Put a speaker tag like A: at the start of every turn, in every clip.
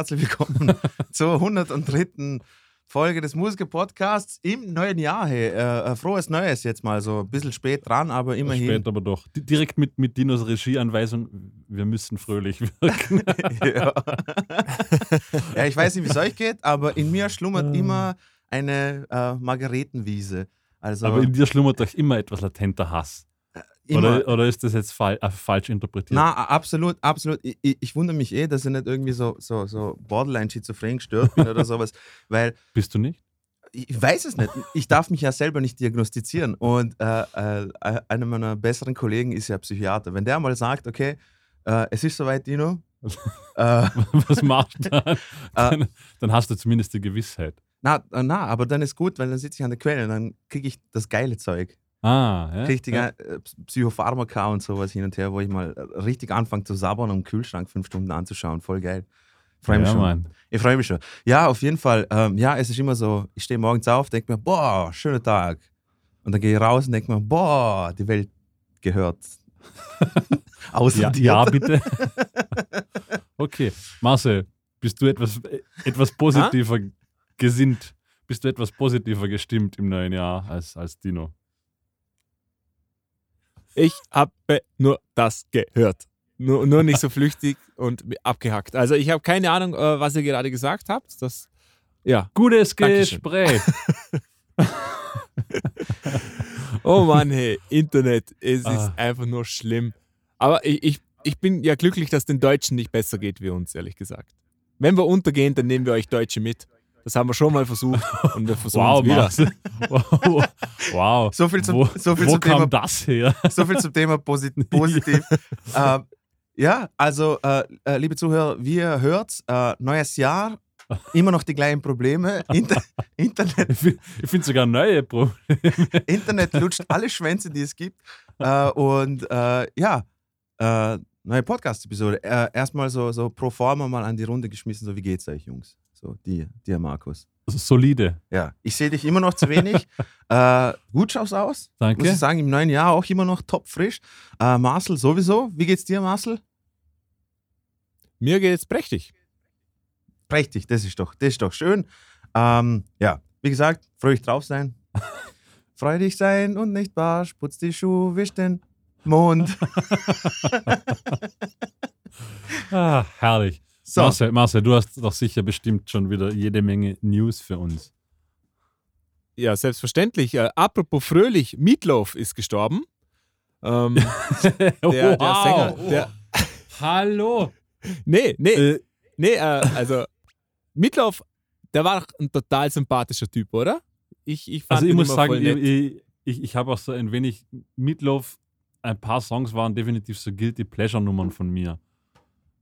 A: Herzlich willkommen zur 103. Folge des Musiker-Podcasts im neuen Jahr. Hey, äh, frohes Neues jetzt mal, so ein bisschen spät dran, aber immerhin.
B: Spät aber doch. Direkt mit, mit Dinos Regieanweisung, wir müssen fröhlich wirken.
A: ja. ja, ich weiß nicht, wie es euch geht, aber in mir schlummert immer eine äh, Margaretenwiese. Also,
B: aber in dir schlummert doch immer etwas latenter Hass. Oder, oder, ist das jetzt fal äh, falsch interpretiert?
A: Na, absolut, absolut. Ich, ich, ich, wundere mich eh, dass ich nicht irgendwie so, so, so borderline-schizophren gestört bin oder sowas. Weil,
B: Bist du nicht?
A: Ich weiß es nicht. Ich darf mich ja selber nicht diagnostizieren. Und äh, äh, einer meiner besseren Kollegen ist ja Psychiater. Wenn der mal sagt, okay, äh, es ist soweit, Dino.
B: Äh, Was machst du dann? dann? Dann hast du zumindest die Gewissheit.
A: Na, na, aber dann ist gut, weil dann sitze ich an der Quelle und dann kriege ich das geile Zeug.
B: Ah, ja.
A: Richtig
B: ja.
A: Äh, Psychopharmaka und sowas hin und her, wo ich mal äh, richtig anfange zu sabbern und im Kühlschrank fünf Stunden anzuschauen. Voll geil. Freue mich
B: ja,
A: schon.
B: Mann.
A: Ich freue mich schon. Ja, auf jeden Fall. Ähm, ja, es ist immer so, ich stehe morgens auf, denke mir, boah, schöner Tag. Und dann gehe ich raus und denke mir, boah, die Welt gehört. Außer
B: ja,
A: dir.
B: ja, bitte. okay. Marcel, bist du etwas, etwas positiver gesinnt? Bist du etwas positiver gestimmt im neuen Jahr als, als Dino?
C: Ich habe nur das gehört. Nur, nur nicht so flüchtig und abgehackt. Also ich habe keine Ahnung, äh, was ihr gerade gesagt habt. Das, ja.
B: Gutes Gespräch.
C: oh Mann, hey, Internet, es ah. ist einfach nur schlimm. Aber ich, ich, ich bin ja glücklich, dass den Deutschen nicht besser geht wie uns, ehrlich gesagt. Wenn wir untergehen, dann nehmen wir euch Deutsche mit. Das haben wir schon mal versucht und wir versuchen wow, es wieder.
B: Wow. wow.
A: So viel zum,
B: wo,
A: so viel
B: wo
A: zum
B: kam
A: Thema,
B: das her?
A: So viel zum Thema posit positiv. ähm, ja, also äh, äh, liebe Zuhörer, wie ihr hört, äh, neues Jahr, immer noch die gleichen Probleme. Inter Internet.
B: Ich finde sogar neue Probleme.
A: Internet lutscht alle Schwänze, die es gibt. Äh, und äh, ja, äh, neue Podcast-Episode. erstmal so, so pro forma mal an die Runde geschmissen, so wie geht's euch, Jungs? So, dir, dir Markus.
B: Solide.
A: Ja, ich sehe dich immer noch zu wenig. äh, gut schaust aus.
B: Danke.
A: Muss ich sagen, im neuen Jahr auch immer noch top frisch. Äh, Marcel sowieso. Wie geht's dir, Marcel?
C: Mir geht's prächtig.
A: Prächtig, das ist doch, das ist doch schön. Ähm, ja, wie gesagt, fröhlich drauf sein. Freudig sein und nicht barsch. Putz die Schuhe, wisch den Mond.
B: ah, herrlich. So. Marcel, Marcel, du hast doch sicher bestimmt schon wieder jede Menge News für uns.
C: Ja, selbstverständlich. Äh, apropos fröhlich, Meatloaf ist gestorben. Ähm, der,
B: wow.
C: der Sänger. Der,
B: Hallo.
C: Nee, nee. Äh. Nee, äh, also Meatloaf, der war ein total sympathischer Typ, oder? Ich, ich
B: also ich muss sagen, ich, ich, ich habe auch so ein wenig Meatloaf, ein paar Songs waren definitiv so Guilty Pleasure Nummern von mir.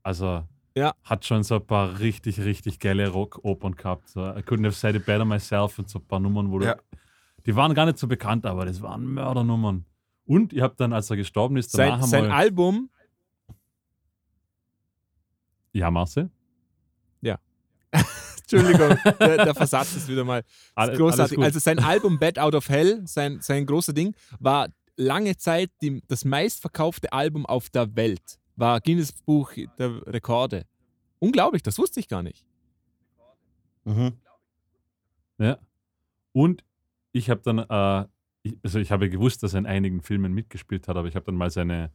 B: Also
C: ja.
B: Hat schon so ein paar richtig, richtig geile Rock-Opern gehabt. So, I couldn't have said it better myself und so ein paar Nummern, wo ja. du, Die waren gar nicht so bekannt, aber das waren Mördernummern. Und ihr habt dann, als er gestorben ist, danach
C: sein, sein Album.
B: Ja, Marcel?
C: Ja. Entschuldigung, der, der, Versatz ist wieder mal All, großartig. Also sein Album Bad Out of Hell, sein, sein großer Ding, war lange Zeit die, das meistverkaufte Album auf der Welt war Guinness Buch der Rekorde. Unglaublich, das wusste ich gar nicht.
B: Mhm. Ja. Und ich habe dann, äh, ich, also ich habe gewusst, dass er in einigen Filmen mitgespielt hat, aber ich habe dann mal seine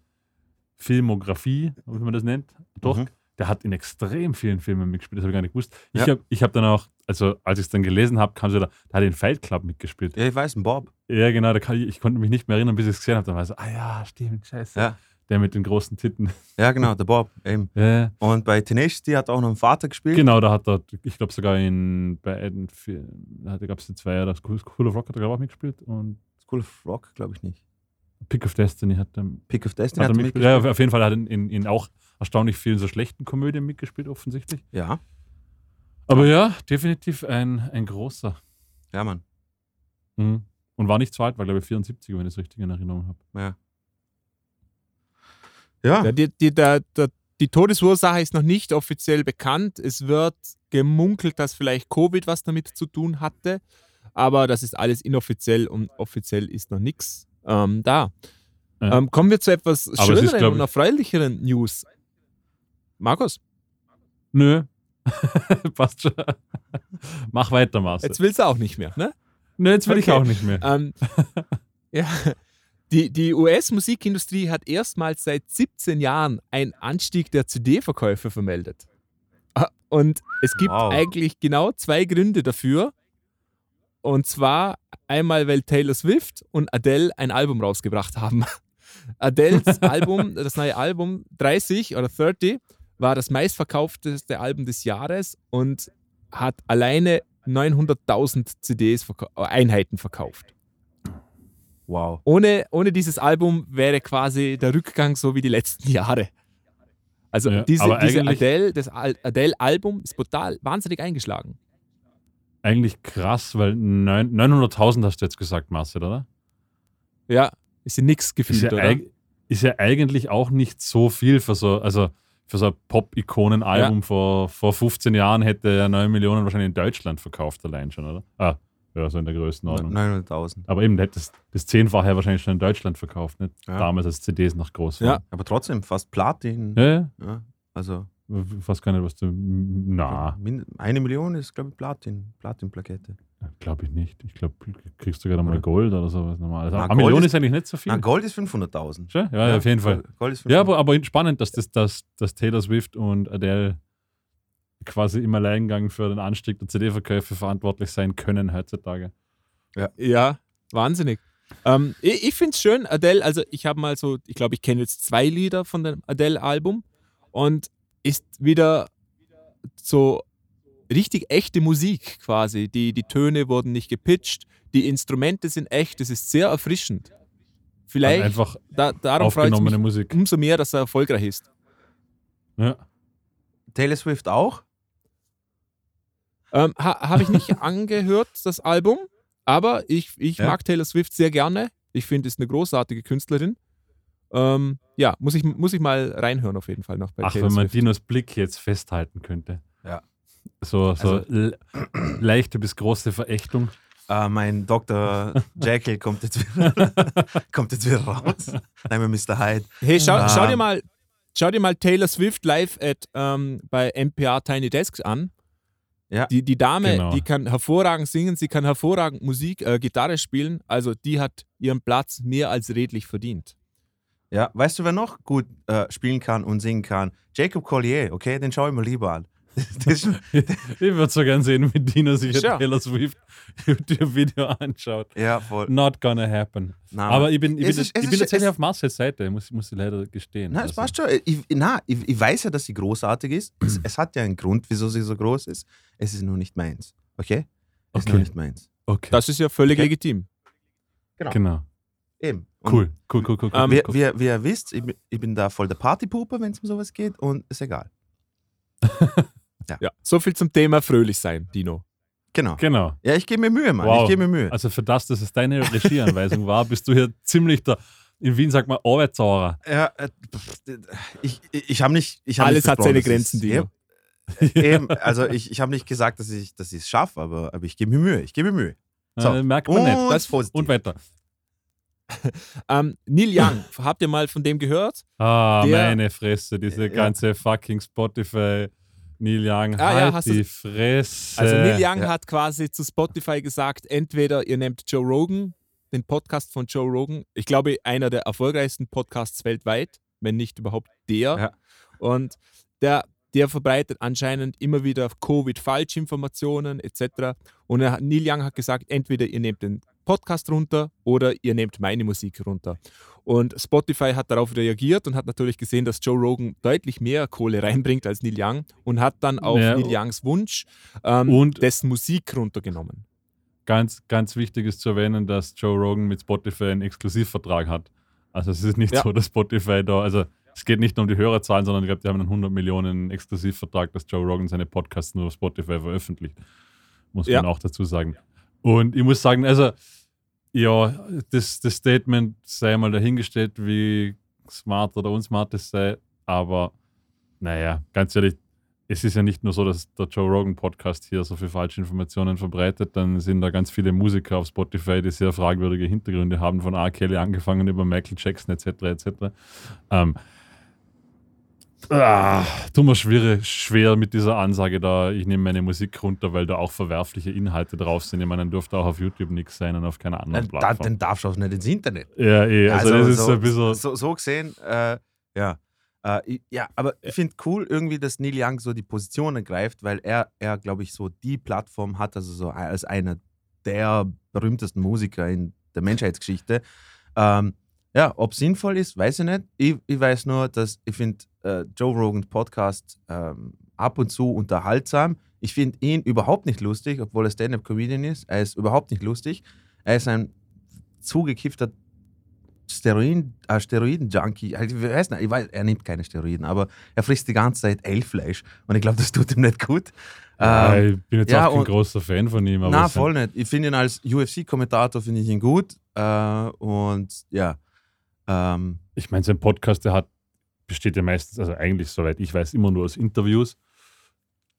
B: Filmografie, wie man das nennt, doch. Mhm. Der hat in extrem vielen Filmen mitgespielt, das habe ich gar nicht gewusst. Ich ja. habe hab dann auch, also als ich es dann gelesen habe, kam so da, da hat er in Fight Club mitgespielt.
A: Ja, ich weiß, ein Bob.
B: Ja, genau, da kann ich, ich konnte mich nicht mehr erinnern, bis ich es gesehen habe. Dann war ich so, ah ja, stimmt, scheiße.
A: Ja.
B: Der mit den großen Titten.
A: Ja, genau, der Bob. Eben.
B: Ja.
A: Und bei Tenacious D hat auch noch einen Vater gespielt.
B: Genau, da hat er, ich glaube sogar in beiden Filmen, da gab es die zwei, das School of Rock hat er glaube ich auch mitgespielt. Und
A: School of Rock glaube ich nicht.
B: Pick of Destiny hat er,
A: Pick of Destiny
B: hat er mitgespielt. Ja, auf jeden Fall hat er in, in, in auch erstaunlich vielen so schlechten Komödien mitgespielt, offensichtlich.
A: Ja.
B: Aber ja, definitiv ein, ein großer.
A: Ja, Mann.
B: Mhm. Und war nicht zu alt, war glaube ich 74, wenn ich es richtig in Erinnerung habe.
A: Ja.
C: Ja. Die, die, der, der, die Todesursache ist noch nicht offiziell bekannt. Es wird gemunkelt, dass vielleicht Covid was damit zu tun hatte. Aber das ist alles inoffiziell und offiziell ist noch nichts ähm, da. Ja. Ähm, kommen wir zu etwas schöneren ist, und erfreulicheren News. Markus?
B: Nö. Passt schon. Mach weiter, Marcel.
C: Jetzt willst du auch nicht mehr, ne?
B: Nö, jetzt will okay. ich auch nicht mehr.
C: Ähm, ja, die, die US-Musikindustrie hat erstmals seit 17 Jahren einen Anstieg der CD-Verkäufe vermeldet. Ah, und es gibt wow. eigentlich genau zwei Gründe dafür. Und zwar einmal, weil Taylor Swift und Adele ein Album rausgebracht haben. Adeles Album, das neue Album 30 oder 30, war das meistverkaufteste Album des Jahres und hat alleine 900.000 CDs äh, Einheiten verkauft.
A: Wow.
C: Ohne, ohne dieses Album wäre quasi der Rückgang so wie die letzten Jahre. Also ja, diese, diese Adele, das Adele-Album ist brutal, wahnsinnig eingeschlagen.
B: Eigentlich krass, weil 900.000 hast du jetzt gesagt, Marcel, oder?
C: Ja, ist ja nichts gefühlt,
B: ist ja
C: oder?
B: Ist ja eigentlich auch nicht so viel für so, also für so ein Pop-Ikonen-Album ja. vor, vor 15 Jahren hätte er 9 Millionen wahrscheinlich in Deutschland verkauft allein schon, oder? Ah, ja, so in der Größenordnung.
A: 900.000.
B: Aber eben, das, das Zehnfache wahrscheinlich schon in Deutschland verkauft, nicht? Ja. Damals, als CDs noch groß waren.
A: Ja, aber trotzdem, fast Platin.
B: Ja, ja.
A: ja also.
B: Weiß gar nicht, was du. Na.
A: Eine Million ist, glaube ich, Platin, Platin-Plakette.
B: Glaube ich nicht. Ich glaube, kriegst du gerade mal Gold oder sowas normal. Also, eine Million ist, ist, eigentlich nicht so viel.
A: Na, Gold ist 500.000.
B: Ja, ja, auf jeden Fall. Gold ist ja, aber, aber spannend, dass, das, dass, dass Taylor Swift und Adele quasi im Alleingang für den Anstieg der CD-Verkäufe verantwortlich sein können heutzutage.
C: Ja, ja wahnsinnig. Ähm, ich ich finde es schön, Adele, also ich habe mal so, ich glaube, ich kenne jetzt zwei Lieder von dem Adele-Album und ist wieder so richtig echte Musik quasi. Die, die Töne wurden nicht gepitcht, die Instrumente sind echt, es ist sehr erfrischend. Vielleicht
B: einfach
C: da, darum freut mich Musik. umso mehr, dass er erfolgreich ist.
B: Ja.
A: Taylor Swift auch?
C: Ähm, ha, Habe ich nicht angehört, das Album, aber ich, ich ja. mag Taylor Swift sehr gerne. Ich finde, ist eine großartige Künstlerin. Ähm, ja, muss ich, muss ich mal reinhören auf jeden Fall noch
B: bei Ach, Taylor wenn man Swift. Dinos Blick jetzt festhalten könnte.
A: Ja.
B: So, so also, leichte bis große Verächtung.
A: Uh, mein Dr. Jekyll kommt jetzt wieder, kommt jetzt wieder raus. Nein, Mr. Hyde.
C: Hey, schau, uh, schau, dir mal, schau dir mal Taylor Swift live at, um, bei NPR Tiny Desks an. Ja. Die, die Dame, genau. die kann hervorragend singen, sie kann hervorragend Musik, äh, Gitarre spielen. Also die hat ihren Platz mehr als redlich verdient.
A: Ja, weißt du, wer noch gut äh, spielen kann und singen kann? Jacob Collier, okay? Den schaue ich mir lieber an.
B: ich würde so gern sehen, wie Dina sich sure. Taylor Swift YouTube-Video anschaut.
A: Ja, voll.
B: Not gonna happen. Na, Aber ich bin, ich bin, ist, ich bin ist, tatsächlich auf Marcels Seite, muss, muss ich leider gestehen.
A: Na, es also. passt schon. Ich, na, ich, ich, weiß ja, dass sie großartig ist. es, es, hat ja einen Grund, wieso sie so groß ist. Es ist nur nicht meins. Okay? Es okay. ist nur nicht meins.
C: Okay. Das ist ja völlig okay. legitim.
B: Genau. genau.
A: Eben.
B: cool, cool, cool, cool.
A: cool, wie, cool. Wie, wie, ihr wisst, ich bin, ich bin da voll der Partypuper, wenn es um sowas geht und ist egal.
C: Ja. ja. So viel zum Thema fröhlich sein, Dino.
A: Genau.
B: Genau.
A: Ja, ich gebe mir Mühe, Mann. Wow. Ich gebe mir Mühe.
B: Also für das, dass es deine Regieanweisung war, bist du hier ziemlich der, in Wien sagt man, Arbeitssaurer.
A: Ja, äh, ich, ich, ich habe nicht. Ich hab
C: Alles
A: nicht
C: hat seine Grenzen, Dino.
A: Eben, also ich, ich habe nicht gesagt, dass ich dass es schaffe, aber, aber ich gebe mir Mühe. Ich gebe mir Mühe.
B: So. Äh, merkt man und nicht.
A: Das ist positiv.
B: Und weiter.
C: ähm, Neil Young, habt ihr mal von dem gehört?
B: Ah, Der, meine Fresse, diese ganze fucking Spotify. Neil Young, ah, halt ja, die Fresse.
C: Also Neil Young ja. hat quasi zu Spotify gesagt, entweder ihr nehmt Joe Rogan, den Podcast von Joe Rogan, ich glaube einer der erfolgreichsten Podcasts weltweit, wenn nicht überhaupt der. Ja. Und der, der verbreitet anscheinend immer wieder Covid-Falschinformationen etc. Und Neil Young hat gesagt, entweder ihr nehmt den Podcast runter oder ihr nehmt meine Musik runter. Und Spotify hat darauf reagiert und hat natürlich gesehen, dass Joe Rogan deutlich mehr Kohle reinbringt als Neil Young und hat dann auf ja. Neil Youngs Wunsch ähm, und dessen Musik runtergenommen.
B: Ganz, ganz wichtig ist zu erwähnen, dass Joe Rogan mit Spotify einen Exklusivvertrag hat. Also es ist nicht ja. so, dass Spotify da, also es geht nicht nur um die Hörerzahlen, sondern ich glaube, die haben einen 100 Millionen Exklusivvertrag, dass Joe Rogan seine Podcasts nur auf Spotify veröffentlicht. Muss man ja. auch dazu sagen. Und ich muss sagen, also ja, das, das Statement sei mal dahingestellt, wie smart oder unsmart es sei. Aber naja, ganz ehrlich, es ist ja nicht nur so, dass der Joe Rogan Podcast hier so viel falsche Informationen verbreitet. Dann sind da ganz viele Musiker auf Spotify, die sehr fragwürdige Hintergründe haben, von A. Kelly angefangen über Michael Jackson etc. etc. Ähm, Ah, tut mir schwer, schwer mit dieser Ansage da, ich nehme meine Musik runter, weil da auch verwerfliche Inhalte drauf sind. Ich meine, dann dürfte auch auf YouTube nichts sein und auf keiner anderen
A: Dann,
B: Plattform.
A: dann darfst du auch nicht ins Internet.
B: ja, eh, also, das ist so ein bisschen.
A: so, so gesehen, äh, ja. Äh, ja, aber ich finde cool irgendwie, dass Neil Young so die Position ergreift, weil er, er glaube ich, so die Plattform hat, also so als einer der berühmtesten Musiker in der Menschheitsgeschichte. Ähm, ja, ob sinnvoll ist, weiß ich nicht. Ich, ich weiß nur, dass ich finde äh, Joe Rogan Podcast ähm, ab und zu unterhaltsam. Ich finde ihn überhaupt nicht lustig, obwohl er Stand-Up-Comedian ist. Er ist überhaupt nicht lustig. Er ist ein zugekiffter Steroiden, äh, Steroiden-Junkie. Also, Ich weiß nicht, ich weiß, er nimmt keine Steroiden, aber er frisst die ganze Zeit Elchfleisch und ich glaube, das tut ihm nicht gut.
B: Ja,
A: Ähm,
B: ich bin jetzt
A: ja,
B: auch kein
A: und-
B: großer Fan von ihm. Aber sind-
A: voll nicht. Ich finde ihn als UFC-Kommentator finde ich ihn gut. Äh, und ja. Ähm,
B: ich meine, sein Podcast, der hat, besteht ja meistens, also eigentlich, soweit ich weiß, immer nur aus Interviews,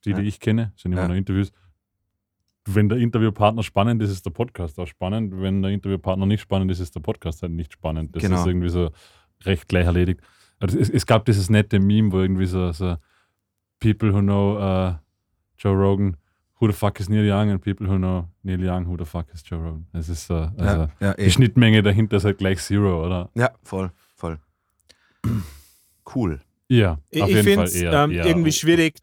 B: die,
A: Ja.
B: die ich kenne, sind immer
A: Ja.
B: nur Interviews. Wenn der Interviewpartner spannend ist, ist der Podcast auch spannend. Wenn der Interviewpartner nicht spannend ist, ist der Podcast halt nicht spannend. Das
A: Genau.
B: ist irgendwie so recht gleich erledigt. Also es, es gab dieses nette Meme, wo irgendwie so, so People who know uh, Joe Rogan, who the fuck is Neil Young, and people who know Neil Young, who the fuck is Joe Rogan. Es ist so, also
A: ja, ja,
B: die Schnittmenge dahinter ist halt gleich Zero, oder?
A: ja, voll, voll. Cool.
B: Ja,
C: Ich,
B: auf
C: ich finde es ähm, irgendwie schwierig,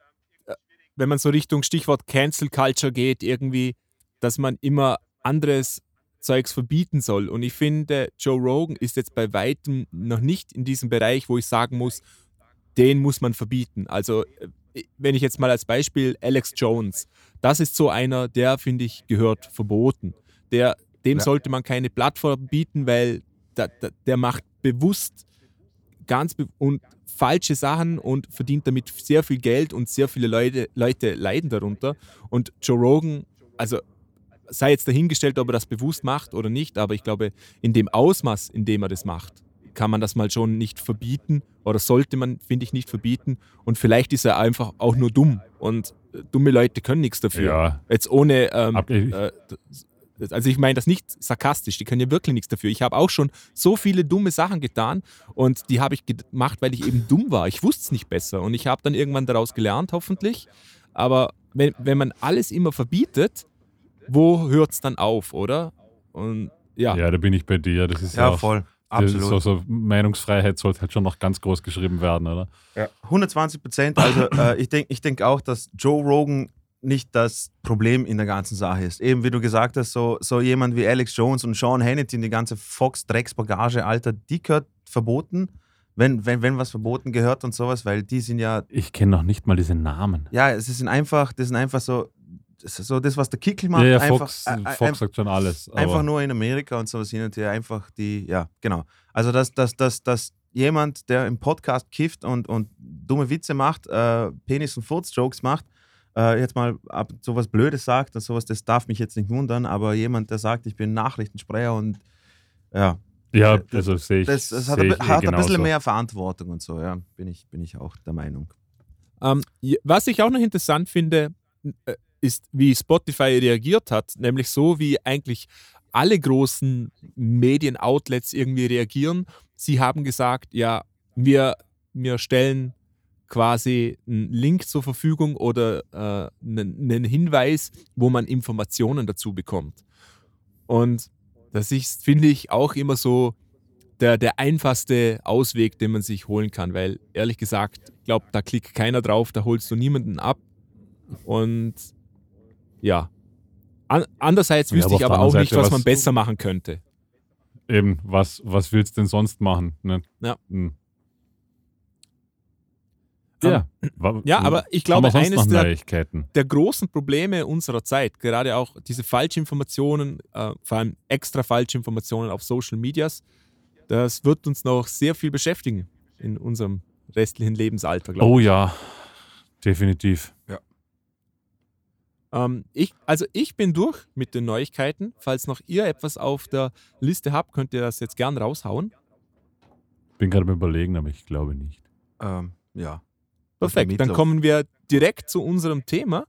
C: äh, wenn man so Richtung Stichwort Cancel Culture geht, irgendwie, dass man immer anderes Zeugs verbieten soll. Und ich finde, Joe Rogan ist jetzt bei weitem noch nicht in diesem Bereich, wo ich sagen muss, den muss man verbieten. Also, äh, wenn ich jetzt mal als Beispiel Alex Jones, das ist so einer, der, finde ich, gehört verboten. Der, dem
A: Ja.
C: sollte man keine Plattform bieten, weil da, da, der macht bewusst ganz und falsche Sachen und verdient damit sehr viel Geld und sehr viele Leute, Leute leiden darunter. Und Joe Rogan, also sei jetzt dahingestellt, ob er das bewusst macht oder nicht, aber ich glaube, in dem Ausmaß, in dem er das macht, kann man das mal schon nicht verbieten oder sollte man, finde ich, nicht verbieten. Und vielleicht ist er einfach auch nur dumm und äh, dumme Leute können nichts dafür.
B: Ja,
C: Jetzt ohne, ähm, äh, also ich meine das nicht sarkastisch, die können ja wirklich nichts dafür. Ich habe auch schon so viele dumme Sachen getan und die habe ich gemacht, weil ich eben dumm war. Ich wusste es nicht besser und ich habe dann irgendwann daraus gelernt, hoffentlich. Aber wenn, wenn man alles immer verbietet, wo hört es dann auf, oder? Und ja,
B: ja, da bin ich bei dir. Das ist
A: Ja,
B: ja, auch,
A: voll.
B: das ist
A: Absolut.
B: So, so Meinungsfreiheit sollte halt schon noch ganz groß geschrieben werden, oder?
A: Ja. 120 Prozent. Also äh, ich denke ich denk auch, dass Joe Rogan nicht das Problem in der ganzen Sache ist. Eben wie du gesagt hast, so, so jemand wie Alex Jones und Sean Hannity und die ganze Fox-Drecksbagage, Alter, die gehört verboten, wenn, wenn, wenn was verboten gehört und sowas, weil die sind ja,
B: Ich kenne noch nicht mal diese Namen.
A: ja, es sind einfach, das sind einfach so, so das, was der Kickel macht,
B: Ja, ja,
A: einfach,
B: Fox,
A: äh,
B: Fox sagt schon alles.
A: Einfach nur in Amerika und sowas hin und her, einfach die, ja, genau. Also, dass, dass, dass, dass jemand, der im Podcast kifft und, und dumme Witze macht, äh, Penis- und Furz-Jokes macht, äh, jetzt mal ab und zu was Blödes sagt und sowas, das darf mich jetzt nicht wundern, aber jemand, der sagt, ich bin Nachrichtensprecher und ja,
B: ja,
A: das-
B: also sehe ich.
A: das, das hat,
B: ich eh
A: hat ein bisschen mehr Verantwortung und so, ja, bin ich, bin ich auch der Meinung.
C: Ähm, was ich auch noch interessant finde, äh, ist, wie Spotify reagiert hat, nämlich so, wie eigentlich alle großen Medienoutlets irgendwie reagieren. Sie haben gesagt, ja, wir, wir stellen quasi einen Link zur Verfügung oder äh, einen, einen Hinweis, wo man Informationen dazu bekommt. Und das ist, finde ich, auch immer so der, der einfachste Ausweg, den man sich holen kann, weil ehrlich gesagt, ich glaube, da klickt keiner drauf, da holst du niemanden ab. Und ja. An, andererseits
B: Ja,
C: wüsste
B: aber
C: ich aber auch
B: anderen
C: nicht,
B: Seite,
C: was man
B: was-
C: besser machen könnte.
B: Eben, was, was willst du denn sonst machen? Ne?
C: Ja.
B: Hm. Ja, wa-
C: Ja, aber ich glaube, eines der, der großen Probleme unserer Zeit, gerade auch diese Falschinformationen, äh, vor allem extra Falschinformationen auf Social Medias, das wird uns noch sehr viel beschäftigen in unserem restlichen Lebensalter, glaube ich.
B: Oh ja, definitiv.
C: Ähm, ich, also ich bin durch mit den Neuigkeiten. Falls noch ihr etwas auf der Liste habt, könnt ihr das jetzt gern raushauen.
B: Bin gerade am überlegen, aber ich glaube nicht.
A: Ähm, ja.
C: Perfekt, dann kommen wir direkt zu unserem Thema.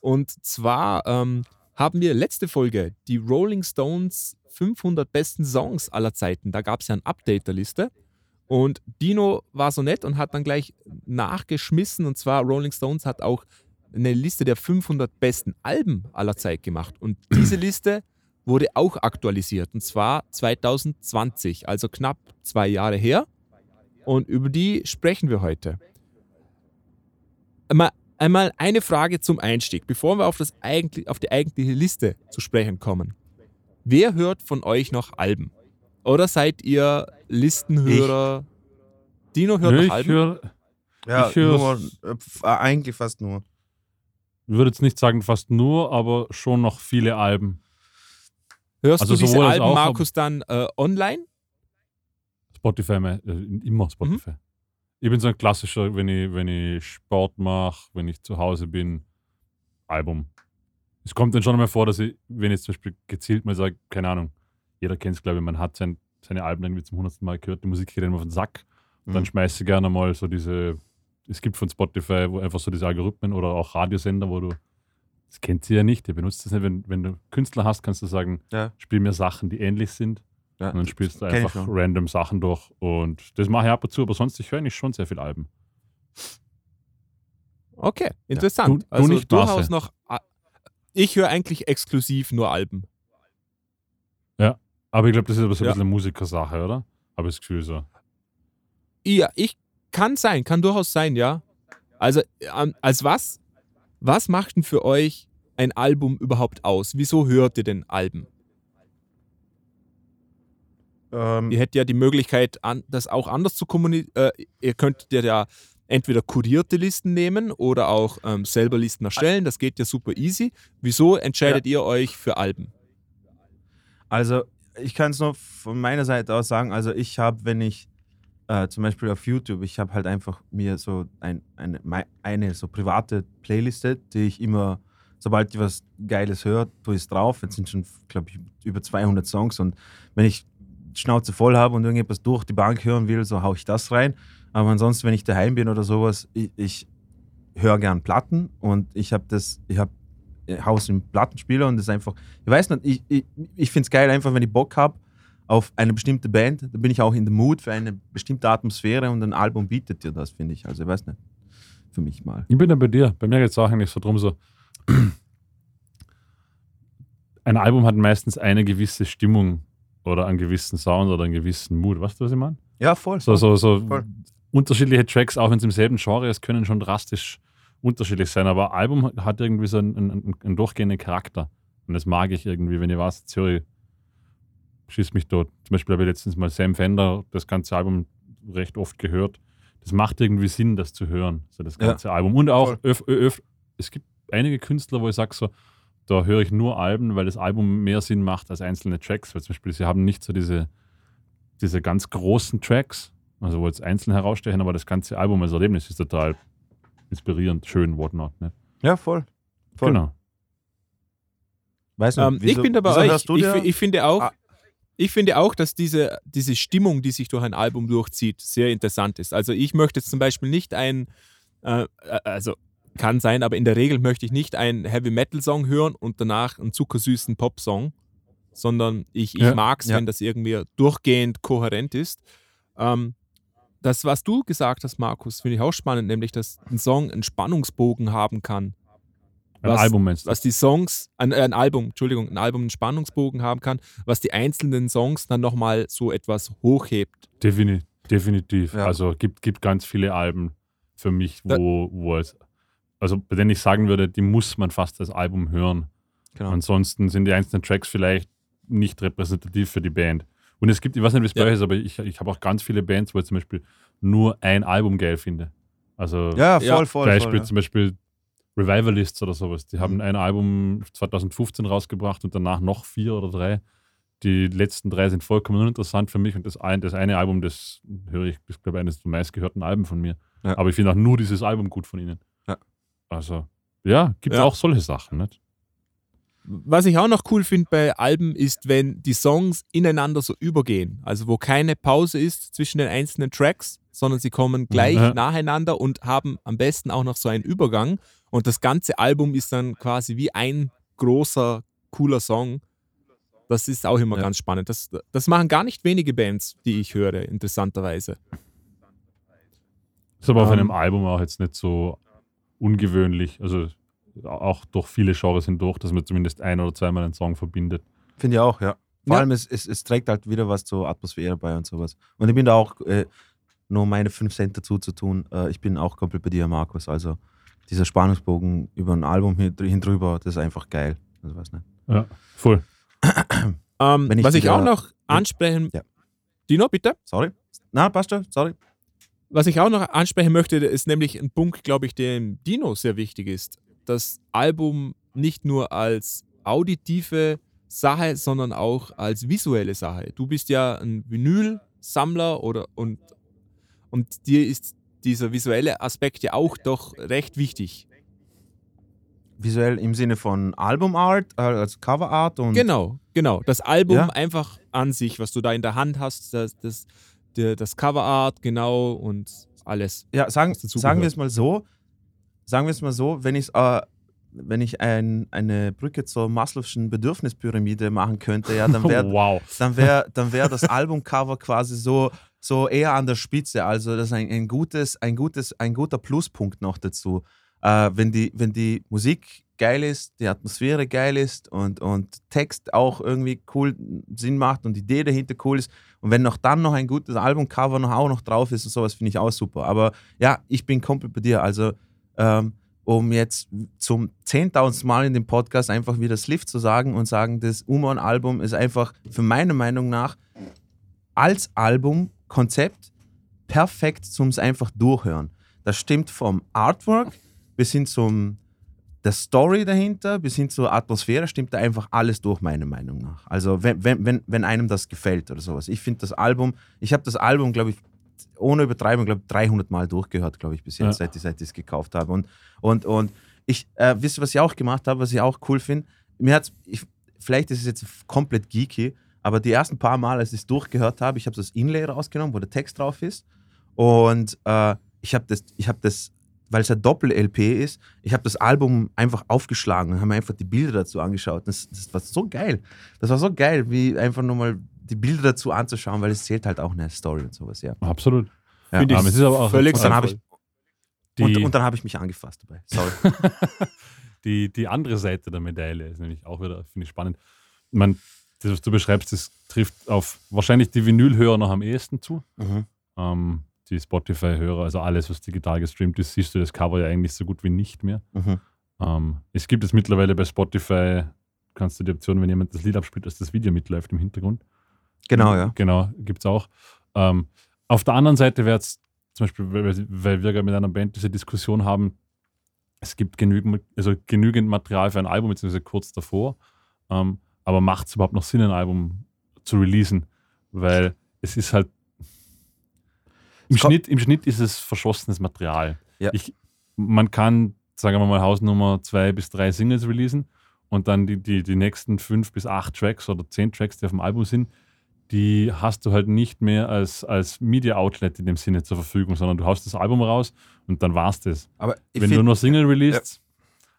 C: Und zwar ähm, haben wir letzte Folge die Rolling Stones 500 besten Songs aller Zeiten. Da gab es ja ein Update der Liste. Und Dino war so nett und hat dann gleich nachgeschmissen. Und zwar Rolling Stones hat auch eine Liste der 500 besten Alben aller Zeit gemacht. Und diese Liste wurde auch aktualisiert. Und zwar 2020, also knapp zwei Jahre her. Und über die sprechen wir heute. Einmal, einmal eine Frage zum Einstieg, bevor wir auf, das eigentlich, auf die eigentliche Liste zu sprechen kommen. Wer hört von euch noch Alben? Oder seid ihr Listenhörer? Ich. Dino hört
B: nee,
C: noch Alben?
B: Hör,
A: ja, ich höre nur, äh, eigentlich fast nur.
B: Ich würde jetzt nicht sagen fast nur, aber schon noch viele Alben.
C: Hörst also du diese Alben, auch, Markus, dann äh, online?
B: Spotify, äh, immer Spotify. Mhm. Ich bin so ein klassischer, wenn ich, wenn ich Sport mache, wenn ich zu Hause bin, Album. Es kommt dann schon mal vor, dass ich, wenn ich zum Beispiel gezielt mal sage, keine Ahnung, jeder kennt es, glaube ich, man hat sein, seine Alben irgendwie zum hundertsten Mal gehört, die Musik geht immer auf den Sack. Mhm. Dann schmeiße ich gerne mal so diese, es gibt von Spotify wo einfach so diese Algorithmen oder auch Radiosender, wo du, das kennt sie ja nicht, ihr benutzt das nicht, wenn, wenn du Künstler hast, kannst du sagen, ja. spiel mir Sachen, die ähnlich sind. Ja, und dann spielst du einfach random Sachen durch. Und das mache ich ab und zu, aber sonst, ich höre nicht schon sehr viel Alben.
C: Okay, interessant. Ja. Du, also nicht durchaus noch. Ich höre eigentlich exklusiv nur Alben.
B: Ja, aber ich glaube, das ist aber so ein ja. bisschen eine Musikersache, oder? Habe ich das Gefühl so.
C: Ja, ich kann sein, kann durchaus sein, ja. Also, als was? Was macht denn für euch ein Album überhaupt aus? Wieso hört ihr denn Alben? Ähm, ihr hättet ja die Möglichkeit, das auch anders zu kommunizieren. Äh, ihr könntet ja entweder kurierte Listen nehmen oder auch ähm, selber Listen erstellen. Das geht ja super easy. Wieso entscheidet ja. ihr euch für Alben?
A: Also, ich kann es nur von meiner Seite aus sagen. Also, ich habe, wenn ich äh, zum Beispiel auf YouTube, ich habe halt einfach mir so ein, eine, eine so private Playliste, die ich immer, sobald ich was Geiles höre, tue ich es drauf. Jetzt sind schon, glaube ich, über 200 Songs und wenn ich Schnauze voll habe und irgendetwas durch die Bank hören will, so haue ich das rein. Aber ansonsten, wenn ich daheim bin oder sowas, ich, ich höre gern Platten und ich habe das, ich habe Haus im Plattenspieler und das ist einfach, ich weiß nicht, ich, ich, ich finde es geil, einfach wenn ich Bock habe auf eine bestimmte Band, dann bin ich auch in der Mood für eine bestimmte Atmosphäre und ein Album bietet dir das, finde ich. Also ich weiß nicht, für mich mal.
B: Ich bin da bei dir. Bei mir geht es auch eigentlich so drum, so ein Album hat meistens eine gewisse Stimmung oder einen gewissen Sound oder einen gewissen Mood. Weißt du, was ich meine?
A: Ja, voll.
B: So, so, so voll. unterschiedliche Tracks, auch wenn es im selben Genre ist, können schon drastisch unterschiedlich sein. Aber ein Album hat irgendwie so einen, einen, einen durchgehenden Charakter. Und das mag ich irgendwie, wenn ich weiß, jetzt höre ich, schießt mich dort. Zum Beispiel habe ich letztens mal Sam Fender das ganze Album recht oft gehört. Das macht irgendwie Sinn, das zu hören, so das ganze ja. Album. Und auch öf, öf, es gibt einige Künstler, wo ich sage so, da höre ich nur Alben, weil das Album mehr Sinn macht als einzelne Tracks. Weil zum Beispiel, sie haben nicht so diese, diese ganz großen Tracks, also wo jetzt einzeln herausstechen, aber das ganze Album als Erlebnis ist total inspirierend, schön, whatnot. Ne?
A: Ja, voll. voll.
B: Genau.
C: Weißt du, ähm, wieso, ich bin dabei euch. Ich, ich, finde auch, ah. ich finde auch, dass diese, diese Stimmung, die sich durch ein Album durchzieht, sehr interessant ist. Also ich möchte jetzt zum Beispiel nicht ein, äh, äh also kann sein, aber in der Regel möchte ich nicht einen Heavy Metal Song hören und danach einen zuckersüßen Pop Song, sondern ich, ich ja, mag es, ja. wenn das irgendwie durchgehend kohärent ist. Ähm, das, was du gesagt hast, Markus, finde ich auch spannend, nämlich, dass ein Song einen Spannungsbogen haben kann.
B: Ein was, Album meinst
C: du? Was die Songs, ein, ein, Album, Entschuldigung, ein Album einen Spannungsbogen haben kann, was die einzelnen Songs dann nochmal so etwas hochhebt.
B: Definitiv. definitiv. Ja. Also gibt, gibt ganz viele Alben für mich, wo, wo es also bei denen ich sagen würde, die muss man fast als Album hören. Genau. Ansonsten sind die einzelnen Tracks vielleicht nicht repräsentativ für die Band. Und es gibt, ich weiß nicht, wie es bei euch ist, aber ich, ich habe auch ganz viele Bands, wo ich zum Beispiel nur ein Album geil finde. Also
A: ja, voll, voll,
B: Beispiel
A: voll, ja.
B: zum Beispiel Revivalists oder sowas. Die haben mhm. ein Album 2015 rausgebracht und danach noch vier oder drei. Die letzten drei sind vollkommen uninteressant für mich und das, ein, das eine Album, das höre ich, ist glaube ich eines der meistgehörten Alben von mir. Ja. Aber ich finde auch nur dieses Album gut von ihnen. Also, ja, gibt ja. auch solche Sachen, nicht?
C: Was ich auch noch cool finde bei Alben ist, wenn die Songs ineinander so übergehen. Also wo keine Pause ist zwischen den einzelnen Tracks, sondern sie kommen gleich ja. nacheinander und haben am besten auch noch so einen Übergang. Und das ganze Album ist dann quasi wie ein großer, cooler Song. Das ist auch immer ja. ganz spannend. Das, das machen gar nicht wenige Bands, die ich höre, interessanterweise.
B: Ist aber um, auf einem ähm. Album auch jetzt nicht so ungewöhnlich. Also auch durch viele Genres hindurch, dass man zumindest ein oder zweimal einen Song verbindet.
A: Finde ich auch, ja. Vor ja. allem, es, es, es, trägt halt wieder was zur Atmosphäre bei und sowas. Und ich bin da auch, äh, nur meine 5 Cent dazu zu tun, äh, ich bin auch komplett bei dir, Markus. Also dieser Spannungsbogen über ein Album hin, hin drüber, das ist einfach geil. Also weiß nicht.
B: Ja, voll.
C: ähm, ich was ich auch noch ansprechen. Ja. Dino, bitte?
A: Sorry. Na, passt schon, sorry.
C: Was ich auch noch ansprechen möchte, ist nämlich ein Punkt, glaube ich, der dem Dino sehr wichtig ist. Das Album nicht nur als auditive Sache, sondern auch als visuelle Sache. Du bist ja ein Vinyl-Sammler oder und, und dir ist dieser visuelle Aspekt ja auch doch recht wichtig.
A: Visuell im Sinne von Albumart, äh, als Coverart und.
C: Genau, genau. Das Album ja? einfach an sich, was du da in der Hand hast, das, das, das Coverart, genau und alles.
A: Ja, sagen, sagen wir es mal so. Sagen wir es mal so, wenn ich äh, wenn ich ein, eine Brücke zur Maslow'schen Bedürfnispyramide machen könnte, ja, dann wäre wow. dann wär, dann wär das Albumcover quasi so, so eher an der Spitze. Also das ist ein, ein, gutes, ein, gutes, ein guter Pluspunkt noch dazu. Äh, wenn, die, wenn die Musik geil ist, die Atmosphäre geil ist und, und Text auch irgendwie cool Sinn macht und die Idee dahinter cool ist und wenn noch dann noch ein gutes Albumcover noch auch noch drauf ist und sowas, finde ich auch super. Aber ja, ich bin komplett bei dir. Also ähm, um jetzt zum zehntausendsten Mal in dem Podcast einfach wieder Slift zu sagen und sagen, das Uman-Album ist einfach für meine Meinung nach als Albumkonzept perfekt zum es einfach durchhören. Das stimmt vom Artwork bis hin zum der Story dahinter, bis hin zur Atmosphäre, stimmt da einfach alles durch, meiner Meinung nach. Also wenn, wenn, wenn einem das gefällt oder sowas. Ich finde das Album, ich habe das Album, glaube ich, ohne Übertreibung, glaube 300 Mal durchgehört, glaube ich, bis jetzt, ja. seit, seit ich es gekauft habe. Und, und, und ich, äh, wisst ihr, was ich auch gemacht habe, was ich auch cool finde? Mir hat's, ich, vielleicht ist es jetzt komplett geeky, aber die ersten paar Mal, als ich es durchgehört habe, ich habe das Inlay rausgenommen, wo der Text drauf ist. Und äh, ich habe das, ich habe das, weil es ein Doppel-LP ist, ich habe das Album einfach aufgeschlagen und habe mir einfach die Bilder dazu angeschaut. Das, das war so geil. Das war so geil, wie einfach nur mal die Bilder dazu anzuschauen, weil es zählt halt auch eine Story und sowas, ja.
B: Absolut.
C: Ja. Finde ich aber es ist aber auch völlig
A: und dann habe ich, und, und, dann habe ich mich angefasst dabei. Sorry.
B: die, die andere Seite der Medaille ist nämlich auch wieder, finde ich spannend. Man, das, was du beschreibst, das trifft auf wahrscheinlich die Vinylhörer noch am ehesten zu. Mhm. Ähm, die Spotify-Hörer, also alles, was digital gestreamt ist, siehst du das Cover ja eigentlich so gut wie nicht mehr. Mhm. Ähm, es gibt es mittlerweile bei Spotify, kannst du die Option, wenn jemand das Lied abspielt, dass das Video mitläuft im Hintergrund.
A: Genau, ja.
B: Genau, gibt es auch. Ähm, auf der anderen Seite wäre es zum Beispiel, weil, weil wir mit einer Band diese Diskussion haben, es gibt genügend, also genügend Material für ein Album, beziehungsweise kurz davor. Ähm, aber macht es überhaupt noch Sinn, ein Album zu releasen? Weil es ist halt im Schnitt, im Schnitt ist es verschossenes Material. Ja. Ich, man kann, sagen wir mal, Hausnummer zwei bis drei Singles releasen und dann die, die, die nächsten fünf bis acht Tracks oder zehn Tracks, die auf dem Album sind, die hast du halt nicht mehr als, als Media-Outlet in dem Sinne zur Verfügung, sondern du haust das Album raus und dann war's das.
A: Aber
B: Wenn du nur Single released, ja.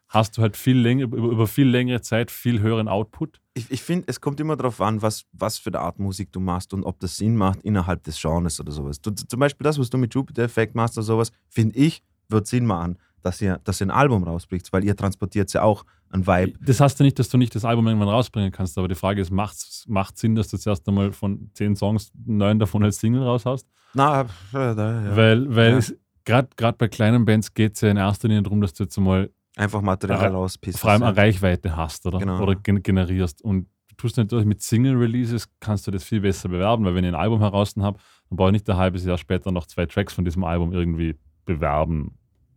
B: Hast du halt viel länger, über, viel längere Zeit viel höheren Output.
A: Ich, ich finde, es kommt immer darauf an, was, was für eine Art Musik du machst und ob das Sinn macht innerhalb des Genres oder sowas. Du, zum Beispiel das, was du mit Jupiter Effect machst oder sowas, finde ich, wird Sinn machen dass ihr, dass ihr ein Album rausbringt, weil ihr transportiert ja auch ein Vibe.
B: Das heißt ja nicht, dass du nicht das Album irgendwann rausbringen kannst, aber die Frage ist, macht es Sinn, dass du zuerst einmal von zehn Songs neun davon als Single raushaust?
A: Na, äh, ja.
B: Weil, weil ja. gerade bei kleinen Bands geht es ja in erster Linie darum, dass du jetzt einmal
A: einfach Material rauspissst.
B: Vor allem eine Reichweite hast oder, genau. oder generierst. Und du tust natürlich mit Single-Releases, kannst du das viel besser bewerben, weil wenn ich ein Album heraus habe, dann brauche ich nicht ein halbes Jahr später noch zwei Tracks von diesem Album irgendwie bewerben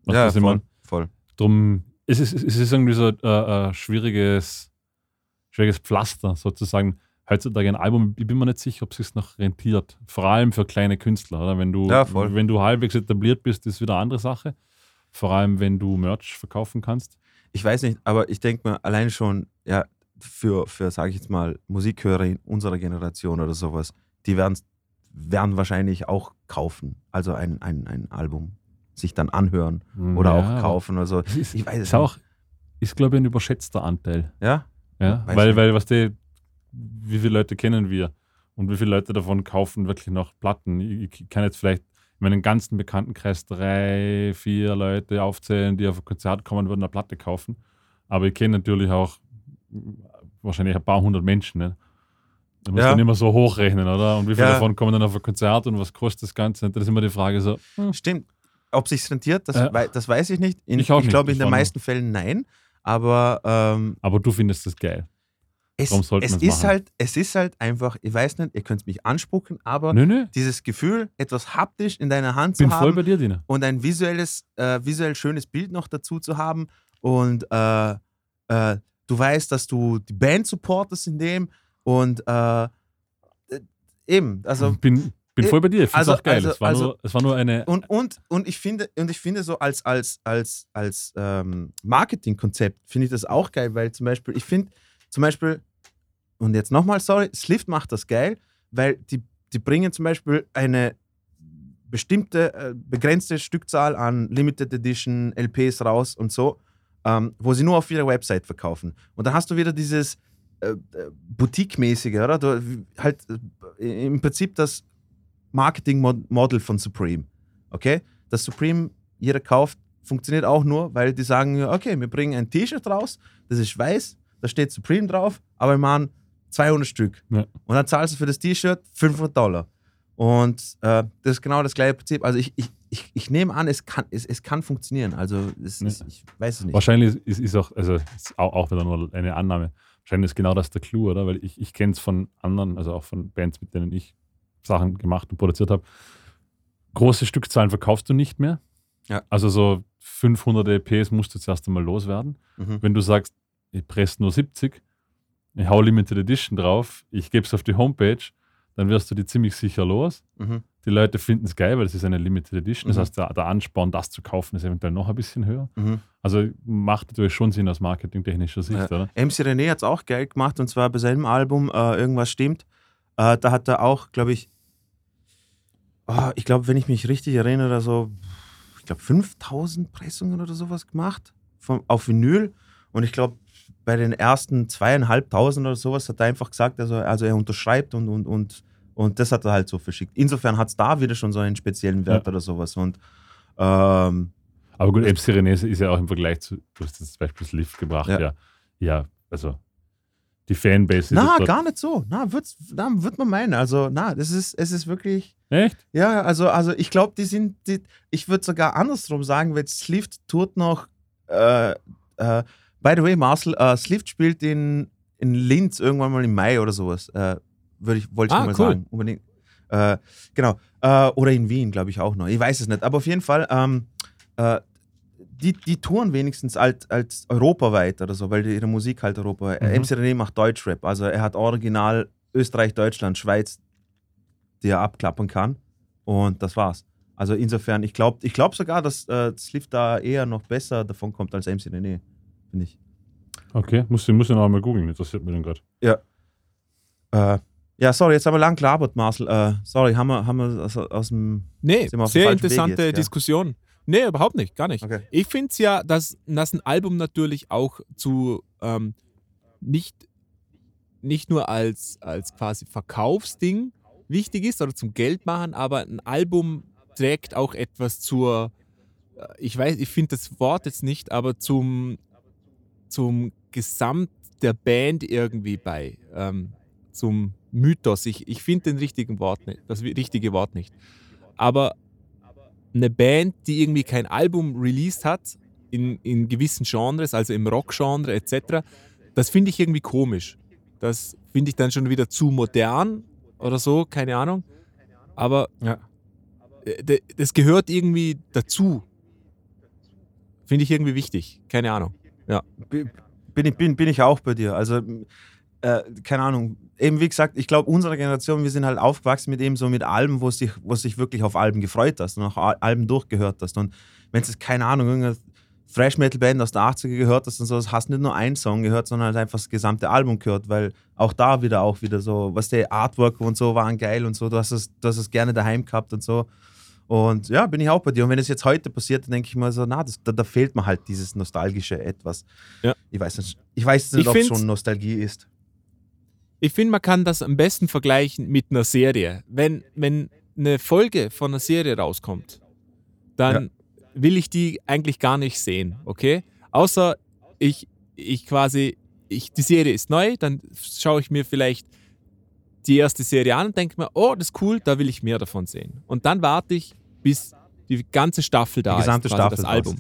A: was ja, voll, voll.
B: Drum, es ist, es ist irgendwie so ein äh, äh, schwieriges, schwieriges Pflaster sozusagen. Heutzutage ein Album, ich bin mir nicht sicher, ob es sich noch rentiert. Vor allem für kleine Künstler. Oder? Wenn, du, ja, wenn du halbwegs etabliert bist, ist wieder eine andere Sache. Vor allem, wenn du Merch verkaufen kannst.
A: Ich weiß nicht, aber ich denke mir allein schon, ja, für, für sage ich jetzt mal, Musikhörer in unserer Generation oder sowas, die werden, werden wahrscheinlich auch kaufen. Also ein, ein, ein Album sich dann anhören oder ja, auch kaufen oder so.
B: Ist, ich weiß ist auch, ist glaube ich ein überschätzter Anteil.
A: Ja?
B: Ja, weiß weil, weil was die, wie viele Leute kennen wir und wie viele Leute davon kaufen wirklich noch Platten? Ich, ich kann jetzt vielleicht, meinen ganzen Bekanntenkreis drei, vier Leute aufzählen, die auf ein Konzert kommen würden, eine Platte kaufen. Aber ich kenne natürlich auch wahrscheinlich ein paar hundert Menschen. Ne? Da muss ja. dann immer so hochrechnen, oder? Und wie viele ja. davon kommen dann auf ein Konzert und was kostet das Ganze? Das ist immer die Frage so.
A: Hm. Stimmt. Ob sich rentiert, das, äh, das weiß ich nicht. In, ich, ich glaube, in den meisten Fällen nein. Aber, ähm,
B: aber du findest das geil.
A: Es, es ist machen. halt, es ist halt einfach, ich weiß nicht, ihr könnt mich anspucken, aber nö, nö. dieses Gefühl, etwas haptisch in deiner Hand
B: Bin
A: zu haben
B: voll bei dir, Dina.
A: und ein visuelles, äh, visuell schönes Bild noch dazu zu haben und äh, äh, du weißt, dass du die Band supportest in dem und äh, eben, also
B: bin, bin voll bei dir, ich finde also, auch geil. Also, es, war also, nur, es war nur eine
A: und, und, und ich finde und ich finde so als als als als ähm, Marketingkonzept finde ich das auch geil, weil zum Beispiel ich finde zum Beispiel und jetzt nochmal, sorry, Slift macht das geil, weil die, die bringen zum Beispiel eine bestimmte, äh, begrenzte Stückzahl an Limited Edition LPs raus und so, ähm, wo sie nur auf ihrer Website verkaufen. Und dann hast du wieder dieses äh, äh Boutique-mäßige, oder? Du, halt äh, im Prinzip das Marketing-Model von Supreme. Okay? Das Supreme jeder kauft, funktioniert auch nur, weil die sagen, okay, wir bringen ein T-Shirt raus, das ist weiß, da steht Supreme drauf, aber wir machen 200 Stück. Ja. Und dann zahlst du für das T-Shirt 500 Dollar. Und äh, das ist genau das gleiche Prinzip. Also ich, ich, ich, ich nehme an, es kann, es, es kann funktionieren. Also es, ja. ist, ich weiß es nicht.
B: Wahrscheinlich ist, ist auch, also ist auch, auch wieder nur eine Annahme. Wahrscheinlich ist genau das der Clou, oder? Weil ich, ich kenne es von anderen, also auch von Bands, mit denen ich Sachen gemacht und produziert habe. Große Stückzahlen verkaufst du nicht mehr. Ja. Also so 500 EPs musst du zuerst einmal loswerden. Mhm. Wenn du sagst, ich presse nur 70, ich hau Limited Edition drauf, ich gebe es auf die Homepage, dann wirst du die ziemlich sicher los. Mhm. Die Leute finden es geil, weil es ist eine Limited Edition. Das mhm. heißt, der, der, Ansporn, das zu kaufen, ist eventuell noch ein bisschen höher. Mhm. Also macht natürlich schon Sinn aus marketingtechnischer Sicht, ja. oder?
A: MC René hat es auch geil gemacht und zwar bei seinem Album äh, Irgendwas stimmt. Äh, da hat er auch, glaube ich, oh, ich glaube, wenn ich mich richtig erinnere, so, ich glaube, 5000 Pressungen oder sowas gemacht von, auf Vinyl. Und ich glaube, bei den ersten zweieinhalbtausend oder sowas hat er einfach gesagt, also, also er unterschreibt und, und, und, und das hat er halt so verschickt. Insofern hat es da wieder schon so einen speziellen Wert ja. oder sowas. Und, ähm,
B: Aber gut, René ist ja auch im Vergleich zu, du hast das Beispiel das Lift gebracht, ja. ja, ja also die Fanbase.
A: Na, gar nicht so. Na, wird's, na, wird man meinen. Also, na, das ist, es ist wirklich.
B: Echt?
A: Ja, also, also ich glaube, die sind, die, ich würde sogar andersrum sagen, weil Slift tut noch äh, äh, By the way, Marcel, uh, Slift spielt in, in Linz irgendwann mal im Mai oder sowas. Uh, ich, wollte ich ah, mal cool. sagen. Unbedingt. Uh, genau. oder in Wien, glaube ich auch noch. Ich weiß es nicht. Aber auf jeden Fall, ähm, die, die touren wenigstens als, als europaweit oder so, weil ihre Musik halt Europa. Mhm. MC René macht Deutschrap. Also er hat original Österreich, Deutschland, Schweiz, die er abklappern kann. Und das war's. Also insofern, ich glaube ich glaub sogar, dass äh, Slift da eher noch besser davon kommt als MC René finde ich.
B: Okay, muss, muss ich noch einmal googeln, interessiert mich dann gerade.
A: Ja. Äh, ja, sorry, jetzt haben wir lang gelabert, Marcel. Äh, sorry, haben wir, haben wir aus, aus dem.
C: Nee, sehr interessante jetzt, Diskussion. Ja? Nee, überhaupt nicht, gar nicht. Okay. Ich finde es ja, dass, dass ein Album natürlich auch zu ähm, nicht, nicht nur als, als quasi Verkaufsding wichtig ist oder zum Geld machen, aber ein Album trägt auch etwas zur, äh, ich weiß, ich finde das Wort jetzt nicht, aber zum zum Gesamt der Band irgendwie bei, ähm, zum Mythos. Ich, ich finde den richtigen Wort nicht, das richtige Wort nicht. Aber eine Band, die irgendwie kein Album released hat, in, in gewissen Genres, also im Rock-Genre etc., das finde ich irgendwie komisch. Das finde ich dann schon wieder zu modern oder so, keine Ahnung. Aber ja. Äh, das gehört irgendwie dazu. Finde ich irgendwie wichtig, keine Ahnung. Ja.
A: Bin ich, bin, bin ich auch bei dir. Also, äh, keine Ahnung. Eben wie gesagt, ich glaube, unsere Generation, wir sind halt aufgewachsen mit eben so mit Alben, wo sich, wo sich wirklich auf Alben gefreut hast und auch Alben durchgehört hast. Und wenn es, keine Ahnung, irgendeine Thrash-Metal-Band aus der 80er gehört hast und so, hast nicht nur einen Song gehört, sondern halt einfach das gesamte Album gehört, weil auch da wieder auch wieder so, was der Artwork und so waren geil und so, du hast es, du hast es gerne daheim gehabt und so. Und ja, bin ich auch bei dir. Und wenn es jetzt heute passiert, dann denke ich mal so, na, das, da, da, fehlt mir halt dieses nostalgische Etwas. Ja. Ich weiß nicht, ich weiß nicht ob es schon Nostalgie ist.
C: Ich finde, man kann das am besten vergleichen mit einer Serie. Wenn, wenn eine Folge von einer Serie rauskommt, dann ja. will ich die eigentlich gar nicht sehen, okay? Außer ich, ich quasi, ich, die Serie ist neu, dann schaue ich mir vielleicht die erste Serie an und denke mir, oh, das ist cool, da will ich mehr davon sehen. Und dann warte ich, bis die ganze Staffel da
A: die gesamte
C: ist,
A: Staffel
C: das Album.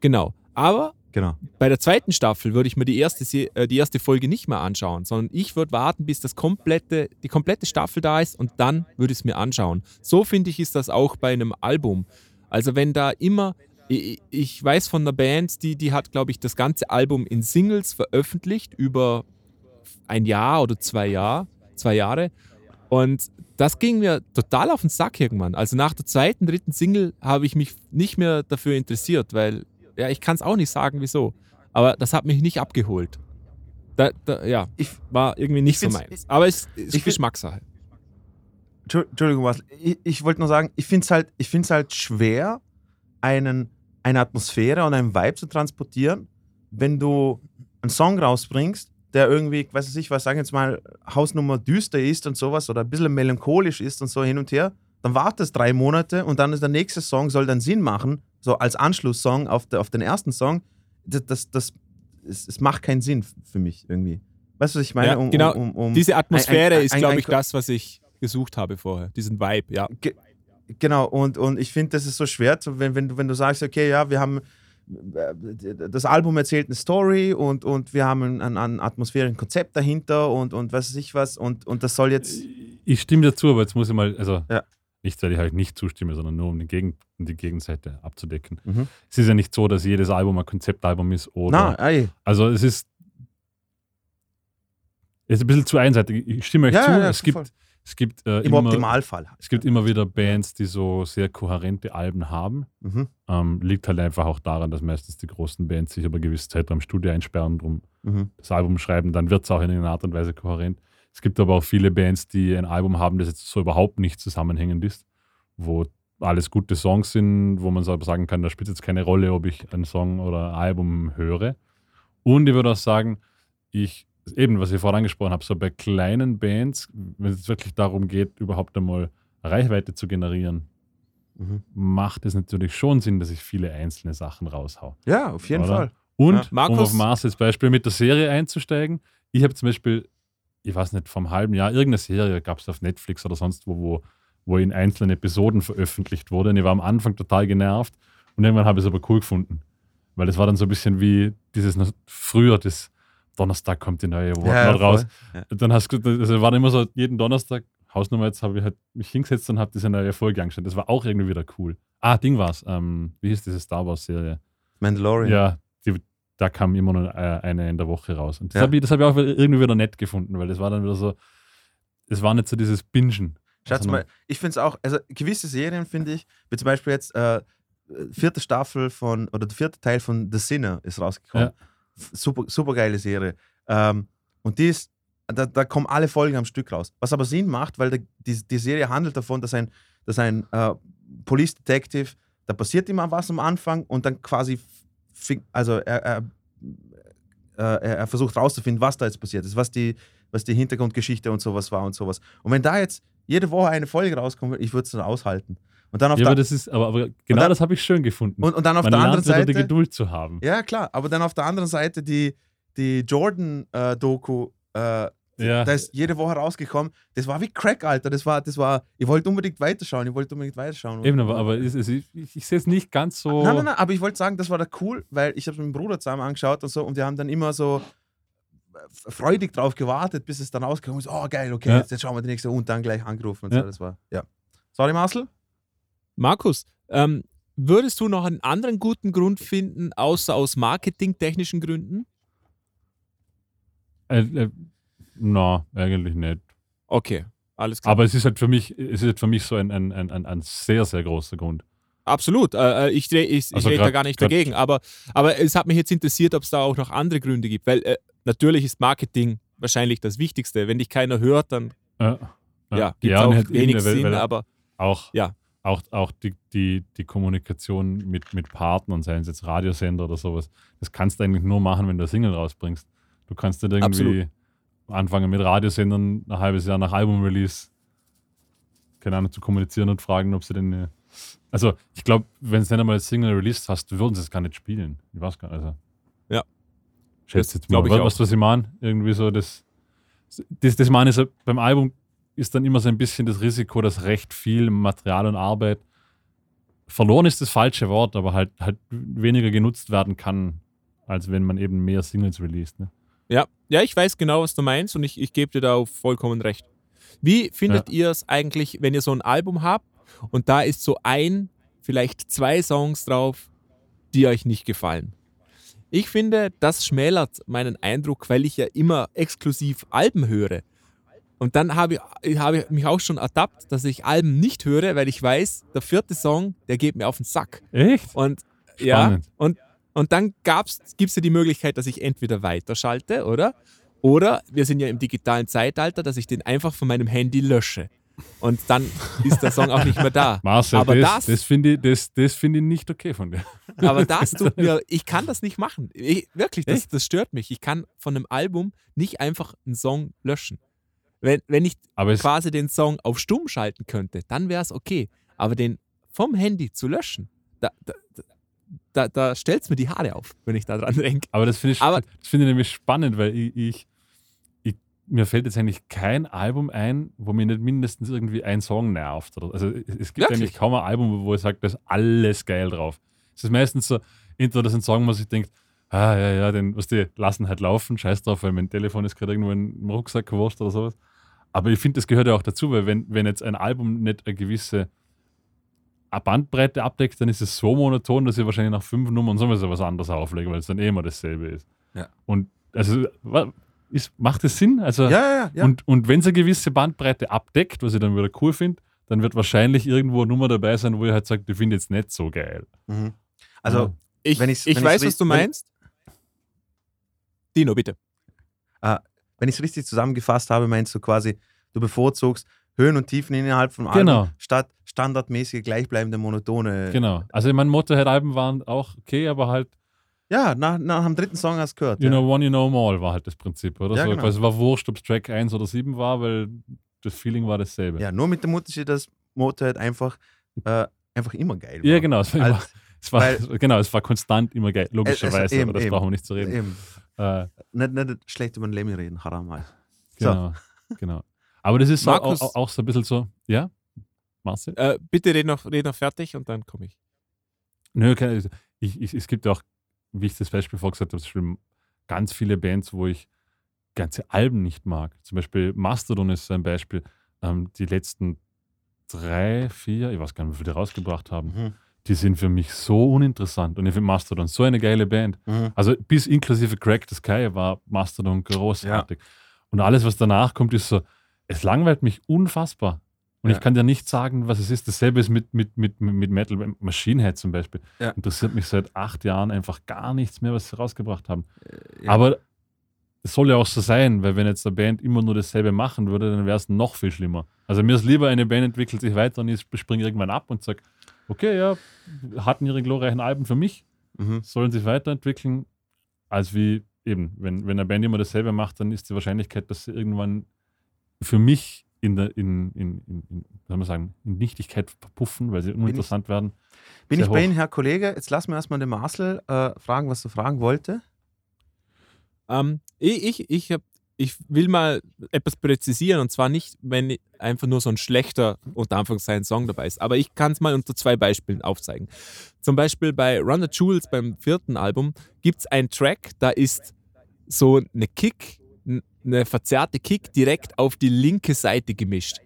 C: Genau. Aber
A: genau.
C: bei der zweiten Staffel würde ich mir die erste, äh, die erste Folge nicht mehr anschauen, sondern ich würde warten, bis das komplette, die komplette Staffel da ist und dann würde ich es mir anschauen. So finde ich, ist das auch bei einem Album. Also wenn da immer, ich, ich weiß von einer Band, die, die hat, glaube ich, das ganze Album in Singles veröffentlicht über ein Jahr oder zwei Jahre, zwei Jahre. Und das ging mir total auf den Sack irgendwann. Also nach der zweiten, dritten Single habe ich mich nicht mehr dafür interessiert, weil ja, ich kann es auch nicht sagen, wieso. Aber das hat mich nicht abgeholt. Da, da, ja, ich, war irgendwie nicht so meins. Aber es ist ich Geschmackssache.
A: Entschuldigung, was? Ich, ich wollte nur sagen, ich finde es halt, halt schwer, einen, eine Atmosphäre und einen Vibe zu transportieren, wenn du einen Song rausbringst, der irgendwie, weiß ich was, sagen jetzt mal, Hausnummer düster ist und sowas oder ein bisschen melancholisch ist und so hin und her, dann wartest drei Monate und dann ist der nächste Song, soll dann Sinn machen, so als Anschlusssong auf, der, auf den ersten Song. Das, das, das es, es macht keinen Sinn für mich irgendwie. Weißt du, was ich meine? Ja,
C: um, genau, um, um, diese Atmosphäre ein, ein, ist, glaube ich, das, was ich gesucht habe vorher, diesen Vibe, ja.
A: Ge genau, und, und ich finde, das ist so schwer, wenn, wenn, du, wenn du sagst, okay, ja, wir haben das Album erzählt eine Story und, und wir haben ein, ein Atmosphäre, Konzept dahinter und, und was weiß ich was und, und das soll jetzt.
B: Ich stimme dazu, aber jetzt muss ich mal, also ja. nicht, weil ich halt nicht zustimme, sondern nur um die, Gegen, die Gegenseite abzudecken. Mhm. Es ist ja nicht so, dass jedes Album ein Konzeptalbum ist oder.
A: Na,
B: also es ist. Es ist ein bisschen zu einseitig. Ich stimme euch ja, zu. Ja, es gibt, es gibt, äh,
A: Im immer, Optimalfall.
B: Es gibt immer wieder Bands, die so sehr kohärente Alben haben. Mhm. Ähm, liegt halt einfach auch daran, dass meistens die großen Bands sich über gewisse Zeit beim Studio einsperren, drum mhm. das Album schreiben. Dann wird es auch in einer Art und Weise kohärent. Es gibt aber auch viele Bands, die ein Album haben, das jetzt so überhaupt nicht zusammenhängend ist, wo alles gute Songs sind, wo man aber sagen kann, da spielt jetzt keine Rolle, ob ich einen Song oder ein Album höre. Und ich würde auch sagen, ich eben, was ich vorhin angesprochen habe, so bei kleinen Bands, wenn es wirklich darum geht, überhaupt einmal Reichweite zu generieren, mhm. macht es natürlich schon Sinn, dass ich viele einzelne Sachen raushau.
A: Ja, auf jeden Oder? Fall.
B: Und
A: ja.
B: Markus, um auf Marcels Beispiel mit der Serie einzusteigen, ich habe zum Beispiel, ich weiß nicht, vom halben Jahr, irgendeine Serie gab es auf Netflix oder sonst wo, wo, wo in einzelnen Episoden veröffentlicht wurde. Und ich war am Anfang total genervt und irgendwann habe ich es aber cool gefunden. Weil es war dann so ein bisschen wie dieses früher, das Donnerstag kommt die neue Wort ja, raus. Ja. Dann hast du, also war immer so jeden Donnerstag, Hausnummer, jetzt habe ich halt mich hingesetzt und habe diese neue Folge angeschaut. Das war auch irgendwie wieder cool. Ah, Ding war's. Ähm, wie hieß diese Star Wars-Serie?
A: Mandalorian.
B: Ja, die, da kam immer nur äh, eine in der Woche raus. Und das ja. habe ich, hab ich auch irgendwie wieder nett gefunden, weil das war dann wieder so, es war nicht so dieses Bingen.
A: Schaut mal, ich finde es auch, also gewisse Serien finde ich, wie zum Beispiel jetzt äh, vierte Staffel von, oder der vierte Teil von The Sinner ist rausgekommen. Ja super, super geile Serie. Ähm, und die ist, da, da, kommen alle Folgen am Stück raus. Was aber Sinn macht, weil die, die, die Serie handelt davon, dass ein, dass ein äh, Police Detective, da passiert immer was am Anfang und dann quasi, also er, er, äh, er versucht rauszufinden, was da jetzt passiert ist, was die, was die Hintergrundgeschichte und sowas war und sowas. Und wenn da jetzt jede Woche eine Folge rauskommt, ich würde es dann aushalten. Und dann auf
B: ja, aber das ist, aber, aber genau dann, das habe ich schön gefunden.
A: Und, und dann auf Man der anderen Seite.
B: die Geduld zu haben.
A: Ja, klar, aber dann auf der anderen Seite die, die Jordan-Doku, äh, äh, ja. da ist jede Woche rausgekommen. Das war wie Crack, Alter. Das war, das war, ich wollte unbedingt weiterschauen, ich wollte unbedingt weiterschauen.
B: Eben, aber, aber ist, ich, ich sehe es nicht ganz so.
A: Nein, nein, nein, aber ich wollte sagen, das war da cool, weil ich habe es mit dem Bruder zusammen angeschaut und so und wir haben dann immer so freudig drauf gewartet, bis es dann rausgekommen ist. Oh, geil, okay, ja. jetzt, jetzt, schauen wir die nächste und dann gleich angerufen und ja. so. Das war, ja. Sorry, Marcel?
C: Markus, ähm, würdest du noch einen anderen guten Grund finden, außer aus marketingtechnischen Gründen?
B: Äh, äh, na, eigentlich nicht.
C: Okay, alles klar.
B: Aber es ist halt für mich, es ist halt für mich so ein, ein, ein, ein sehr, sehr großer Grund.
C: Absolut. Äh, äh ich drehe ich, also ich da gar nicht dagegen. Aber, aber es hat mich jetzt interessiert, ob es da auch noch andere Gründe gibt. Weil äh, natürlich ist Marketing wahrscheinlich das Wichtigste. Wenn dich keiner hört, dann ja, ja, ja gibt es auch wenig Sinn. Weil, aber
B: auch, ja auch, auch die, die, die Kommunikation mit, mit Partnern, seien es jetzt Radiosender oder sowas, das kannst du eigentlich nur machen, wenn du eine Single rausbringst. Du kannst nicht irgendwie Absolut. anfangen mit Radiosendern ein halbes Jahr nach Album-Release keine Ahnung, zu kommunizieren und fragen, ob sie denn. Also, ich glaube, wenn es nicht einmal Single released hast, würden sie es gar nicht spielen. Ich weiß gar nicht. Also,
C: ja.
B: Schätze jetzt mal. Ich du, was ich meine? Irgendwie so, das. Das, das meine ich so, beim Album ist dann immer so ein bisschen das Risiko, dass recht viel Material und Arbeit verloren ist das falsche Wort, aber halt, halt weniger genutzt werden kann, als wenn man eben mehr Singles released. Ne?
C: Ja, ja, ich weiß genau, was du meinst und ich, ich gebe dir da vollkommen recht. Wie findet ja. ihr es eigentlich, wenn ihr so ein Album habt und da ist so ein, vielleicht zwei Songs drauf, die euch nicht gefallen? Ich finde, das schmälert meinen Eindruck, weil ich ja immer exklusiv Alben höre. Und dann habe ich, hab ich mich auch schon ertappt, dass ich Alben nicht höre, weil ich weiß, der vierte Song, der geht mir auf den Sack.
B: Echt?
C: Und Spannend. ja, und, und dann gibt es ja die Möglichkeit, dass ich entweder weiterschalte, oder? Oder wir sind ja im digitalen Zeitalter, dass ich den einfach von meinem Handy lösche. Und dann ist der Song auch nicht mehr da.
B: Marcel, aber das, das, das finde ich, das, das find ich nicht okay von dir.
C: Aber das tut mir, ich kann das nicht machen. Ich, wirklich, das, das stört mich. Ich kann von einem Album nicht einfach einen Song löschen. Wenn, wenn ich quasi den Song auf stumm schalten könnte, dann wäre es okay. Aber den vom Handy zu löschen, da, da, da, da stellt es mir die Haare auf, wenn ich da dran denke.
B: Aber das finde ich, find ich nämlich spannend, weil ich, ich, ich, mir fällt jetzt eigentlich kein Album ein, wo mir nicht mindestens irgendwie ein Song nervt. Also es gibt Wirklich? eigentlich kaum ein Album, wo ich sage, da ist alles geil drauf. Es ist meistens so, entweder das ein Song, wo sich denkt, ah ja, ja, den, was die lassen halt laufen, scheiß drauf, weil mein Telefon ist gerade irgendwo im Rucksack gewurscht oder sowas. Aber ich finde, das gehört ja auch dazu, weil wenn, wenn jetzt ein Album nicht eine gewisse Bandbreite abdeckt, dann ist es so monoton, dass ich wahrscheinlich nach fünf Nummern sowieso was anderes auflege, weil es dann eh immer dasselbe ist.
A: Ja.
B: Und also ist, macht das Sinn? Also,
A: ja, ja, ja.
B: Und, und wenn es eine gewisse Bandbreite abdeckt, was ich dann wieder cool finde, dann wird wahrscheinlich irgendwo eine Nummer dabei sein, wo ich halt sage, ich finde jetzt nicht so geil.
A: Mhm. Also,
C: ich, wenn ich weiß, was du meinst. Dino, bitte.
A: Ah, wenn ich es richtig zusammengefasst habe, meinst du quasi, du bevorzugst Höhen und Tiefen innerhalb von
B: Alben genau.
A: statt standardmäßige, gleichbleibende, monotone.
B: Genau. Also mein Motorhead-Alben waren auch okay, aber halt.
A: Ja, nach, nach dem dritten Song hast du gehört.
B: You
A: ja.
B: know, one you know all war halt das Prinzip, oder? Ja, so, genau. Es war wurscht, ob es Track 1 oder 7 war, weil das Feeling war dasselbe.
A: Ja, nur mit dem Unterschied, dass Motorhead einfach, äh, einfach immer geil war.
B: Ja, genau. Es war, Als, es war genau, es war konstant immer geil, logischerweise, es, es, eben, aber das eben, brauchen wir nicht zu reden.
A: Eben. Äh, nicht, nicht schlecht über den Lemmy reden, haram halt.
B: Genau, so. genau. Aber das ist Markus, auch, auch, so ein bisschen so, ja?
C: Marcel? Äh, bitte red noch, red noch fertig und dann komme ich.
B: Nö, okay, ich, ich, es gibt auch, wie ich das Beispiel vorgesagt habe, ganz viele Bands, wo ich ganze Alben nicht mag. Zum Beispiel Mastodon ist so ein Beispiel. Ähm, die letzten drei, vier, ich weiß gar nicht, wie viele die rausgebracht haben. Mhm die sind für mich so uninteressant. Und ich finde Mastodon so eine geile Band. Mhm. Also bis inklusive Crack the Sky war Mastodon großartig. Ja. Und alles, was danach kommt, ist so, es langweilt mich unfassbar. Und ja. ich kann dir nicht sagen, was es ist. Dasselbe ist mit, mit, mit, mit Metal Machine Head zum Beispiel. Ja. Interessiert mich seit acht Jahren einfach gar nichts mehr, was sie rausgebracht haben. Äh, ja. Aber es soll ja auch so sein, weil wenn jetzt eine Band immer nur dasselbe machen würde, dann wäre es noch viel schlimmer. Also mir ist lieber, eine Band entwickelt sich weiter und ich springe irgendwann ab und sage, okay, ja, hatten ihre glorreichen Alben für mich, mhm. sollen sich weiterentwickeln, als wie eben, wenn, wenn eine Band immer dasselbe macht, dann ist die Wahrscheinlichkeit, dass sie irgendwann für mich in, der, in, in, in, in soll man sagen, in Nichtigkeit verpuffen, weil sie uninteressant bin ich, werden.
A: Bin ich hoch. bei Ihnen, Herr Kollege? Jetzt lassen wir erstmal den Marcel äh, fragen, was du fragen wollte.
C: Ähm, ich ich, ich habe ich will mal etwas präzisieren und zwar nicht, wenn einfach nur so ein schlechter, unter Anführungszeichen, Song dabei ist. Aber ich kann es mal unter zwei Beispielen aufzeigen. Zum Beispiel bei Run the Jewels beim vierten Album gibt es einen Track, da ist so eine Kick, eine verzerrte Kick direkt auf die linke Seite gemischt.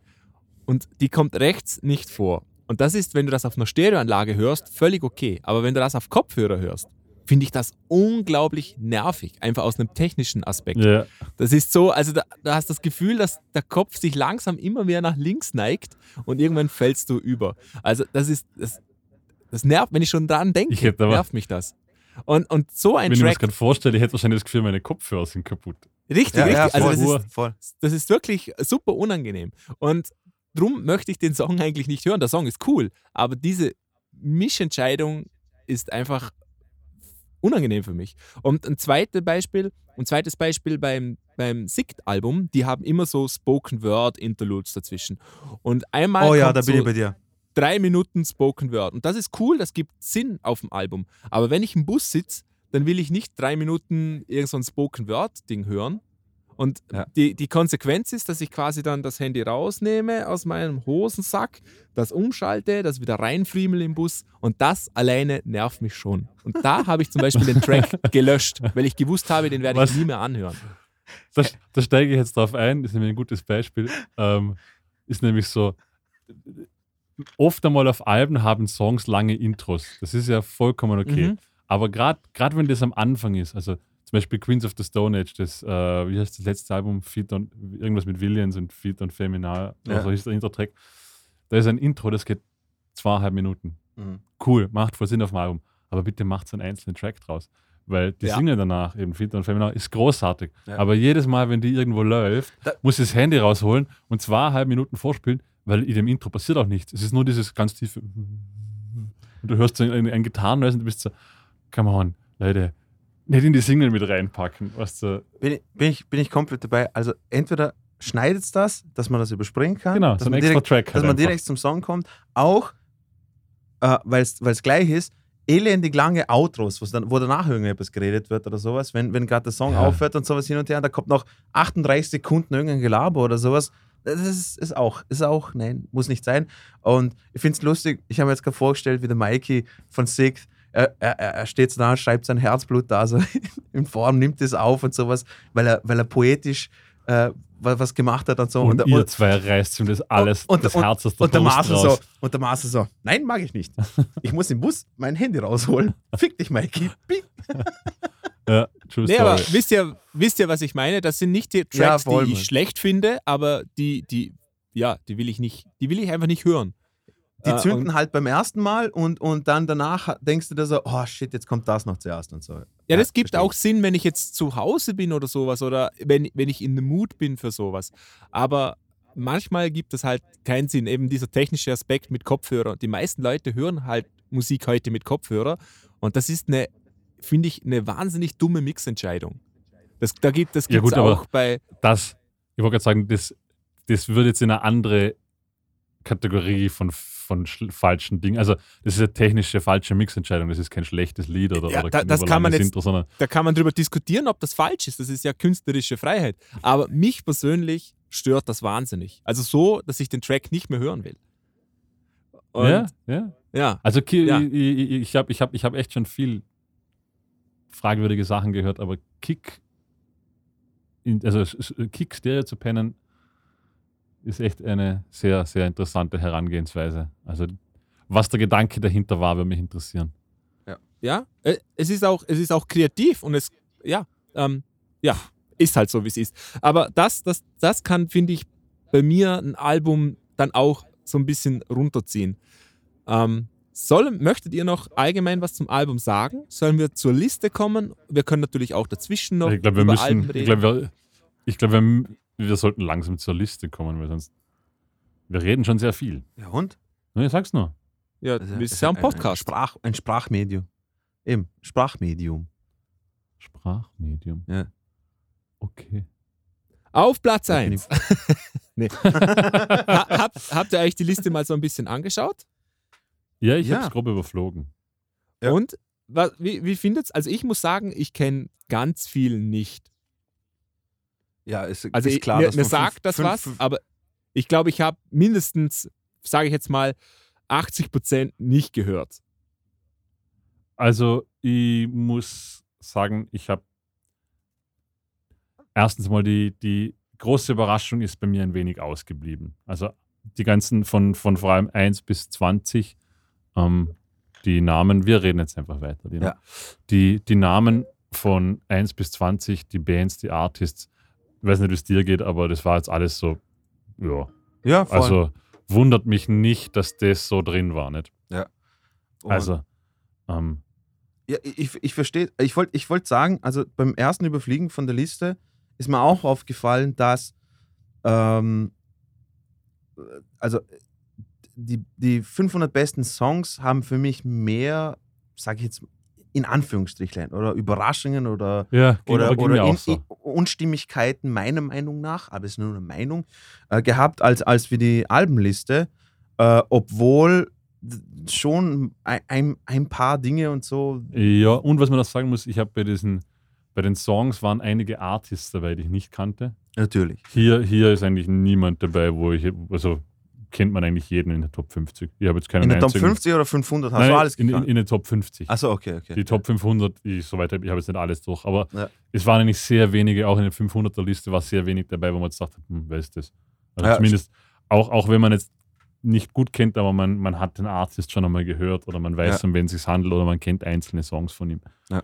C: Und die kommt rechts nicht vor. Und das ist, wenn du das auf einer Stereoanlage hörst, völlig okay. Aber wenn du das auf Kopfhörer hörst, finde ich das unglaublich nervig, einfach aus einem technischen Aspekt.
B: Ja.
C: Das ist so, also da, da hast du das Gefühl, dass der Kopf sich langsam immer mehr nach links neigt und irgendwann fällst du über. Also das ist, das, das nervt, wenn ich schon dran denke, nervt mich das. Und, und so ein
B: Wenn
C: Track, ich mir
B: das gerade vorstelle, ich hätte wahrscheinlich das Gefühl, meine Kopfhörer sind kaputt.
C: Richtig, ja, richtig.
A: Ja,
C: also
A: voll,
C: das, ist, voll. das ist wirklich super unangenehm. Und drum möchte ich den Song eigentlich nicht hören. Der Song ist cool, aber diese Mischentscheidung ist einfach unangenehm für mich. Und ein zweites Beispiel, ein zweites Beispiel beim, beim Sikt-Album, die haben immer so Spoken Word Interludes dazwischen. Und einmal.
A: Oh ja, da bin so ich bei dir.
C: Drei Minuten Spoken Word. Und das ist cool, das gibt Sinn auf dem Album. Aber wenn ich im Bus sitze, dann will ich nicht drei Minuten irgend so ein Spoken Word-Ding hören, und ja. die, die Konsequenz ist, dass ich quasi dann das Handy rausnehme aus meinem Hosensack, das umschalte, das wieder reinfriemel im Bus und das alleine nervt mich schon. Und da habe ich zum Beispiel den Track gelöscht, weil ich gewusst habe, den werde ich nie mehr anhören.
B: Da, da, steige ich jetzt drauf ein, das ist nämlich ein gutes Beispiel. Ähm, ist nämlich so, oft einmal auf Alben haben Songs lange Intros. Das ist ja vollkommen okay. Mhm. Aber gerade wenn das am Anfang ist, also zum Beispiel Queens of the Stone Age, das, äh, wie heißt das letzte Album? Feed on, irgendwas mit Williams und Feed on Feminal, ja. also ist der Intro-Track. Da ist ein Intro, das geht zweieinhalb Minuten. Mhm. Cool, macht voll Sinn auf dem Album. Aber bitte macht so einen einzelnen Track draus. Weil die ja. Single danach, eben Feed on Feminal, ist großartig. Ja. Aber jedes Mal, wenn die irgendwo läuft, da muss ich das Handy rausholen und zweieinhalb Minuten vorspielen, weil in dem Intro passiert auch nichts. Es ist nur dieses ganz tiefe. Und du hörst so ein, ein Gitarrennoise und du bist so, come on, Leute, nicht in die Single mit reinpacken. Weißt du.
A: bin, ich, bin, ich, bin ich komplett dabei. Also entweder schneidet es das, dass man das überspringen kann.
B: Genau, so ein extra
A: direkt,
B: Track.
A: Halt dass man einfach. direkt zum Song kommt. Auch, äh, weil es gleich ist, elendig lange Outros, dann, wo danach irgendetwas geredet wird oder sowas, wenn, wenn gerade der Song ja. aufhört und sowas hin und her, da kommt noch 38 Sekunden irgendein Gelaber oder sowas. Das ist, ist auch, ist auch, nein, muss nicht sein. Und ich finde es lustig, ich habe mir jetzt gerade vorgestellt, wie der Mikey von Sixth er, er, er steht so da, schreibt sein Herzblut da so in Form, nimmt es auf und sowas, weil er, weil er poetisch äh, was gemacht hat und so.
B: Und, und ihr zwei reißt ihm das alles, und, das Herz aus der
A: und der Master so Und der Master so, nein, mag ich nicht. Ich muss im Bus mein Handy rausholen. Fick dich, Mikey.
C: ja, true nee, aber wisst ihr, wisst ihr, was ich meine? Das sind nicht die Tracks, ja, voll, die ich schlecht finde, aber die, die, ja, die will ich nicht, die will ich einfach nicht hören.
A: Die äh, zünden halt beim ersten Mal und, und dann danach denkst du dir so, oh shit, jetzt kommt das noch zuerst und so. Ja,
C: ja das gibt auch Sinn, wenn ich jetzt zu Hause bin oder sowas oder wenn, wenn ich in the Mood bin für sowas. Aber manchmal gibt es halt keinen Sinn. Eben dieser technische Aspekt mit Kopfhörer. Die meisten Leute hören halt Musik heute mit Kopfhörer und das ist eine, finde ich, eine wahnsinnig dumme Mixentscheidung. Das, da gibt es ja, auch bei.
B: Das, ich wollte gerade sagen, das, das würde jetzt in eine andere Kategorie von von falschen Dingen. Also, das ist eine technische falsche Mixentscheidung. Das ist kein schlechtes Lied oder, ja, oder
C: da, das kann man jetzt, Intro, Da kann man darüber diskutieren, ob das falsch ist. Das ist ja künstlerische Freiheit. Aber mich persönlich stört das wahnsinnig. Also so, dass ich den Track nicht mehr hören will.
B: Und ja, ja. ja. Also ja. ich, ich habe ich hab, ich hab echt schon viel fragwürdige Sachen gehört, aber Kick, also Kick Stereo zu pennen, ist echt eine sehr, sehr interessante Herangehensweise. Also, was der Gedanke dahinter war, würde mich interessieren.
C: Ja, ja äh, es, ist auch, es ist auch kreativ und es, ja, ähm, ja, ist halt so, wie es ist. Aber das, das, das kann, finde ich, bei mir ein Album dann auch so ein bisschen runterziehen. Ähm, soll, möchtet ihr noch allgemein was zum Album sagen? Sollen wir zur Liste kommen? Wir können natürlich auch dazwischen noch
B: ich glaub, wir über müssen, Alben reden. Ich glaube, wir, ich glaub, wir wir sollten langsam zur Liste kommen, weil sonst. Wir reden schon sehr viel.
A: Ja, und?
B: Ja, sag's nur.
C: Ja, das ist ja ein Podcast.
A: Ein, Sprach, ein Sprachmedium. Eben, Sprachmedium.
B: Sprachmedium.
A: Ja.
B: Okay.
C: Auf Platz 1. nee. ha, habt, habt ihr euch die Liste mal so ein bisschen angeschaut?
B: Ja, ich ja. habe es grob überflogen.
C: Ja. Und was, wie, wie findet's? Also ich muss sagen, ich kenne ganz viel nicht.
A: Ja, ist,
C: also
A: ist klar.
C: Mir, mir sagt fünf, das fünf, was, fünf. aber ich glaube, ich habe mindestens, sage ich jetzt mal, 80 Prozent nicht gehört.
B: Also ich muss sagen, ich habe erstens mal die, die große Überraschung ist bei mir ein wenig ausgeblieben. Also die ganzen von, von vor allem 1 bis 20, ähm, die Namen, wir reden jetzt einfach weiter. Die, ja. die, die Namen von 1 bis 20, die Bands, die Artists, ich weiß nicht, wie es dir geht, aber das war jetzt alles so, ja.
A: Ja, voll.
B: Also wundert mich nicht, dass das so drin war, nicht?
A: Ja.
B: Und also, ähm,
A: ja, ich, ich verstehe, ich wollte ich wollt sagen, also beim ersten Überfliegen von der Liste ist mir auch aufgefallen, dass ähm, also die, die 500 besten Songs haben für mich mehr, sage ich jetzt, in Anführungsstrichlein oder Überraschungen oder,
B: ja,
A: oder, oder
B: in, so.
A: Unstimmigkeiten, meiner Meinung nach, aber es ist nur eine Meinung, äh, gehabt, als, als wir die Albenliste, äh, obwohl schon ein, ein, ein, paar Dinge und so.
B: Ja, und was man auch sagen muss, ich habe bei diesen, bei den Songs waren einige Artists dabei, die ich nicht kannte.
A: Natürlich.
B: Hier, hier ist eigentlich niemand dabei, wo ich, also kennt man eigentlich jeden in der Top 50. Ich habe jetzt keinen
A: In der Top 50 oder 500 hast
B: Nein,
A: du alles
B: in, in, in der Top 50.
A: Achso, okay, okay.
B: Die Top 500, ich, soweit ich habe jetzt nicht alles durch, aber
A: Ja.
B: es waren eigentlich sehr wenige, auch in der 500er Liste war sehr wenig dabei, wo man jetzt dachte, hm, wer ist das? Also
A: Ja,
B: zumindest, auch, auch wenn man jetzt nicht gut kennt, aber man, man hat den Artist schon einmal gehört oder man weiß,
A: Ja.
B: um wen es sich handelt oder man kennt einzelne Songs von ihm.
A: Ja.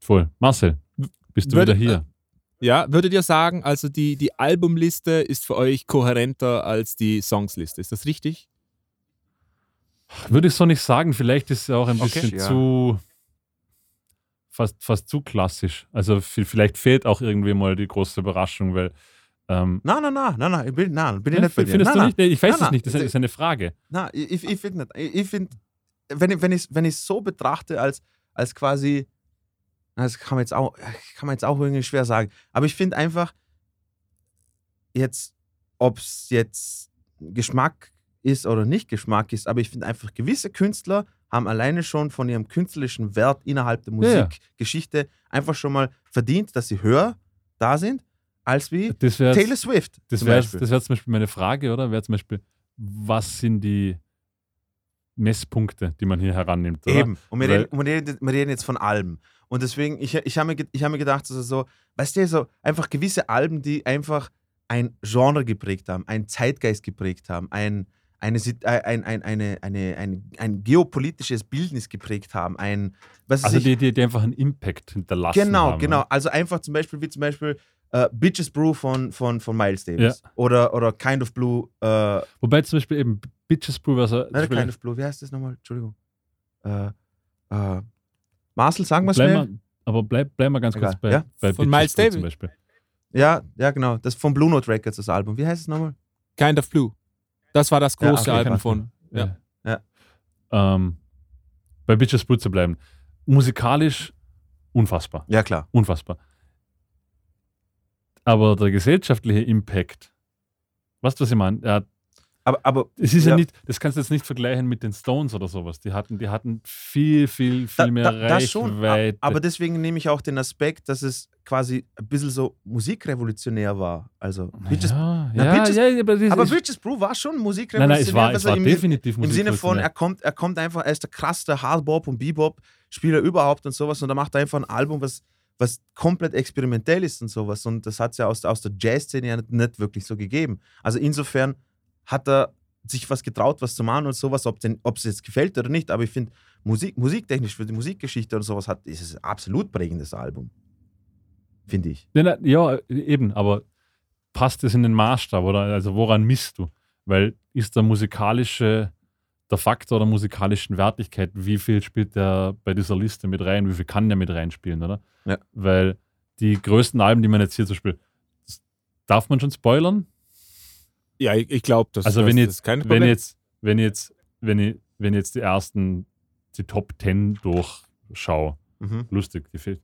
B: Voll. Marcel, bist du
C: Würde-
B: wieder hier?
C: Ja, würdet ihr sagen, also die, die Albumliste ist für euch kohärenter als die Songsliste? Ist das richtig?
B: Würde ich so nicht sagen. Vielleicht ist es auch ein
A: Okay,
B: bisschen
A: ja.
B: zu. Fast, fast zu klassisch. Also vielleicht fehlt auch irgendwie mal die große Überraschung, weil. Ähm,
A: Nein, nein, nein, nein, nein, ich bin, nein, bin ich
B: ne,
A: nicht bei dir.
B: findest
A: nein,
B: du
A: nein.
B: nicht? Ich weiß
A: Nein,
B: es nicht, das ist ist eine Frage.
A: Nein, ich, ich, finde nicht. Ich, finde, wenn ich es wenn ich, wenn so betrachte, als, als quasi, das kann man, jetzt auch, kann man jetzt auch irgendwie schwer sagen, aber ich finde einfach, jetzt, ob es jetzt Geschmack ist oder nicht Geschmack ist, aber ich finde einfach, gewisse Künstler haben alleine schon von ihrem künstlerischen Wert innerhalb der
B: Ja, ja.
A: Musikgeschichte einfach schon mal verdient, dass sie höher da sind, als wie
B: wäre
A: Taylor Swift.
B: das
A: zum
B: wär,
A: Beispiel.
B: das wär zum Beispiel meine Frage, oder? Wäre zum Beispiel, was sind die Messpunkte, die man hier herannimmt? Oder?
A: Eben. Und wir, reden, und wir, reden, wir reden jetzt von Alben. Und deswegen, ich, ich habe mir, ich hab mir gedacht, also so, weißt du, so einfach gewisse Alben, die einfach ein Genre geprägt haben, einen Zeitgeist geprägt haben, ein, eine, äh, ein, ein, eine, eine, ein, ein geopolitisches Bildnis geprägt haben, ein, was
B: Also
A: ich,
B: die, die, die einfach einen Impact hinterlassen
A: Genau,
B: haben.
A: genau.
B: oder?
A: Also einfach zum Beispiel, wie zum Beispiel äh, Bitches Brew von, von, von Miles Davis. Oder, oder Kind of Blue, äh,
B: Wobei zum Beispiel eben Bitches Brew, also zum
A: nein, Kind of Blue, wie heißt das nochmal? Entschuldigung. Äh, äh, Marcel, sagen wir es mir.
B: mal, aber bleib, bleib mal ganz kurz
A: Egal,
B: bei,
A: ja?
B: bei
C: Von
B: Bitches
C: Miles
B: Brew
C: Davis?
B: zum Beispiel.
A: Ja, ja, genau. Das ist von Blue Note Records, das Album. Wie heißt es nochmal?
C: Kind of Blue. Das war das
A: Ja,
C: große
A: okay,
C: Album von. Ja.
B: Ja. Ähm, bei Bitches Brew zu bleiben. Musikalisch unfassbar.
A: Ja, klar.
B: Unfassbar. Aber der gesellschaftliche Impact, weißt du, was ich meine? Ja,
A: Aber, aber
B: es ist ja.
A: Ja.
B: nicht, das kannst du jetzt nicht vergleichen mit den Stones oder sowas. Die hatten, die hatten viel, viel, viel
A: da,
B: mehr
A: da, das schon.
B: Reichweite.
A: Aber deswegen nehme ich auch den Aspekt, dass es quasi ein bisschen so musikrevolutionär war. Also, Bitches,
B: ja,
A: Na,
B: ja,
A: Bitches-
B: ja, aber,
A: aber Bitches Brew war schon
B: nein,
A: musikrevolutionär.
B: nein, es war, es war
A: im,
B: definitiv
A: Im Sinne von, er kommt, er kommt einfach, er ist der krasseste Hardbop und Bebop-Spieler überhaupt und sowas und er macht einfach ein Album, was, was komplett experimentell ist und sowas. Und das hat es ja aus, aus der Jazz-Szene ja nicht, nicht wirklich so gegeben. Also insofern hat er sich was getraut, was zu machen und sowas, ob es jetzt gefällt oder nicht. Aber ich finde, Musik, musiktechnisch für die Musikgeschichte und sowas hat, ist es ein absolut prägendes Album. Finde ich.
B: Ja, ja, eben, aber passt es in den Maßstab oder also woran misst du? Weil ist der musikalische, der Faktor der musikalischen Wertigkeit, wie viel spielt der bei dieser Liste mit rein, wie viel kann der mit reinspielen, oder?
A: Ja.
B: Weil die größten Alben, die man jetzt hier zum Beispiel, darf man schon spoilern?
C: Ja, ich, ich glaube, das,
B: Also
C: das,
B: wenn
C: das
B: jetzt,
C: ist kein
B: wenn
C: Problem.
B: jetzt, wenn jetzt, wenn ich, wenn jetzt die ersten, die Top 10 durchschaue,
A: Mhm.
B: lustig, die fehlt,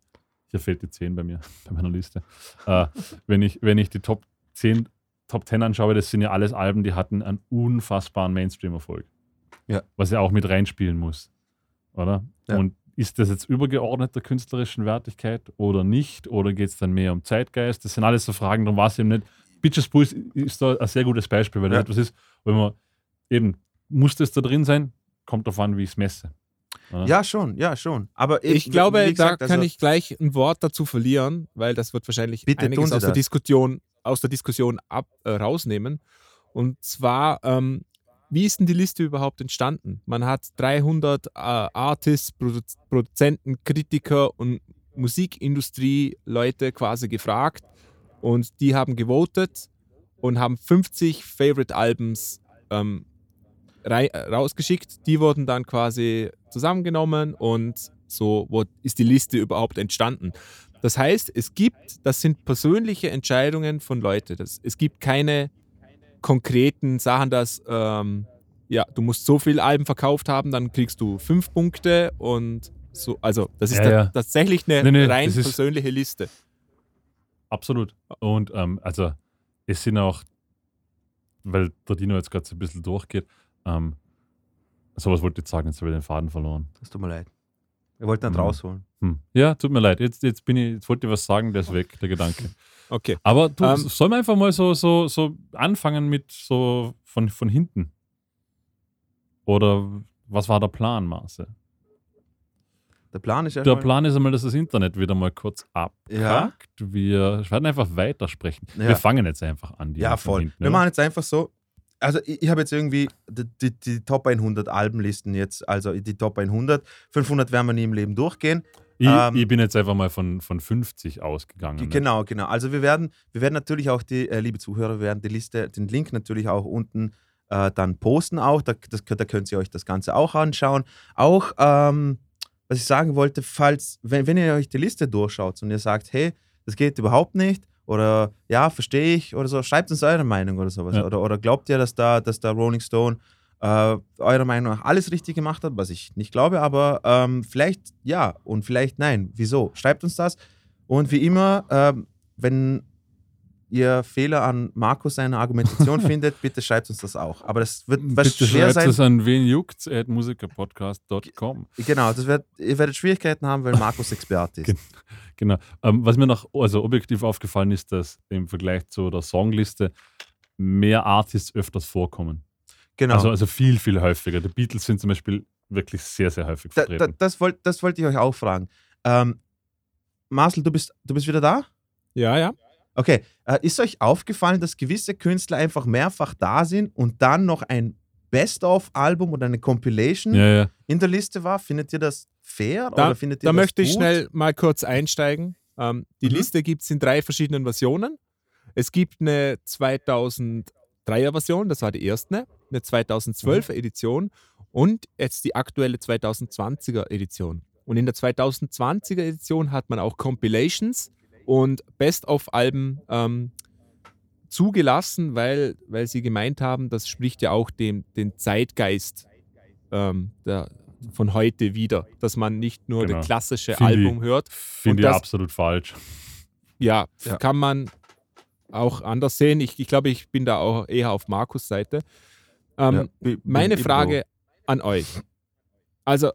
B: hier fehlt die 10 bei mir, bei meiner Liste. äh, wenn, ich, wenn ich die Top 10, Top 10 anschaue, das sind ja alles Alben, die hatten einen unfassbaren Mainstream-Erfolg.
A: Ja.
B: Was ja auch mit reinspielen muss. Oder?
A: Ja.
B: Und ist das jetzt übergeordnet der künstlerischen Wertigkeit oder nicht? Oder geht es dann mehr um Zeitgeist? Das sind alles so Fragen, darum war es eben nicht. Bitches Brew ist, da ein sehr gutes Beispiel, weil das
A: Ja.
B: etwas ist, wenn man eben, muss das da drin sein? Kommt darauf an, wie ich es messe. Oder?
A: Ja, schon, ja, schon. Aber eben,
C: Ich glaube,
A: gesagt,
C: da kann
A: also-
C: ich gleich ein Wort dazu verlieren, weil das wird wahrscheinlich einiges aus der,
A: das.
C: Diskussion, aus der Diskussion ab, äh, rausnehmen. Und zwar, ähm, wie ist denn die Liste überhaupt entstanden? Man hat 300 äh, Artists, Produ Produzenten, Kritiker und Musikindustrie-Leute quasi gefragt und die haben gewotet und haben 50 Favorite Albums ähm, äh, rausgeschickt. Die wurden dann quasi zusammengenommen und so ist die Liste überhaupt entstanden. Das heißt, es gibt, das sind persönliche Entscheidungen von Leuten. Es gibt keine konkreten Sachen, dass ähm, ja, du musst so viele Alben verkauft haben, dann kriegst du fünf Punkte und so, also das ist
B: Ja,
C: da-
B: ja.
C: tatsächlich eine
B: Nee, nee,
C: rein persönliche Liste.
B: Absolut. Und ähm, also es sind auch, weil der Dino jetzt gerade so ein bisschen durchgeht, ähm, sowas wollte ich jetzt sagen, jetzt habe ich den Faden verloren.
A: Das tut mir leid. Wir wollten ihn
B: Mhm.
A: rausholen.
B: Hm. Ja, tut mir leid. Jetzt, jetzt bin ich, jetzt wollte ich was sagen, der ist weg, der Gedanke.
C: Okay.
B: Aber du,
C: Ähm,
B: sollen wir einfach mal so, so, so anfangen mit so von, von hinten? Oder was war der Plan, Marcel?
A: Der Plan ist ja
B: Der Plan ist einmal, dass das Internet wieder mal kurz abkackt.
A: Ja.
B: Wir werden einfach weitersprechen.
A: Ja.
B: Wir fangen jetzt einfach an.
A: Ja, voll.
B: hinten,
A: Wir
B: oder?
A: machen jetzt einfach so. Also, ich, ich habe jetzt irgendwie die, die, die Top 100 Albenlisten jetzt, also die Top 100. 500 werden wir nie im Leben durchgehen.
B: Ich,
A: Ähm,
B: ich bin jetzt einfach mal von, von 50 ausgegangen. ne?
A: Genau, genau. Also, wir werden, wir werden natürlich auch die, äh, liebe Zuhörer, wir werden die Liste, den Link natürlich auch unten äh, dann posten auch. Da, das, da könnt ihr euch das Ganze auch anschauen. Auch, ähm, was ich sagen wollte, falls, wenn, wenn ihr euch die Liste durchschaut und ihr sagt, hey, das geht überhaupt nicht oder ja, verstehe ich oder so, schreibt uns eure Meinung oder sowas.
B: Ja.
A: Oder, oder glaubt ihr, dass da, dass da Rolling Stone äh, eurer Meinung nach alles richtig gemacht hat, was ich nicht glaube, aber ähm, vielleicht ja und vielleicht nein. Wieso? Schreibt uns das. Und wie immer, ähm, wenn ihr Fehler an Markus seiner Argumentation findet, bitte schreibt uns das auch. Aber das wird was
B: Bitte
A: schwer
B: schreibt
A: sein.
B: es an wen juckt's at musikerpodcast.com.
A: Genau, das wird, ihr werdet Schwierigkeiten haben, weil Markus Experte ist.
B: Genau. Ähm, was mir noch also objektiv aufgefallen ist, dass im Vergleich zu der Songliste mehr Artists öfters vorkommen.
A: Genau.
B: Also, also viel, viel häufiger. Die Beatles sind zum Beispiel wirklich sehr, sehr häufig
A: da, da,
B: vertreten.
A: das wollte das wollt ich euch auch fragen. Ähm, Marcel, du bist, du bist wieder da?
C: Ja, ja.
A: Okay. Äh, ist euch aufgefallen, dass gewisse Künstler einfach mehrfach da sind und dann noch ein Best-of-Album oder eine Compilation
B: ja, ja.
A: in der Liste war? Findet ihr das fair?
C: Da,
A: oder findet ihr
C: da
A: das
C: möchte ich
A: gut?
C: schnell mal kurz einsteigen. Ähm, die
A: Mhm.
C: Liste gibt es in drei verschiedenen Versionen. Es gibt eine 2003er Version, das war die erste, eine 2012er Edition und jetzt die aktuelle 2020er Edition. Und in der 2020er Edition hat man auch Compilations und Best-of-Alben ähm, zugelassen, weil, weil sie gemeint haben, das spricht ja auch dem, den Zeitgeist ähm, der, von heute wieder, dass man nicht nur
B: Genau.
C: das klassische
B: Finde ich-
C: Album hört.
B: Finde ich
C: das-
B: absolut falsch.
C: Ja,
A: Ja.
C: kann man auch anders sehen. Ich, ich glaube, ich bin da auch eher auf Markus Seite. Ähm,
A: Ja,
C: meine Frage an euch. Also,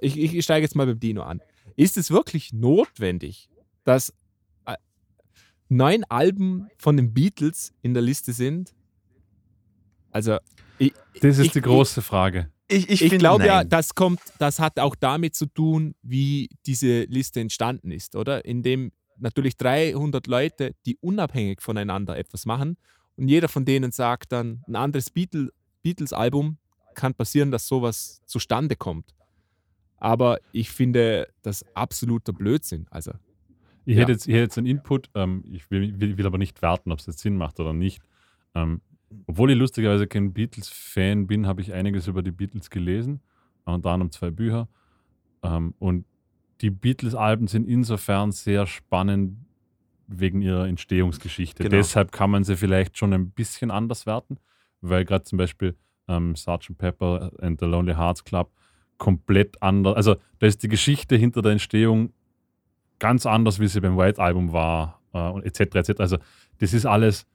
C: ich, ich steige jetzt mal beim Dino an. Ist es wirklich notwendig, dass äh, neun Alben von den Beatles in der Liste sind? Also, ich,
B: Das ist
C: ich-
B: die große Frage.
A: Ich, ich,
C: ich glaube ja, das kommt, das hat auch damit zu tun, wie diese Liste entstanden ist, oder? Indem natürlich 300 Leute, die unabhängig voneinander etwas machen und jeder von denen sagt dann, ein anderes Beatle, Beatles-Album kann passieren, dass sowas zustande kommt. Aber ich finde das absoluter Blödsinn. Also,
B: Ich,
C: Ja.
B: hätte jetzt, ich hätte jetzt einen Input, ähm, ich will, will, will aber nicht werten, ob es jetzt Sinn macht oder nicht. Ähm, obwohl ich lustigerweise kein Beatles-Fan bin, habe ich einiges über die Beatles gelesen, unter anderem zwei Bücher. Ähm, und die Beatles-Alben sind insofern sehr spannend wegen ihrer Entstehungsgeschichte.
A: Genau.
B: Deshalb kann man sie vielleicht schon ein bisschen anders werten, weil gerade zum Beispiel ähm, Sgt. Pepper and the Lonely Hearts Club komplett anders, also da ist die Geschichte hinter der Entstehung ganz anders, wie sie beim White Album war äh, und etc. etc. Also das ist alles,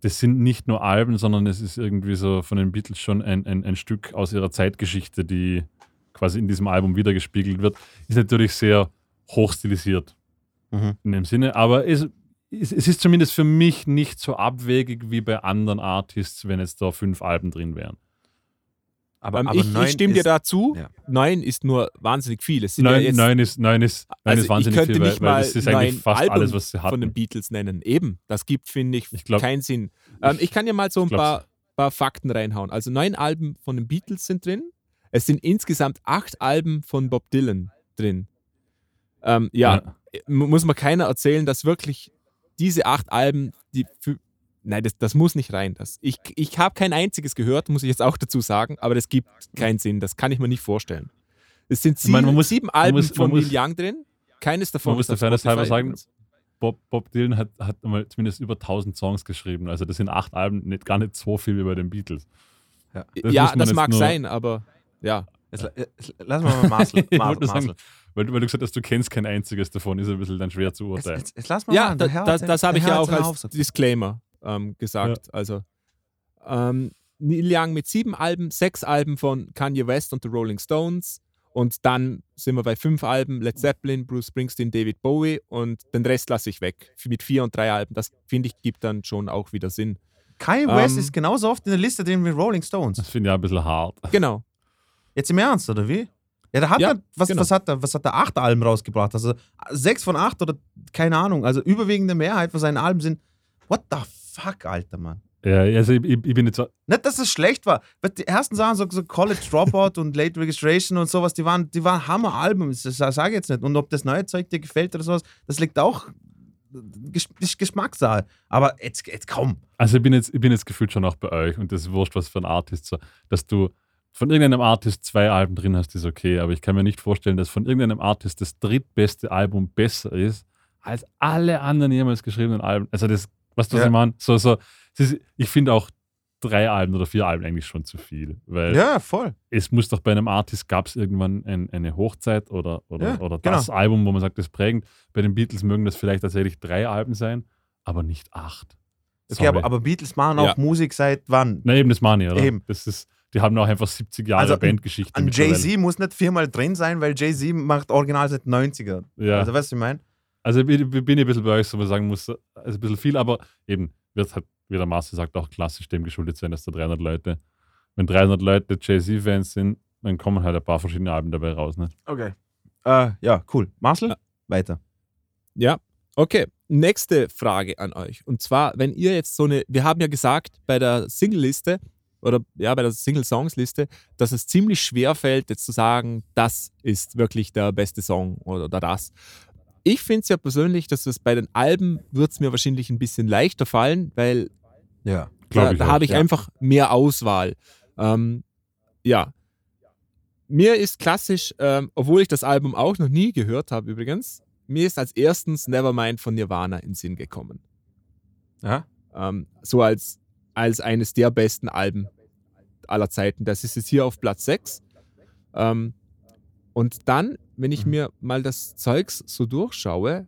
B: das sind nicht nur Alben, sondern es ist irgendwie so von den Beatles schon ein, ein, ein Stück aus ihrer Zeitgeschichte, die quasi in diesem Album wiedergespiegelt wird. Ist natürlich sehr hochstilisiert
A: Mhm.
B: in dem Sinne, aber es, es, es ist zumindest für mich nicht so abwegig wie bei anderen Artists, wenn jetzt da fünf Alben drin wären.
A: Aber,
C: ähm,
A: aber
C: ich,
A: neun
C: ich stimme dir dazu.
A: ja.
C: Neun ist nur wahnsinnig viel. Es sind ja
B: Neun,
C: jetzt
B: neun, ist, neun, ist, neun
C: Also
B: ist wahnsinnig
C: ich könnte
B: viel, weil,
C: nicht
B: weil
C: mal
B: das ist eigentlich
C: neun
B: fast
C: Alben
B: alles, was sie
C: von den
B: hatten.
C: Beatles nennen. Eben, das gibt, finde ich,
B: Ich glaub-
C: keinen Sinn. Ähm, ich kann ja mal so ein paar, paar Fakten reinhauen. Also neun Alben von den Beatles sind drin. Es sind insgesamt acht Alben von Bob Dylan drin. Ähm, ja, mu- muss man keiner erzählen, dass wirklich diese acht Alben, die für, nein, das, das muss nicht rein. Das, ich ich habe kein einziges gehört, muss ich jetzt auch dazu sagen, aber das gibt keinen Sinn. Das kann ich mir nicht vorstellen. Es sind sieben,
B: meine, man muss-
C: sieben
B: man
C: Alben
B: muss-
C: von Neil Young drin. Keines davon
B: Man muss der Fairness halber sagen. Bob, Bob Dylan hat, hat mal zumindest über 1000 Songs geschrieben. Also das sind acht Alben, nicht, gar nicht so viel wie bei den Beatles.
A: Ja.
B: Das
C: ja, das mag sein, aber ja.
A: Jetzt, jetzt, lass mal Marcel. Marcel,
B: sagen, weil, weil, du gesagt hast, du kennst kein einziges davon, ist ein bisschen dann schwer zu urteilen.
C: Jetzt, jetzt lass mal ja, da, das, das habe ich ja auch als Disclaimer ähm, gesagt. Ja. Also ähm, Neil Young mit sieben Alben, sechs Alben von Kanye West und The Rolling Stones. Und dann sind wir bei fünf Alben: Led Zeppelin, Bruce Springsteen, David Bowie und den Rest lasse ich weg. Mit vier und drei Alben. Das finde ich gibt dann schon auch wieder Sinn.
A: Kanye West ähm, ist genauso oft in der Liste drin wie Rolling Stones.
B: Das finde ich ein bisschen hart.
C: Genau.
A: Jetzt im Ernst, oder wie? Ja, da hat ja, er, was, genau. was, hat er, was hat er, acht Alben rausgebracht? Also sechs von acht oder keine Ahnung. Also überwiegende Mehrheit von seinen Alben sind, what the fuck, Alter, Mann.
B: Ja, also ich, ich, bin jetzt so.
A: Nicht, dass es schlecht war. Die ersten Sachen, so, so College Dropout und Late Registration und sowas, die waren, die waren Hammer-Alben. Das sage ich jetzt nicht. Und ob das neue Zeug dir gefällt oder sowas, das liegt auch Gesch Geschmackssache. Aber jetzt, jetzt komm.
B: Also ich bin jetzt, ich bin jetzt gefühlt schon auch bei euch und das ist wurscht, was für ein Artist so, dass du von irgendeinem Artist zwei Alben drin hast, ist okay, aber ich kann mir nicht vorstellen, dass von irgendeinem Artist das drittbeste Album besser ist als alle anderen jemals geschriebenen Alben. Also das, was du ja. ich meine? So, so, ich finde auch drei Alben oder vier Alben eigentlich schon zu viel. Weil
A: ja, voll.
B: Es muss doch bei einem Artist gab es irgendwann ein, eine Hochzeit oder, oder, ja, oder das genau. Album, wo man sagt, das prägend. Bei den Beatles mögen das vielleicht tatsächlich drei Alben sein, aber nicht acht.
A: Okay, aber, aber, Beatles machen auch ja. Musik seit wann?
B: Na eben, das meine ich, oder? Eben. Das ist, die haben auch einfach 70 Jahre also Bandgeschichte.
A: An Jay-Z muss nicht viermal drin sein, weil Jay-Z macht original seit 90er. Ja. Also weißt du, was ich meine?
B: Also bin ich ein bisschen bei euch, so man sagen muss, also ein bisschen viel, aber eben wird halt, wie der Master sagt, auch klassisch dem geschuldet sein, dass da 300 Leute, wenn 300 Leute Jay-Z-Fans sind, dann kommen halt ein paar verschiedene Alben dabei raus. Ne?
A: Okay. Uh, ja, cool. Marcel, ja. weiter.
C: Ja, okay. Nächste Frage an euch. Und zwar, wenn ihr jetzt so eine, wir haben ja gesagt, bei der Single-Liste, oder ja, bei der Single-Songs-Liste, dass es ziemlich schwer fällt, jetzt zu sagen, das ist wirklich der beste Song oder, oder das. Ich finde es ja persönlich, dass es bei den Alben wird es mir wahrscheinlich ein bisschen leichter fallen, weil
A: ja,
C: da, da habe ich ja. einfach mehr Auswahl. Ähm, ja. Mir ist klassisch, ähm, obwohl ich das Album auch noch nie gehört habe übrigens, mir ist als erstens Nevermind von Nirvana in Sinn gekommen. Ähm, so als als eines der besten Alben aller Zeiten. Das ist jetzt hier auf Platz 6. Ähm, und dann, wenn ich mhm. mir mal das Zeugs so durchschaue,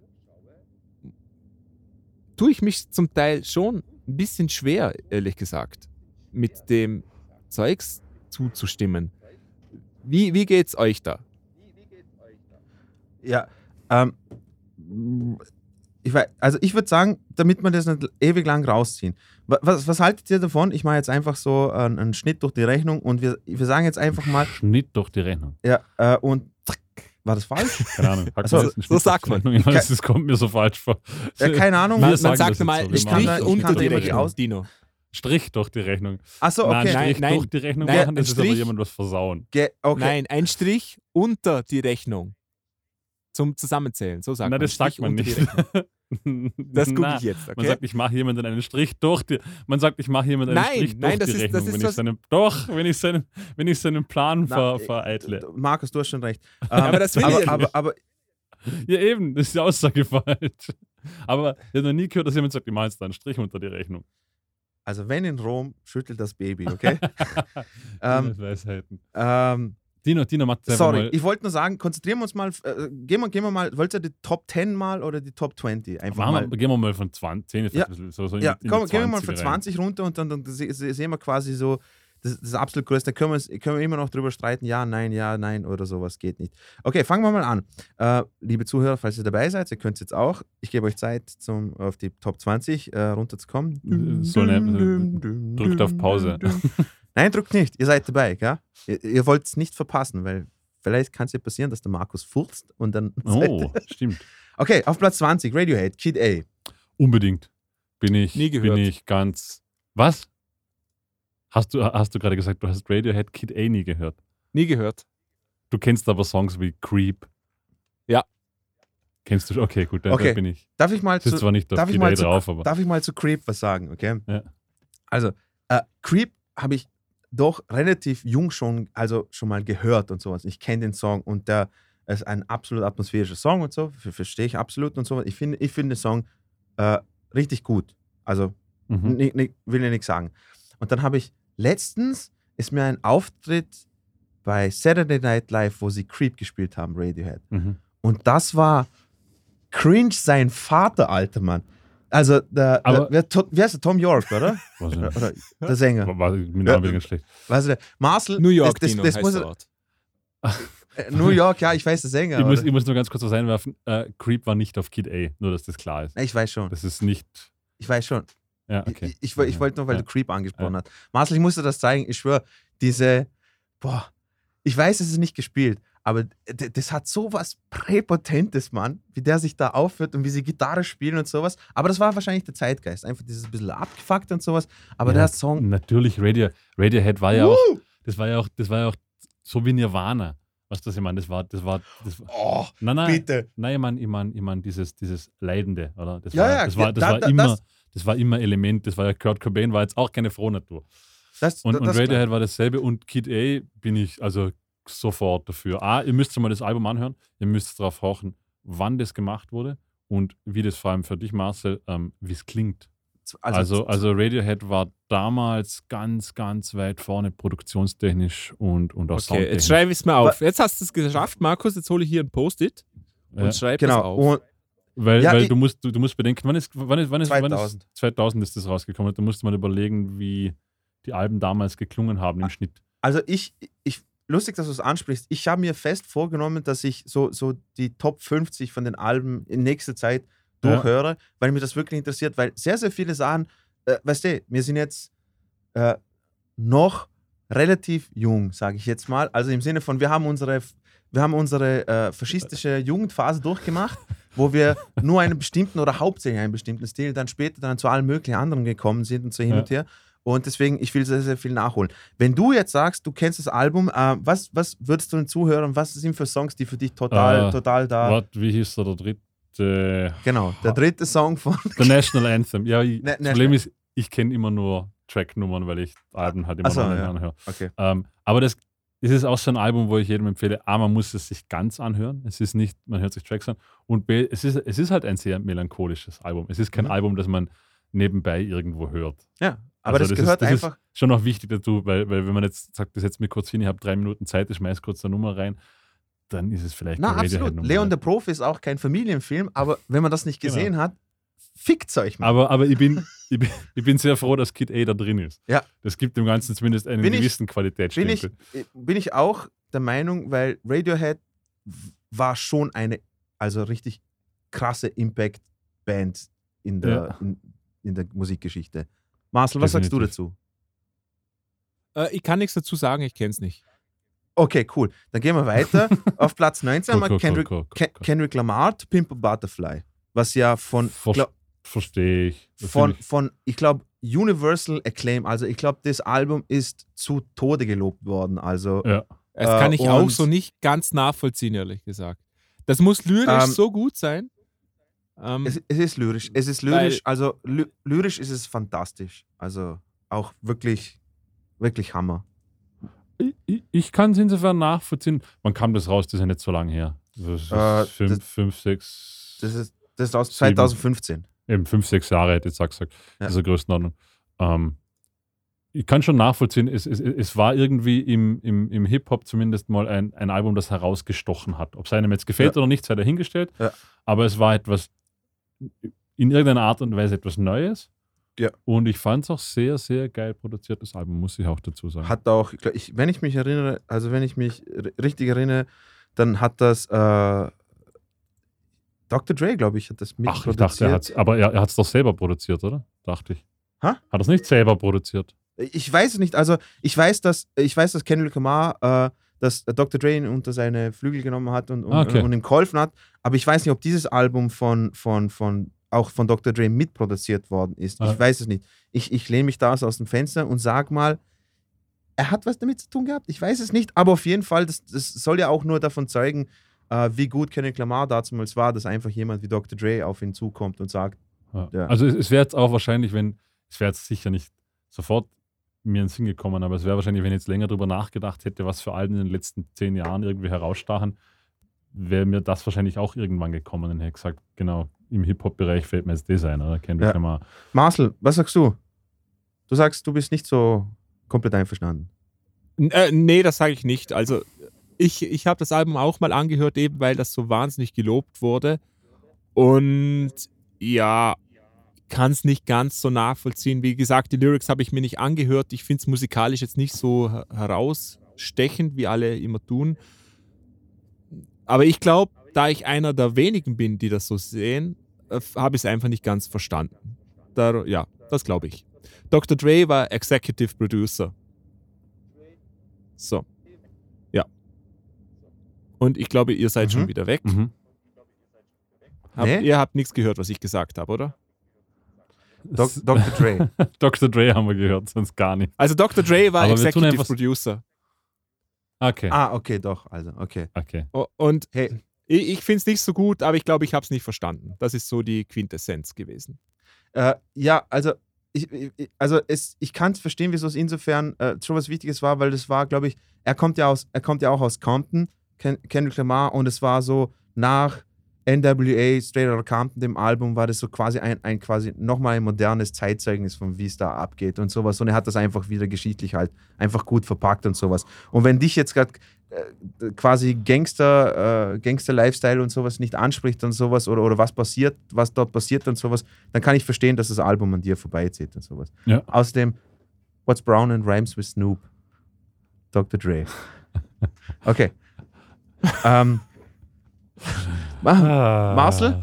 C: tue ich mich zum Teil schon ein bisschen schwer, ehrlich gesagt, mit dem Zeugs zuzustimmen. Wie, wie es euch da?
A: Ja, ähm, ich weiß, also ich würde sagen, damit wir das nicht ewig lang rausziehen. Was, was haltet ihr davon? Ich mache jetzt einfach so einen, einen, Schnitt durch die Rechnung und wir, wir sagen jetzt einfach mal.
B: Schnitt durch die Rechnung.
A: Ja, äh, und war das falsch?
B: Keine Ahnung.
C: Also, so sagt man.
B: Ich weiß, das kommt mir so falsch vor.
A: Ja, keine Ahnung.
C: Man, man sagt mal so. Strich kann, unter die Rechnung. Aus.
B: Dino. Strich durch die Rechnung.
A: Achso, okay.
B: Nein, Strich nein, durch die Rechnung nein, machen, das ist aber jemand was versauen.
C: Okay. Nein, ein Strich unter die Rechnung. Zum Zusammenzählen, so sagt
B: Na,
C: man.
B: das sagt man nicht.
C: Das gucke ich jetzt. Okay?
B: Man sagt, ich mache jemanden einen Strich durch die. Man sagt, ich mache jemanden einen
C: nein,
B: Strich
C: nein,
B: durch die ist, Rechnung, wenn ich seinen, doch, wenn ich seinen, wenn ich seinen Plan Na, ver, vereitle.
A: Markus, du hast schon recht.
C: aber das will
A: aber,
C: ich
A: aber, aber,
B: ja, eben, das ist die Aussage falsch. Aber ich habe noch nie gehört, dass jemand sagt, ich mache jetzt einen Strich unter die Rechnung.
A: Also, wenn in Rom, schüttelt das Baby, okay?
B: ähm, Weisheiten.
A: Ähm,
B: Dino, Dino, macht
A: Sorry, ich wollte nur sagen, konzentrieren wir uns mal, äh, gehen, wir, gehen wir mal, wollt ihr die Top 10 mal oder die Top 20? Einfach
B: mal. gehen wir mal von 20, 10
A: ja, so, so ja in, in komm, gehen wir mal von 20 rein. runter und dann, dann, dann sehen wir quasi so, das, das absolut größte, da können wir, können wir immer noch drüber streiten, ja, nein, ja, nein oder sowas, geht nicht. Okay, fangen wir mal an. Äh, liebe Zuhörer, falls ihr dabei seid, ihr könnt es jetzt auch, ich gebe euch Zeit, zum, auf die Top 20 äh, runterzukommen.
B: So eine, drückt auf Pause.
A: Nein, drückt nicht. Ihr seid dabei, gell? Ihr, ihr wollt es nicht verpassen, weil vielleicht kann es ja passieren, dass der Markus furzt und dann.
B: Oh, stimmt.
A: Okay, auf Platz 20, Radiohead, Kid A.
B: Unbedingt. Bin ich, Nie gehört. bin ich ganz. Was? Hast du, hast du gerade gesagt, du hast Radiohead Kid A nie gehört?
C: Nie gehört.
B: Du kennst aber Songs wie Creep.
C: Ja.
B: Kennst du? Okay, gut, dann
A: okay.
B: bin ich.
A: Darf ich mal
B: zu, zwar nicht darf ich mal zu, drauf, aber.
A: Darf ich mal zu Creep was sagen, okay?
B: Ja.
A: Also, äh, Creep habe ich doch relativ jung schon, also schon mal gehört und sowas. Ich kenne den Song und der ist ein absolut atmosphärischer Song und so, verstehe ich absolut und so. Ich finde ich find den Song äh, richtig gut. Also mhm. will ich nichts sagen. Und dann habe ich letztens ist mir ein Auftritt bei Saturday Night Live, wo sie Creep gespielt haben, Radiohead.
B: Mhm.
A: Und das war cringe sein Vater, alter Mann. Also, der,
B: Aber-
A: der, wer, wer ist der? Tom York, oder?
B: Weiß ich
A: oder, oder der Sänger.
B: War, war mit
A: Ja.
B: Weniger schlecht.
A: Weißt du, Marcel,
C: New York,
A: das,
C: Dino
A: das, das
C: heißt
A: muss, äh, New York, ja, ich weiß, der Sänger.
B: ich, muss, ich muss nur ganz kurz was einwerfen. Äh, Creep war nicht auf Kid A, nur dass das klar ist.
A: ich weiß schon.
B: Das ist nicht.
A: Ich weiß schon.
B: Ja, okay.
A: Ich, ich, ich wollte nur, weil
B: Ja.
A: du Creep angesprochen hast. Marcel, ich musste das zeigen. Ich schwöre, diese, boah, ich weiß, es ist nicht gespielt, aber das hat so was Präpotentes, Mann, wie der sich da aufführt und wie sie Gitarre spielen und sowas. Aber das war wahrscheinlich der Zeitgeist. Einfach dieses bisschen abgefuckt und sowas. Aber
B: ja,
A: der Song,
B: Natürlich, Radio, Radiohead war ja auch,
A: Woo!
B: das war ja auch, das war ja auch so wie Nirvana. Weißt du, was ich meine? Das war, das war, das war
A: oh,
B: nein, nein,
A: bitte.
B: nein, ich meine, ich mein, ich mein, dieses, dieses Leidende, oder? Das
A: Ja,
B: war,
A: ja,
B: das war, das
A: da-
B: war
A: da-
B: immer,
A: das-
B: das war immer Element, das war ja Kurt Cobain, war jetzt auch keine Frohnatur.
A: Das,
B: Und, und Radiohead war dasselbe und Kid A bin ich also sofort dafür. A, ihr müsst mal das Album anhören, ihr müsst darauf horchen, wann das gemacht wurde und wie das vor allem für dich, Marcel, ähm, wie es klingt. Also, also, Radiohead war damals ganz, ganz weit vorne produktionstechnisch und, und auch
C: Okay, jetzt
B: soundtechnisch.
C: schreibe ich es mal auf. Jetzt hast du es geschafft, Markus. Jetzt hole ich hier ein Post-it und
B: Ja,
C: schreibe es
A: genau.
C: auf.
A: Und
B: weil
A: Ja,
B: weil
A: ich-
B: du, musst, du, du musst bedenken, wann ist, wann ist, wann ist, wann
A: 2000.
B: ist 2000 ist das rausgekommen. Da musste man überlegen, wie die Alben damals geklungen haben im Schnitt.
A: Also ich, ich lustig, dass du es ansprichst. Ich habe mir fest vorgenommen, dass ich so, so die Top 50 von den Alben in nächster Zeit
B: Ja.
A: durchhöre, weil mich das wirklich interessiert, weil sehr, sehr viele sagen, äh, weißt du, wir sind jetzt äh, noch relativ jung, sage ich jetzt mal. Also im Sinne von, wir haben unsere, wir haben unsere äh, faschistische Jugendphase durchgemacht, wo wir nur einen bestimmten oder hauptsächlich einen bestimmten Stil dann später dann zu allen möglichen anderen gekommen sind und so hin
B: Ja.
A: und her. Und deswegen, ich will sehr, sehr viel nachholen. Wenn du jetzt sagst, du kennst das Album, äh, was, was würdest du den Zuhörern, was sind für Songs, die für dich total,
B: Äh,
A: total da.
B: Wart, wie hieß der, der dritte?
A: Genau, der dritte Song von.
B: Der National Anthem. Ja, ich,
A: Na-
B: das Problem ist, ich kenne immer nur Tracknummern, weil ich Alben halt immer
A: so,
B: noch
A: ja.
B: anhöre.
A: Okay.
B: Ähm, aber das, das ist auch so ein Album, wo ich jedem empfehle, A, man muss es sich ganz anhören. Es ist nicht, man hört sich Tracks an. Und B, es ist, es ist halt ein sehr melancholisches Album. Es ist kein
A: Mhm.
B: Album, das man nebenbei irgendwo hört.
A: Ja, aber
B: Also
A: das, gehört
B: ist, das
A: einfach.
B: Ist schon noch wichtig dazu, weil, weil wenn man jetzt sagt, das setzt mir kurz hin, ich habe drei Minuten Zeit, ich schmeiß kurz eine Nummer rein, dann ist es vielleicht
A: Na, absolut. Leon der Profi ist auch kein Familienfilm, aber wenn man das nicht
B: Genau.
A: gesehen hat, fickt's euch mal.
B: Aber, aber ich, bin, ich, bin, ich bin sehr froh, dass Kid A da drin ist.
A: Ja.
B: Das gibt dem Ganzen zumindest einen
A: Bin
B: gewissen
A: bin
B: Qualitätsstempel.
A: ich, bin ich auch der Meinung, weil Radiohead war schon eine, also richtig krasse Impact-Band in der,
B: Ja.
A: in, in der Musikgeschichte. Marcel, was sagst du
B: Definitiv.
A: dazu?
C: Äh, ich kann nichts dazu sagen, ich kenne es nicht.
A: Okay, cool. Dann gehen wir weiter. Auf Platz 19 haben wir Kendrick,
B: cool, cool,
A: Ke-
B: cool.
A: Kendrick Lamar, To Pimp a Butterfly. Was ja von,
B: Ver Verstehe ich. Das
A: von,
B: ich-
A: von ich glaube, Universal Acclaim. Also ich glaube, das Album ist zu Tode gelobt worden. Also
B: Ja.
C: Das
A: Äh,
C: kann ich auch so nicht ganz nachvollziehen, ehrlich gesagt. Das muss lyrisch
A: Ähm,
C: so gut sein. Ähm,
A: es, es ist lyrisch. Es ist
C: Weil-
A: lyrisch, also ly lyrisch ist es fantastisch. Also auch wirklich, wirklich Hammer.
B: Ich, ich, kann es insofern nachvollziehen. Man kam das raus, das ist ja nicht so lange her. Das ist
A: Äh,
B: fünf,
A: das-
B: fünf, sechs,
A: Das ist, das ist aus
B: Sieben.
A: 2015.
B: eben fünf, sechs Jahre, hätte ich jetzt gesagt,
A: Ja.
B: dieser Größenordnung. Ähm, ich kann schon nachvollziehen, es, es, es war irgendwie im, im, im Hip-Hop zumindest mal ein, ein Album, das herausgestochen hat. Ob es einem jetzt gefällt
A: Ja.
B: oder nicht, sei dahingestellt.
A: Ja.
B: Aber es war etwas, in irgendeiner Art und Weise etwas Neues.
A: Ja.
B: Und ich fand es auch sehr, sehr geil produziertes Album, muss ich auch dazu sagen.
A: Hat auch, ich wenn ich mich erinnere, also wenn ich mich richtig erinnere, dann hat das äh, Dr. Dre, glaube ich, hat das
B: Ach,
A: mitproduziert.
B: ich dachte, er hat's, aber er, er hat es doch selber produziert, oder? Dachte ich.
A: Hä?
B: Hat er es nicht selber produziert?
A: Ich weiß es nicht. Also ich weiß, dass ich weiß, dass Kendrick Lamar, äh, dass Dr. Dre ihn unter seine Flügel genommen hat und, und,
B: Ah, okay.
A: und ihm geholfen hat. Aber ich weiß nicht, ob dieses Album von, von, von auch von Dr. Dre mitproduziert worden ist.
B: Ah.
A: Ich weiß es nicht. Ich, ich lehne mich da aus dem Fenster und sag mal, er hat was damit zu tun gehabt. Ich weiß es nicht, aber auf jeden Fall, das, das soll ja auch nur davon zeugen, äh, wie gut Kendrick Lamar damals war, dass einfach jemand wie Dr. Dre auf ihn zukommt und sagt,
B: Ja.
A: Ja.
B: Also es, es wäre jetzt auch wahrscheinlich, wenn, es wäre jetzt sicher nicht sofort mir in den Sinn gekommen, aber es wäre wahrscheinlich, wenn ich jetzt länger drüber nachgedacht hätte, was für Alben in den letzten zehn Jahren irgendwie herausstachen, wäre mir das wahrscheinlich auch irgendwann gekommen und hätte gesagt, genau, im Hip-Hop-Bereich fällt mir jetzt das ein, oder? Kendrick
A: Ja.
B: Lamar.
A: Marcel, was sagst du? Du sagst, du bist nicht so komplett einverstanden.
C: Äh, nee, das sage ich nicht. Also ich, ich habe das Album auch mal angehört, eben weil das so wahnsinnig gelobt wurde. Und ja, kann es nicht ganz so nachvollziehen. Wie gesagt, die Lyrics habe ich mir nicht angehört. Ich finde es musikalisch jetzt nicht so herausstechend, wie alle immer tun. Aber ich glaube, da ich einer der wenigen bin, die das so sehen, äh, habe ich es einfach nicht ganz verstanden. Da, ja, das glaube ich. Dr. Dre war Executive Producer. So. Ja. Und ich glaube, ihr seid mhm. schon wieder weg. Mhm. Habt, nee? Ihr habt nichts gehört, was ich gesagt habe, oder?
A: Doc, Dr. Dre.
B: Dr. Dre haben wir gehört, sonst gar nicht.
C: Also Dr. Dre war Aber Executive Producer.
A: Okay. Ah, okay, doch. Also, okay.
B: Okay.
C: Und hey. ich, ich finde es nicht so gut, aber ich glaube, ich habe es nicht verstanden. Das ist so die Quintessenz gewesen.
A: Äh, ja, also ich, ich, also es, ich kann es verstehen, wieso es insofern äh, schon was Wichtiges war, weil das war, glaube ich, er kommt ja aus, er kommt ja auch aus Compton, Ken, Kendrick Lamar, und es war so nach NWA, Straight Outta Compton, dem Album, war das so quasi ein, ein quasi nochmal ein modernes Zeitzeugnis von wie es da abgeht und sowas. Und er hat das einfach wieder geschichtlich halt einfach gut verpackt und sowas. Und wenn dich jetzt gerade äh, quasi Gangster, äh, Gangster-Lifestyle und sowas nicht anspricht und sowas oder, oder was passiert, was dort passiert und sowas, dann kann ich verstehen, dass das Album an dir vorbeizieht und sowas.
B: Ja.
A: Außerdem, What's Brown and Rhymes with Snoop? Dr. Dre. Okay. ähm, Ah. Marcel,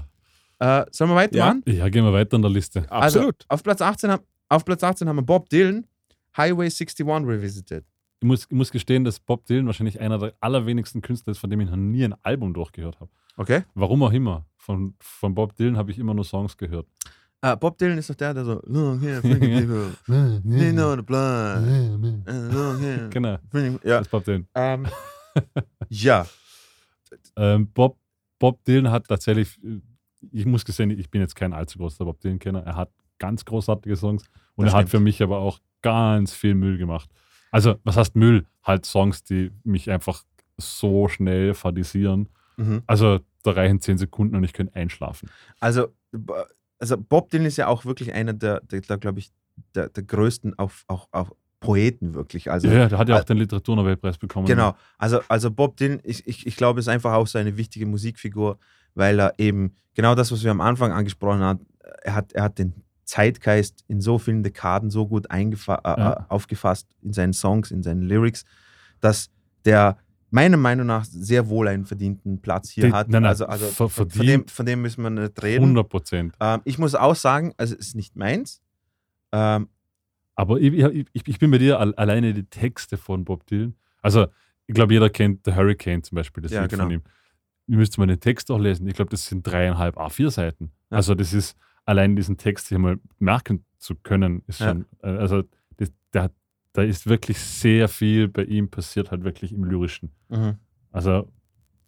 A: äh, sollen wir weitermachen?
B: Ja? ja, gehen wir weiter in der Liste.
A: Also, Absolut. auf Platz, 18, auf Platz 18 haben wir Bob Dylan, Highway 61 Revisited.
B: Ich muss, ich muss gestehen, dass Bob Dylan wahrscheinlich einer der allerwenigsten Künstler ist, von dem ich noch nie ein Album durchgehört habe.
A: Okay.
B: Warum auch immer. Von, von Bob Dylan habe ich immer nur Songs gehört.
A: Uh, Bob Dylan ist doch der, der so long hair,
B: Genau.
A: Ja.
B: Das ist Bob Dylan.
A: Um, ähm, ja.
B: ähm, Bob Bob Dylan hat tatsächlich, ich muss gesehen, ich bin jetzt kein allzu großer Bob Dylan-Kenner. Er hat ganz großartige Songs und das er stimmt. hat für mich aber auch ganz viel Müll gemacht. Also, was heißt Müll? Halt Songs, die mich einfach so schnell fadisieren. Mhm. Also, da reichen zehn Sekunden und ich könnte einschlafen.
A: Also, also Bob Dylan ist ja auch wirklich einer der, der, der glaube ich, der, der größten auf, auch, auch Poeten wirklich. Also,
B: ja, der hat ja auch äh, den Literaturnobelpreis bekommen.
A: Genau. Also, also Bob Dylan, ich, ich, ich glaube, ist einfach auch so eine wichtige Musikfigur, weil er eben genau das, was wir am Anfang angesprochen haben, er hat, er hat den Zeitgeist in so vielen Dekaden so gut äh, ja. Äh, aufgefasst in seinen Songs, in seinen Lyrics, dass der meiner Meinung nach sehr wohl einen verdienten Platz hier Die, hat.
B: Nein, nein,
A: also, also von, dem, von dem müssen wir nicht reden.
B: 100 Prozent.
A: Ähm, ich muss auch sagen, also es ist nicht meins. Ähm,
B: aber ich, ich, ich, bin bei dir alleine die Texte von Bob Dylan. Also, ich glaube, jeder kennt The Hurricane zum Beispiel, das ja, Lied genau. von ihm. Ihr müsst mal den Text auch lesen. Ich glaube, das sind dreieinhalb A4 Seiten. Ja. Also, das ist allein diesen Text sich mal merken zu können, ist schon, ja. Äh, also, das, der, da ist wirklich sehr viel bei ihm passiert, halt wirklich im Lyrischen. Mhm. Also,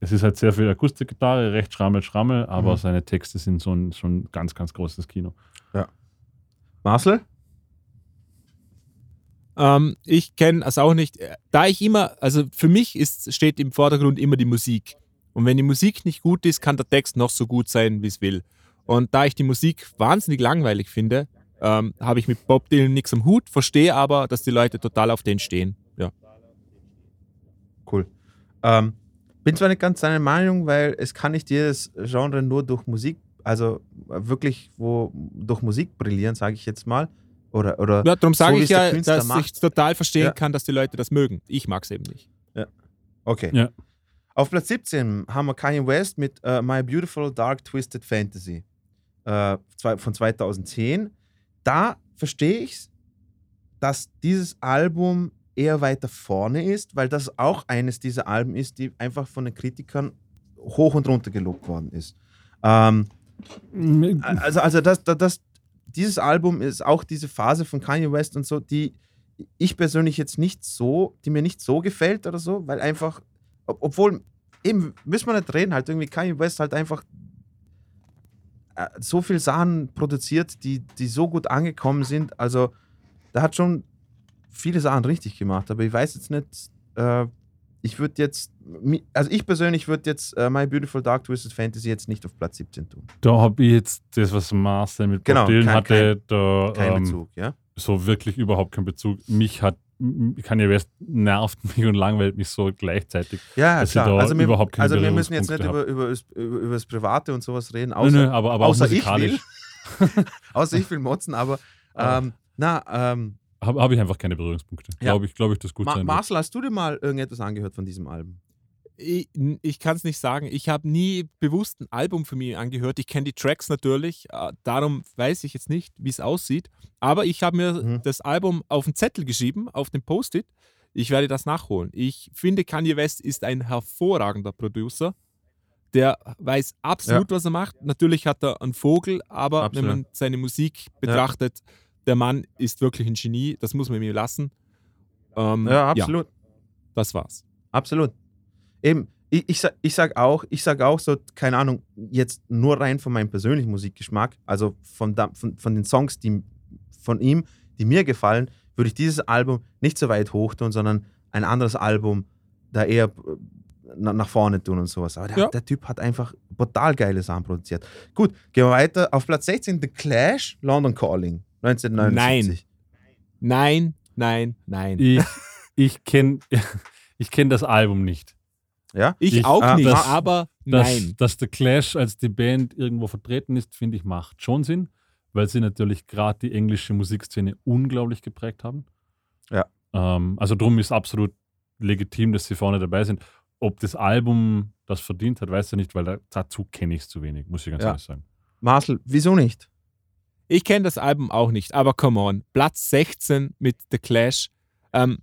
B: es ist halt sehr viel Akustikgitarre, recht schrammel, schrammel, aber mhm. seine Texte sind so ein, so ein ganz, ganz großes Kino.
A: Ja. Marcel?
C: Ähm, ich kenne es auch nicht. Da ich immer, also für mich ist, steht im Vordergrund immer die Musik. Und wenn die Musik nicht gut ist, kann der Text noch so gut sein, wie es will. Und da ich die Musik wahnsinnig langweilig finde, ähm, habe ich mit Bob Dylan nichts am Hut, verstehe aber, dass die Leute total auf den stehen. Ja.
A: Cool. Ähm, bin zwar nicht ganz seiner Meinung, weil es kann nicht jedes Genre nur durch Musik, also wirklich wo durch Musik brillieren, sage ich jetzt mal. Oder, oder
C: ja, darum sage so, ich ja, dass macht. ich total verstehen ja. kann, dass die Leute das mögen. Ich mag es eben nicht.
A: Ja. Okay.
B: Ja.
A: Auf Platz 17 haben wir Kanye West mit uh, My Beautiful Dark Twisted Fantasy uh, von 2010. Da verstehe ich dass dieses Album eher weiter vorne ist, weil das auch eines dieser Alben ist, die einfach von den Kritikern hoch und runter gelobt worden ist. Ähm, also, also das, das, dieses Album ist auch diese Phase von Kanye West und so, die ich persönlich jetzt nicht so, die mir nicht so gefällt oder so, weil einfach, obwohl, eben, müssen wir nicht reden, halt irgendwie Kanye West halt einfach äh, so viel Sachen produziert, die, die so gut angekommen sind. Also, da hat schon viele Sachen richtig gemacht, aber ich weiß jetzt nicht, äh, ich würde jetzt, also ich persönlich würde jetzt uh, My Beautiful Dark Twisted Fantasy jetzt nicht auf Platz 17 tun.
B: Da habe ich jetzt das, was Marcel mit
A: genau,
B: Bob Dylan hatte,
A: kein,
B: da
A: kein ähm, Bezug, ja?
B: So wirklich überhaupt keinen Bezug. Mich hat Kanye West nervt mich und langweilt mich so gleichzeitig.
A: Ja, klar. Also wir, also wir müssen jetzt nicht über, über, über, das Private und sowas reden, außer,
B: Nö, nö, aber, aber
A: außer ich will. außer ich will motzen, aber ähm, na, ähm,
B: habe hab ich einfach keine Berührungspunkte.
A: Ja.
B: Glaube ich, glaube ich, das gut
A: Ma
B: sein wird.
A: Marcel, hast du dir mal irgendetwas angehört von diesem Album?
C: Ich, ich kann es nicht sagen. Ich habe nie bewusst ein Album für mich angehört. Ich kenne die Tracks natürlich, äh, darum weiß ich jetzt nicht, wie es aussieht. Aber ich habe mir
A: Mhm.
C: das Album auf den Zettel geschrieben, auf den Post-it. Ich werde das nachholen. Ich finde, Kanye West ist ein hervorragender Producer. Der weiß absolut, was er macht. Natürlich hat er einen Vogel, aber
A: Absolut.
C: wenn man seine Musik betrachtet, der Mann ist wirklich ein Genie. Das muss man ihm lassen. Ähm,
A: Ja, absolut.
C: das war's.
A: Absolut. Eben, ich, ich, sag, ich sag auch, ich sag auch so, keine Ahnung, jetzt nur rein von meinem persönlichen Musikgeschmack, also von, von, von den Songs, die von ihm, die mir gefallen, würde ich dieses Album nicht so weit hoch tun, sondern ein anderes Album da eher äh, na, nach vorne tun und sowas. Aber der,
C: Ja.
A: der Typ hat einfach brutal geile Sachen produziert. Gut, gehen wir weiter. Auf Platz 16 The Clash, London Calling, 1979.
C: Nein, nein, nein.
B: Ich, ich kenne ich kenn das Album nicht.
A: Ja?
C: Ich,
B: Ich-
C: auch
A: ah,
C: nicht,
A: das-
C: aber
B: Dass,
C: nein.
B: dass The Clash als die Band irgendwo vertreten ist, finde ich, macht schon Sinn, weil sie natürlich gerade die englische Musikszene unglaublich geprägt haben.
A: Ja.
B: Ähm, also drum ist absolut legitim, dass sie vorne dabei sind. Ob das Album das verdient hat, weiß ich nicht, weil da, dazu kenne ich es zu wenig, muss ich ganz
A: Ja.
B: ehrlich sagen.
A: Marcel, wieso nicht?
C: Ich kenne das Album auch nicht, aber come on. Platz 16 mit The Clash. Ähm,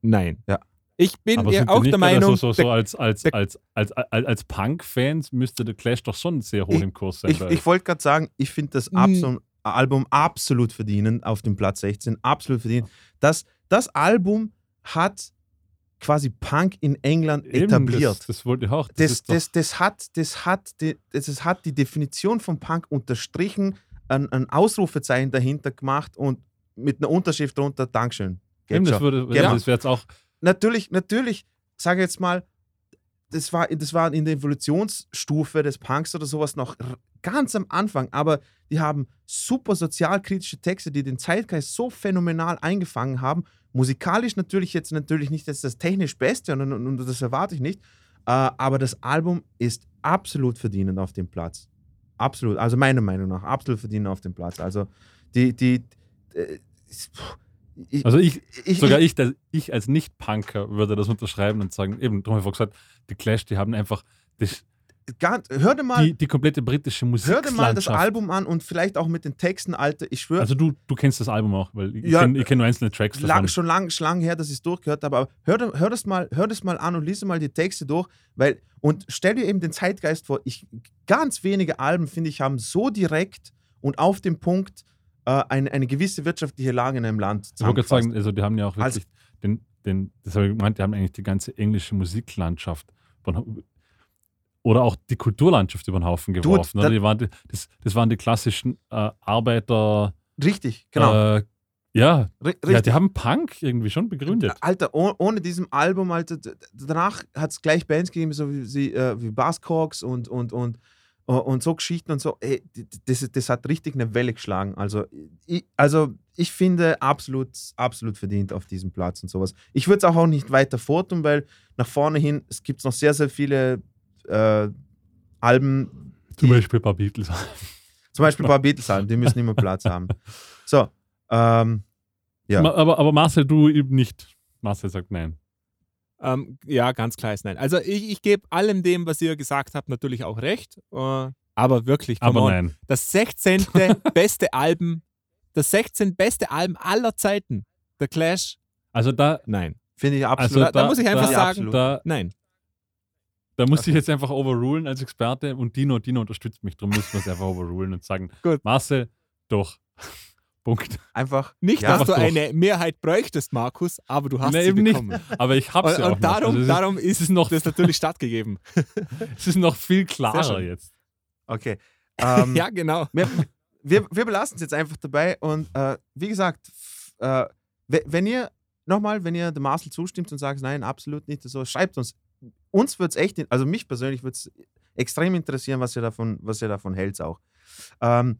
C: nein.
A: Ja.
C: Ich bin
B: Aber
C: ja
B: sind
C: auch der Meinung,
B: so, so, so als, als, als, als, als, als Punk-Fans müsste The Clash doch schon sehr hoch
A: Ich-
B: im Kurs sein.
A: Ich, ich wollte gerade sagen, ich finde das
C: Mm.
A: Abso Album absolut verdienen auf dem Platz 16. Absolut verdienen. Das, das Album hat quasi Punk in England
B: Eben,
A: etabliert.
B: Das, das wollte ich auch. Das,
A: Das, das, das, hat, das, hat das, das hat die Definition von Punk unterstrichen, ein, ein Ausrufezeichen dahinter gemacht und mit einer Unterschrift drunter Dankeschön.
B: Eben, das, würde,
A: Genau.
B: das wäre jetzt auch
A: natürlich, natürlich, sage jetzt mal, das war, das war in der Evolutionsstufe des Punks oder sowas noch ganz am Anfang, aber die haben super sozialkritische Texte, die den Zeitgeist so phänomenal eingefangen haben. Musikalisch natürlich jetzt natürlich nicht das, das technisch Beste und, und, und das erwarte ich nicht, äh, aber das Album ist absolut verdienend auf dem Platz. Absolut, also meiner Meinung nach, absolut verdienend auf dem Platz. Also die, die, äh, ich,
B: Also ich,
A: ich,
B: sogar
A: ich,
B: ich, der, ich als Nicht-Punker würde das unterschreiben und sagen, eben, darum habe ich gesagt, die Clash, die haben einfach das,
A: Ganz, hör dir mal,
B: die, die komplette britische Musik.
A: hör dir mal das Album an und vielleicht auch mit den Texten, Alter. Ich schwöre,
B: Also du, du kennst das Album auch, weil ich
A: Ja,
B: kenne kenn nur einzelne Tracks davon.
A: lang, schon lang, schon lang her, dass ich es durchgehört habe, aber hör, hör, das mal, hör das mal an und lies mal die Texte durch, weil, und stell dir eben den Zeitgeist vor, ich, ganz wenige Alben, finde ich, haben so direkt und auf dem Punkt äh, eine, eine gewisse wirtschaftliche Lage in einem Land
B: ich wollte sagen, also die haben ja auch wirklich den, den, das habe ich gemeint, die haben eigentlich die ganze englische Musiklandschaft von- oder auch die Kulturlandschaft über den Haufen geworfen. oder? die waren die, das, das waren die klassischen äh, Arbeiter,
A: Richtig, genau.
B: äh, ja, ja,
A: richtig.
B: die haben Punk irgendwie schon begründet.
A: Alter, oh, ohne diesem Album, Alter, danach hat es gleich Bands gegeben, so wie, sie, äh, wie Buzzcocks und, und, und, äh, und so Geschichten und so. Ey, das, das hat richtig eine Welle geschlagen. Also ich, also ich finde absolut, absolut verdient auf diesem Platz und sowas. Ich würde es auch, auch nicht weiter vortun, weil nach vorne hin, es gibt noch sehr, sehr viele äh, Alben,
B: Zum
A: die-
B: Beispiel ein paar Beatles.
A: zum Beispiel ein paar Beatles-Alben, die müssen immer Platz haben. So, ähm, Ja.
B: Aber, aber Marcel, du eben nicht. Marcel sagt nein.
C: Ähm, ja, ganz klar ist nein. Also ich, ich gebe allem dem, was ihr gesagt habt, natürlich auch recht. Äh, aber wirklich, come
B: Aber
C: on.
B: nein.
C: das 16. beste Album, das 16. beste Album aller Zeiten. The Clash,
B: Also da,
C: nein.
A: finde ich
B: also
A: absolut.
C: da- da muss ich einfach
A: finde
C: sagen,
A: absolut.
B: da,
C: Nein.
B: Da muss ich jetzt einfach overrulen als Experte und Dino, Dino unterstützt mich, darum müssen wir es einfach overrulen und sagen,
C: Gut.
B: Marcel, doch. Punkt.
A: einfach.
C: Nicht,
A: ja,
C: dass du
B: doch.
C: eine Mehrheit bräuchtest, Markus, aber du hast
B: Nein,
C: sie
B: eben nicht.
C: bekommen.
B: Aber ich hab's
C: Und,
B: ja auch
C: und
B: noch.
C: darum,
B: Also es,
C: darum
B: ist,
C: ist
B: es ist noch,
C: das natürlich stattgegeben.
B: es ist noch viel klarer jetzt.
A: Okay. Ähm,
C: ja, genau.
A: wir, wir, wir belassen es jetzt einfach dabei und äh, wie gesagt, äh, we- wenn ihr nochmal, wenn ihr dem Marcel zustimmt und sagt, nein, absolut nicht, so schreibt uns. Uns wird es echt, also mich persönlich würde es extrem interessieren, was ihr davon, was ihr davon hält auch. Ähm,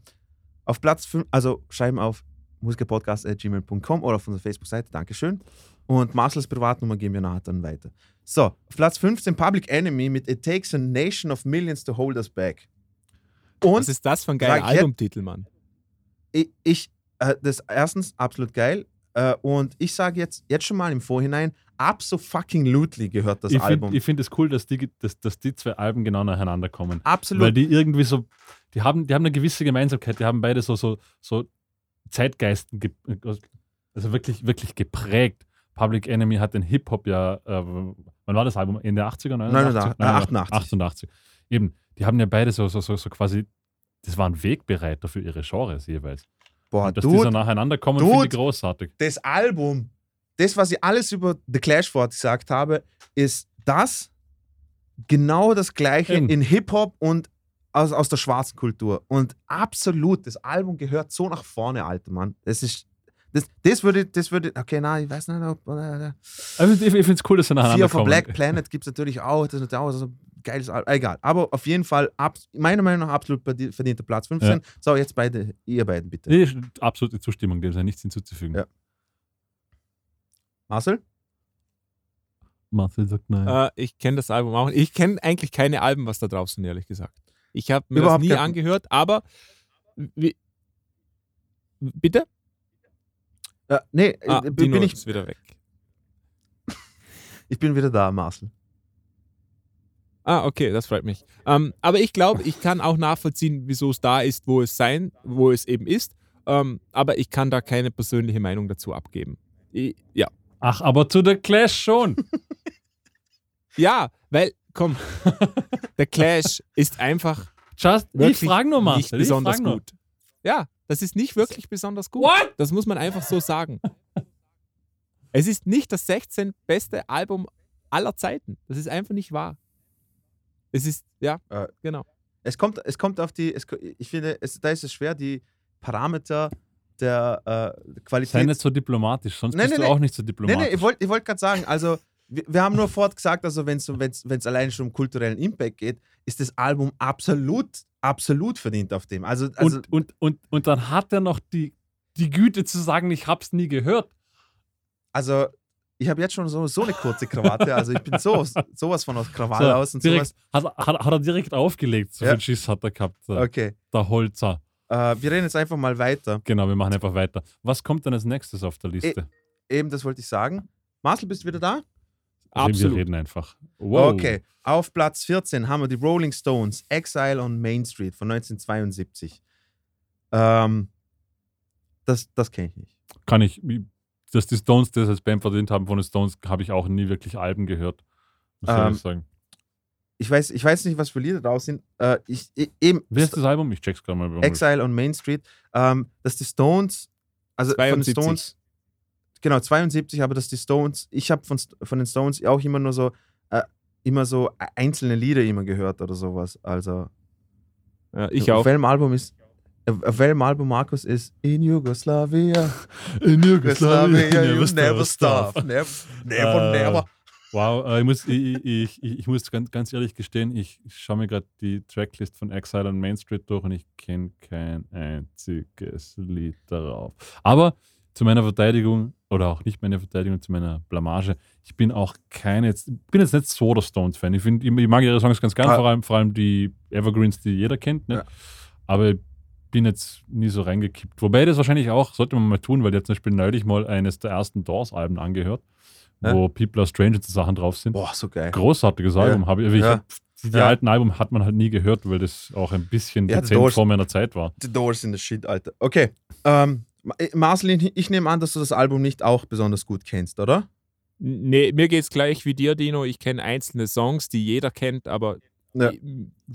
A: auf Platz 5, also schreiben auf musikerpodcast.gmail.com oder auf unserer Facebook-Seite. Dankeschön. Und Marcels Privatnummer geben wir nachher dann weiter. So, auf Platz 15 Public Enemy mit It Takes a Nation of Millions to Hold Us Back.
C: Und Was ist das für ein geiler Albumtitel, Mann?
A: Ich, ich äh, das erstens absolut geil. Äh, und ich sage jetzt, jetzt schon mal im Vorhinein, absolutely gehört das
B: ich
A: Album.
B: Find, ich finde es cool, dass die, dass, dass die zwei Alben genau nacheinander kommen.
A: Absolut.
B: Weil die irgendwie so, die haben, die haben eine gewisse Gemeinsamkeit, die haben beide so, so, so Zeitgeisten, also wirklich, wirklich geprägt. Public Enemy hat den Hip-Hop ja, äh, wann war das Album? In der 80er,
A: 89? 88.
B: 88. Eben, die haben ja beide so, so, so, so quasi, das waren Wegbereiter für ihre Genres jeweils.
A: Boah,
B: Und dass
A: dude,
B: die so nacheinander kommen, finde ich großartig.
A: Das Album, das, was ich alles über The Clash gesagt habe, ist das genau das gleiche Eben. in Hip-Hop und aus, aus der schwarzen Kultur. Und absolut, das Album gehört so nach vorne, alter Mann. Das ist. Das, das würde, das würde, okay, nein, ich weiß nicht, ob. Äh,
B: ich, ich finde es cool, dass sie nacheinander
A: Fear for Black Planet gibt es natürlich auch. Das ist natürlich auch so ein geiles Album. Egal. Aber auf jeden Fall, ab, meiner Meinung nach, absolut verdienter Platz 15. Ja. So, jetzt beide, ihr beiden bitte.
B: Nee, absolute Zustimmung, dem sei nichts hinzuzufügen. Ja.
A: Marcel?
B: Marcel sagt nein.
C: Äh, ich kenne das Album auch. Ich kenne eigentlich keine Alben, was da draußen, ehrlich gesagt. Ich habe mir Überhaupt das nie angehört, aber wie, bitte?
A: Äh, nee,
C: ah, bin ich ist wieder weg.
A: ich bin wieder da, Marcel.
C: Ah, okay, das freut mich. Ähm, aber ich glaube, ich kann auch nachvollziehen, wieso es da ist, wo es sein, wo es eben ist. Ähm, aber ich kann da keine persönliche Meinung dazu abgeben. Ich, ja.
B: Ach, aber zu The Clash schon.
C: ja, weil, komm, The Clash ist einfach
B: Just, ich frage nur mal.
C: nicht besonders gut. Ja, das ist nicht wirklich besonders gut.
B: What?
C: Das muss man einfach so sagen. es ist nicht das 16. beste Album aller Zeiten. Das ist einfach nicht wahr. Es ist, ja, äh, genau.
A: Es kommt, es kommt auf die, es, ich finde, es, da ist es schwer, die Parameter der äh, Qualität.
B: Sei nicht so diplomatisch, sonst nein, bist nein, du auch nicht so diplomatisch. Nein, nein,
A: ich wollte wollt gerade sagen, also wir, wir, haben nur fort gesagt, also wenn es allein schon um kulturellen Impact geht, ist das Album absolut, absolut verdient auf dem. Also, also
B: und, und, und, und dann hat er noch die, die Güte zu sagen, ich habe es nie gehört.
A: Also ich habe jetzt schon so, so eine kurze Krawatte, also ich bin so, sowas von aus Krawall so, aus und
B: direkt,
A: sowas.
B: Hat, hat, hat, er direkt aufgelegt, so ja. viel Schiss hat er gehabt. Der,
A: okay.
B: Der Holzer.
A: Äh, wir reden jetzt einfach mal weiter.
B: Genau, wir machen einfach weiter. Was kommt denn als nächstes auf der Liste?
A: E eben, das wollte ich sagen. Marcel, bist du wieder da?
B: Absolut. Wir reden einfach.
A: Wow. Okay, auf Platz 14 haben wir die Rolling Stones, Exile on Main Street von 1972. Ähm, das das kenne ich nicht.
B: Kann ich, dass die Stones das als Band verdient haben von den Stones, habe ich auch nie wirklich Alben gehört. Muss ähm, ich sagen.
A: Ich weiß, ich weiß nicht, was für Lieder draus sind. Äh, ich, ich, eben,
B: Wie heißt das Album? Ich check's gerade mal.
A: Exile on Main Street. Ähm, dass die Stones, also 72. von den Stones, genau, 72, aber dass die Stones, ich habe von, von den Stones auch immer nur so, äh, immer so einzelne Lieder immer gehört oder sowas. Also.
C: Ja, ich auf auch.
A: Auf welchem Album ist, auf welchem Album Markus ist In Yugoslavia.
B: In Yugoslavia,
A: you never, never stop. Never, never, uh, never.
B: Wow, äh, ich, muss, ich, ich, ich, muss ganz, ganz ehrlich gestehen, ich schaue mir gerade die Tracklist von Exile on Main Street durch und ich kenne kein einziges Lied darauf. Aber zu meiner Verteidigung, oder auch nicht meine Verteidigung, zu meiner Blamage, ich bin auch kein jetzt, bin jetzt nicht so der Stones-Fan. Ich, ich, ich mag ihre Songs ganz gerne, ah. vor, allem, vor allem die Evergreens, die jeder kennt. Ne? Ja. Aber ich bin jetzt nie so reingekippt. Wobei das wahrscheinlich auch, sollte man mal tun, weil ich habe zum Beispiel neulich mal eines der ersten Doors-Alben angehört, ja? wo People Are Strange und Sachen drauf sind.
A: Boah, so geil.
B: Großartiges Album. Ja. Hab ich, ich ja. hab, die ja. alten Album hat man halt nie gehört, weil das auch ein bisschen ja, dezent vor meiner Zeit war.
A: The Doors in the Shit, Alter. Okay. Ähm, äh, Marcelin, ich nehme an, dass du das Album nicht auch besonders gut kennst, oder?
C: Nee, mir geht es gleich wie dir, Dino. Ich kenne einzelne Songs, die jeder kennt, aber ja.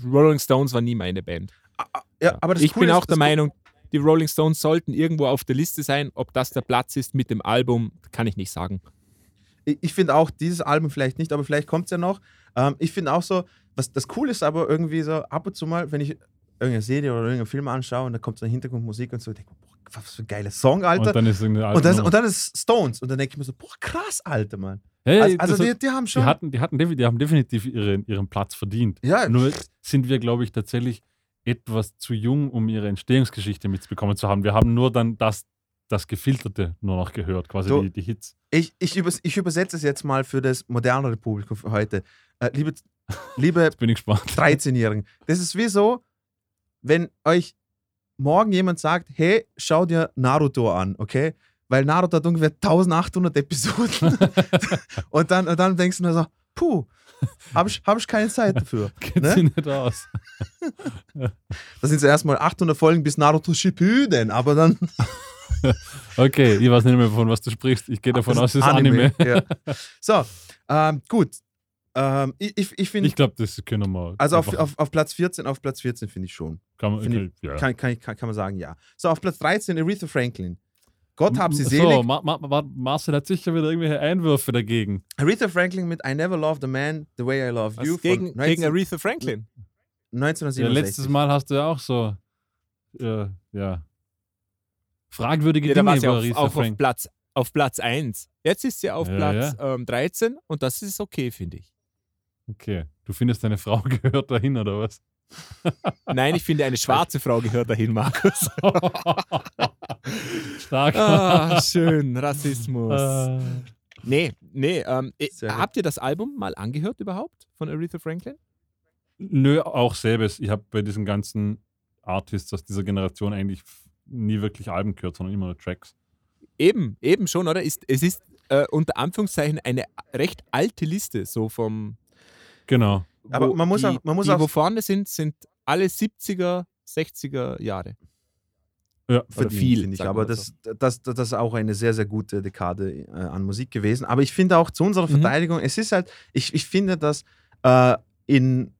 C: Rolling Stones war nie meine Band.
A: Ah, ah, ja, aber
C: ich bin ist, auch der Meinung, die Rolling Stones sollten irgendwo auf der Liste sein. Ob das der Platz ist mit dem Album, kann ich nicht sagen.
A: Ich, finde auch dieses Album vielleicht nicht, aber vielleicht kommt es ja noch. Ähm, ich finde auch so, was das cool ist, aber irgendwie so ab und zu mal, wenn ich irgendeine Serie oder irgendeinen Film anschaue und da kommt so eine Hintergrundmusik und so, ich denke, boah, was für ein geiler Song, Alter.
B: Und dann ist,
A: und dann, und dann ist Stones. Und dann denke ich mir so, boah, krass, Alter, Mann.
B: Hey, also, also die, die, haben schon. Die, hatten, die, hatten, die haben definitiv ihren, ihren Platz verdient.
A: Ja.
B: Nur sind wir, glaube ich, tatsächlich etwas zu jung, um ihre Entstehungsgeschichte mitbekommen zu haben. Wir haben nur dann das das Gefilterte nur noch gehört, quasi
A: So.
B: die, die Hits.
A: Ich, ich, übers, ich übersetze es jetzt mal für das modernere Publikum für heute. Äh, liebe, liebe
B: Jetzt bin ich gespannt.
A: 13-Jährigen, das ist wie so, wenn euch morgen jemand sagt, hey, schau dir Naruto an, okay? Weil Naruto hat ungefähr 1800 Episoden. und, dann, und dann denkst du nur so, puh, habe ich, hab ich keine Zeit dafür.
B: Geht
A: Ne?
B: nicht aus.
A: Das sind so erstmal 800 Folgen bis Naruto Shippuden, aber dann
B: Okay, ich weiß nicht mehr, von was du sprichst. Ich gehe davon aus, es ist Anime.
A: Ja. So, ähm, gut. Ähm, ich ich, ich finde,
B: Ich glaube, das können wir.
A: also auf, auf, auf Platz 14, auf Platz 14 finde ich schon.
B: kann man, okay, ja.
A: Kann, kann, kann, kann man sagen, ja. So, auf Platz 13 Aretha Franklin. Gott hab sie
B: so,
A: selig.
B: Ma Ma Ma Marcel hat sicher wieder irgendwelche Einwürfe dagegen.
A: Aretha Franklin mit I Never Loved a Man the Way I Love You
C: gegen, gegen
A: 19,
C: Aretha Franklin.
B: Ja,
A: 1967.
B: letztes Mal hast du ja auch so, äh, ja, fragwürdige
C: Ja,
B: Dinge über
C: auf,
B: Aretha
C: auch auf
B: Frank.
C: Platz, auf Platz 1. Jetzt ist sie auf
B: Ja,
C: Platz Ähm, 13 und das ist okay, finde ich.
B: Okay, du findest, deine Frau gehört dahin, oder was?
C: Nein, ich finde, eine schwarze Frau gehört dahin, Markus.
B: Stark.
C: ah, schön, Rassismus.
B: Äh,
C: Nee, nee. Ähm, habt ihr das Album mal angehört überhaupt von Aretha Franklin?
B: Nö, auch selbes. Ich habe bei diesen ganzen Artists aus dieser Generation eigentlich nie wirklich Alben gehört, sondern immer nur Tracks.
C: Eben, eben schon, oder? Ist, es ist äh, unter Anführungszeichen eine recht alte Liste, so vom.
B: Genau.
A: Aber
C: wo
A: man muss
C: die,
A: auch- man muss
C: die,
A: auch-
C: wo vorne sind, sind alle 70er, 60er Jahre.
B: Ja,
A: verdient,
C: viel,
A: finde ich. Aber
C: mal
A: das, das, das ist auch eine sehr, sehr gute Dekade äh, an Musik gewesen. Aber ich finde auch zu unserer
C: Mhm.
A: Verteidigung, es ist halt, ich, ich finde, dass äh, in,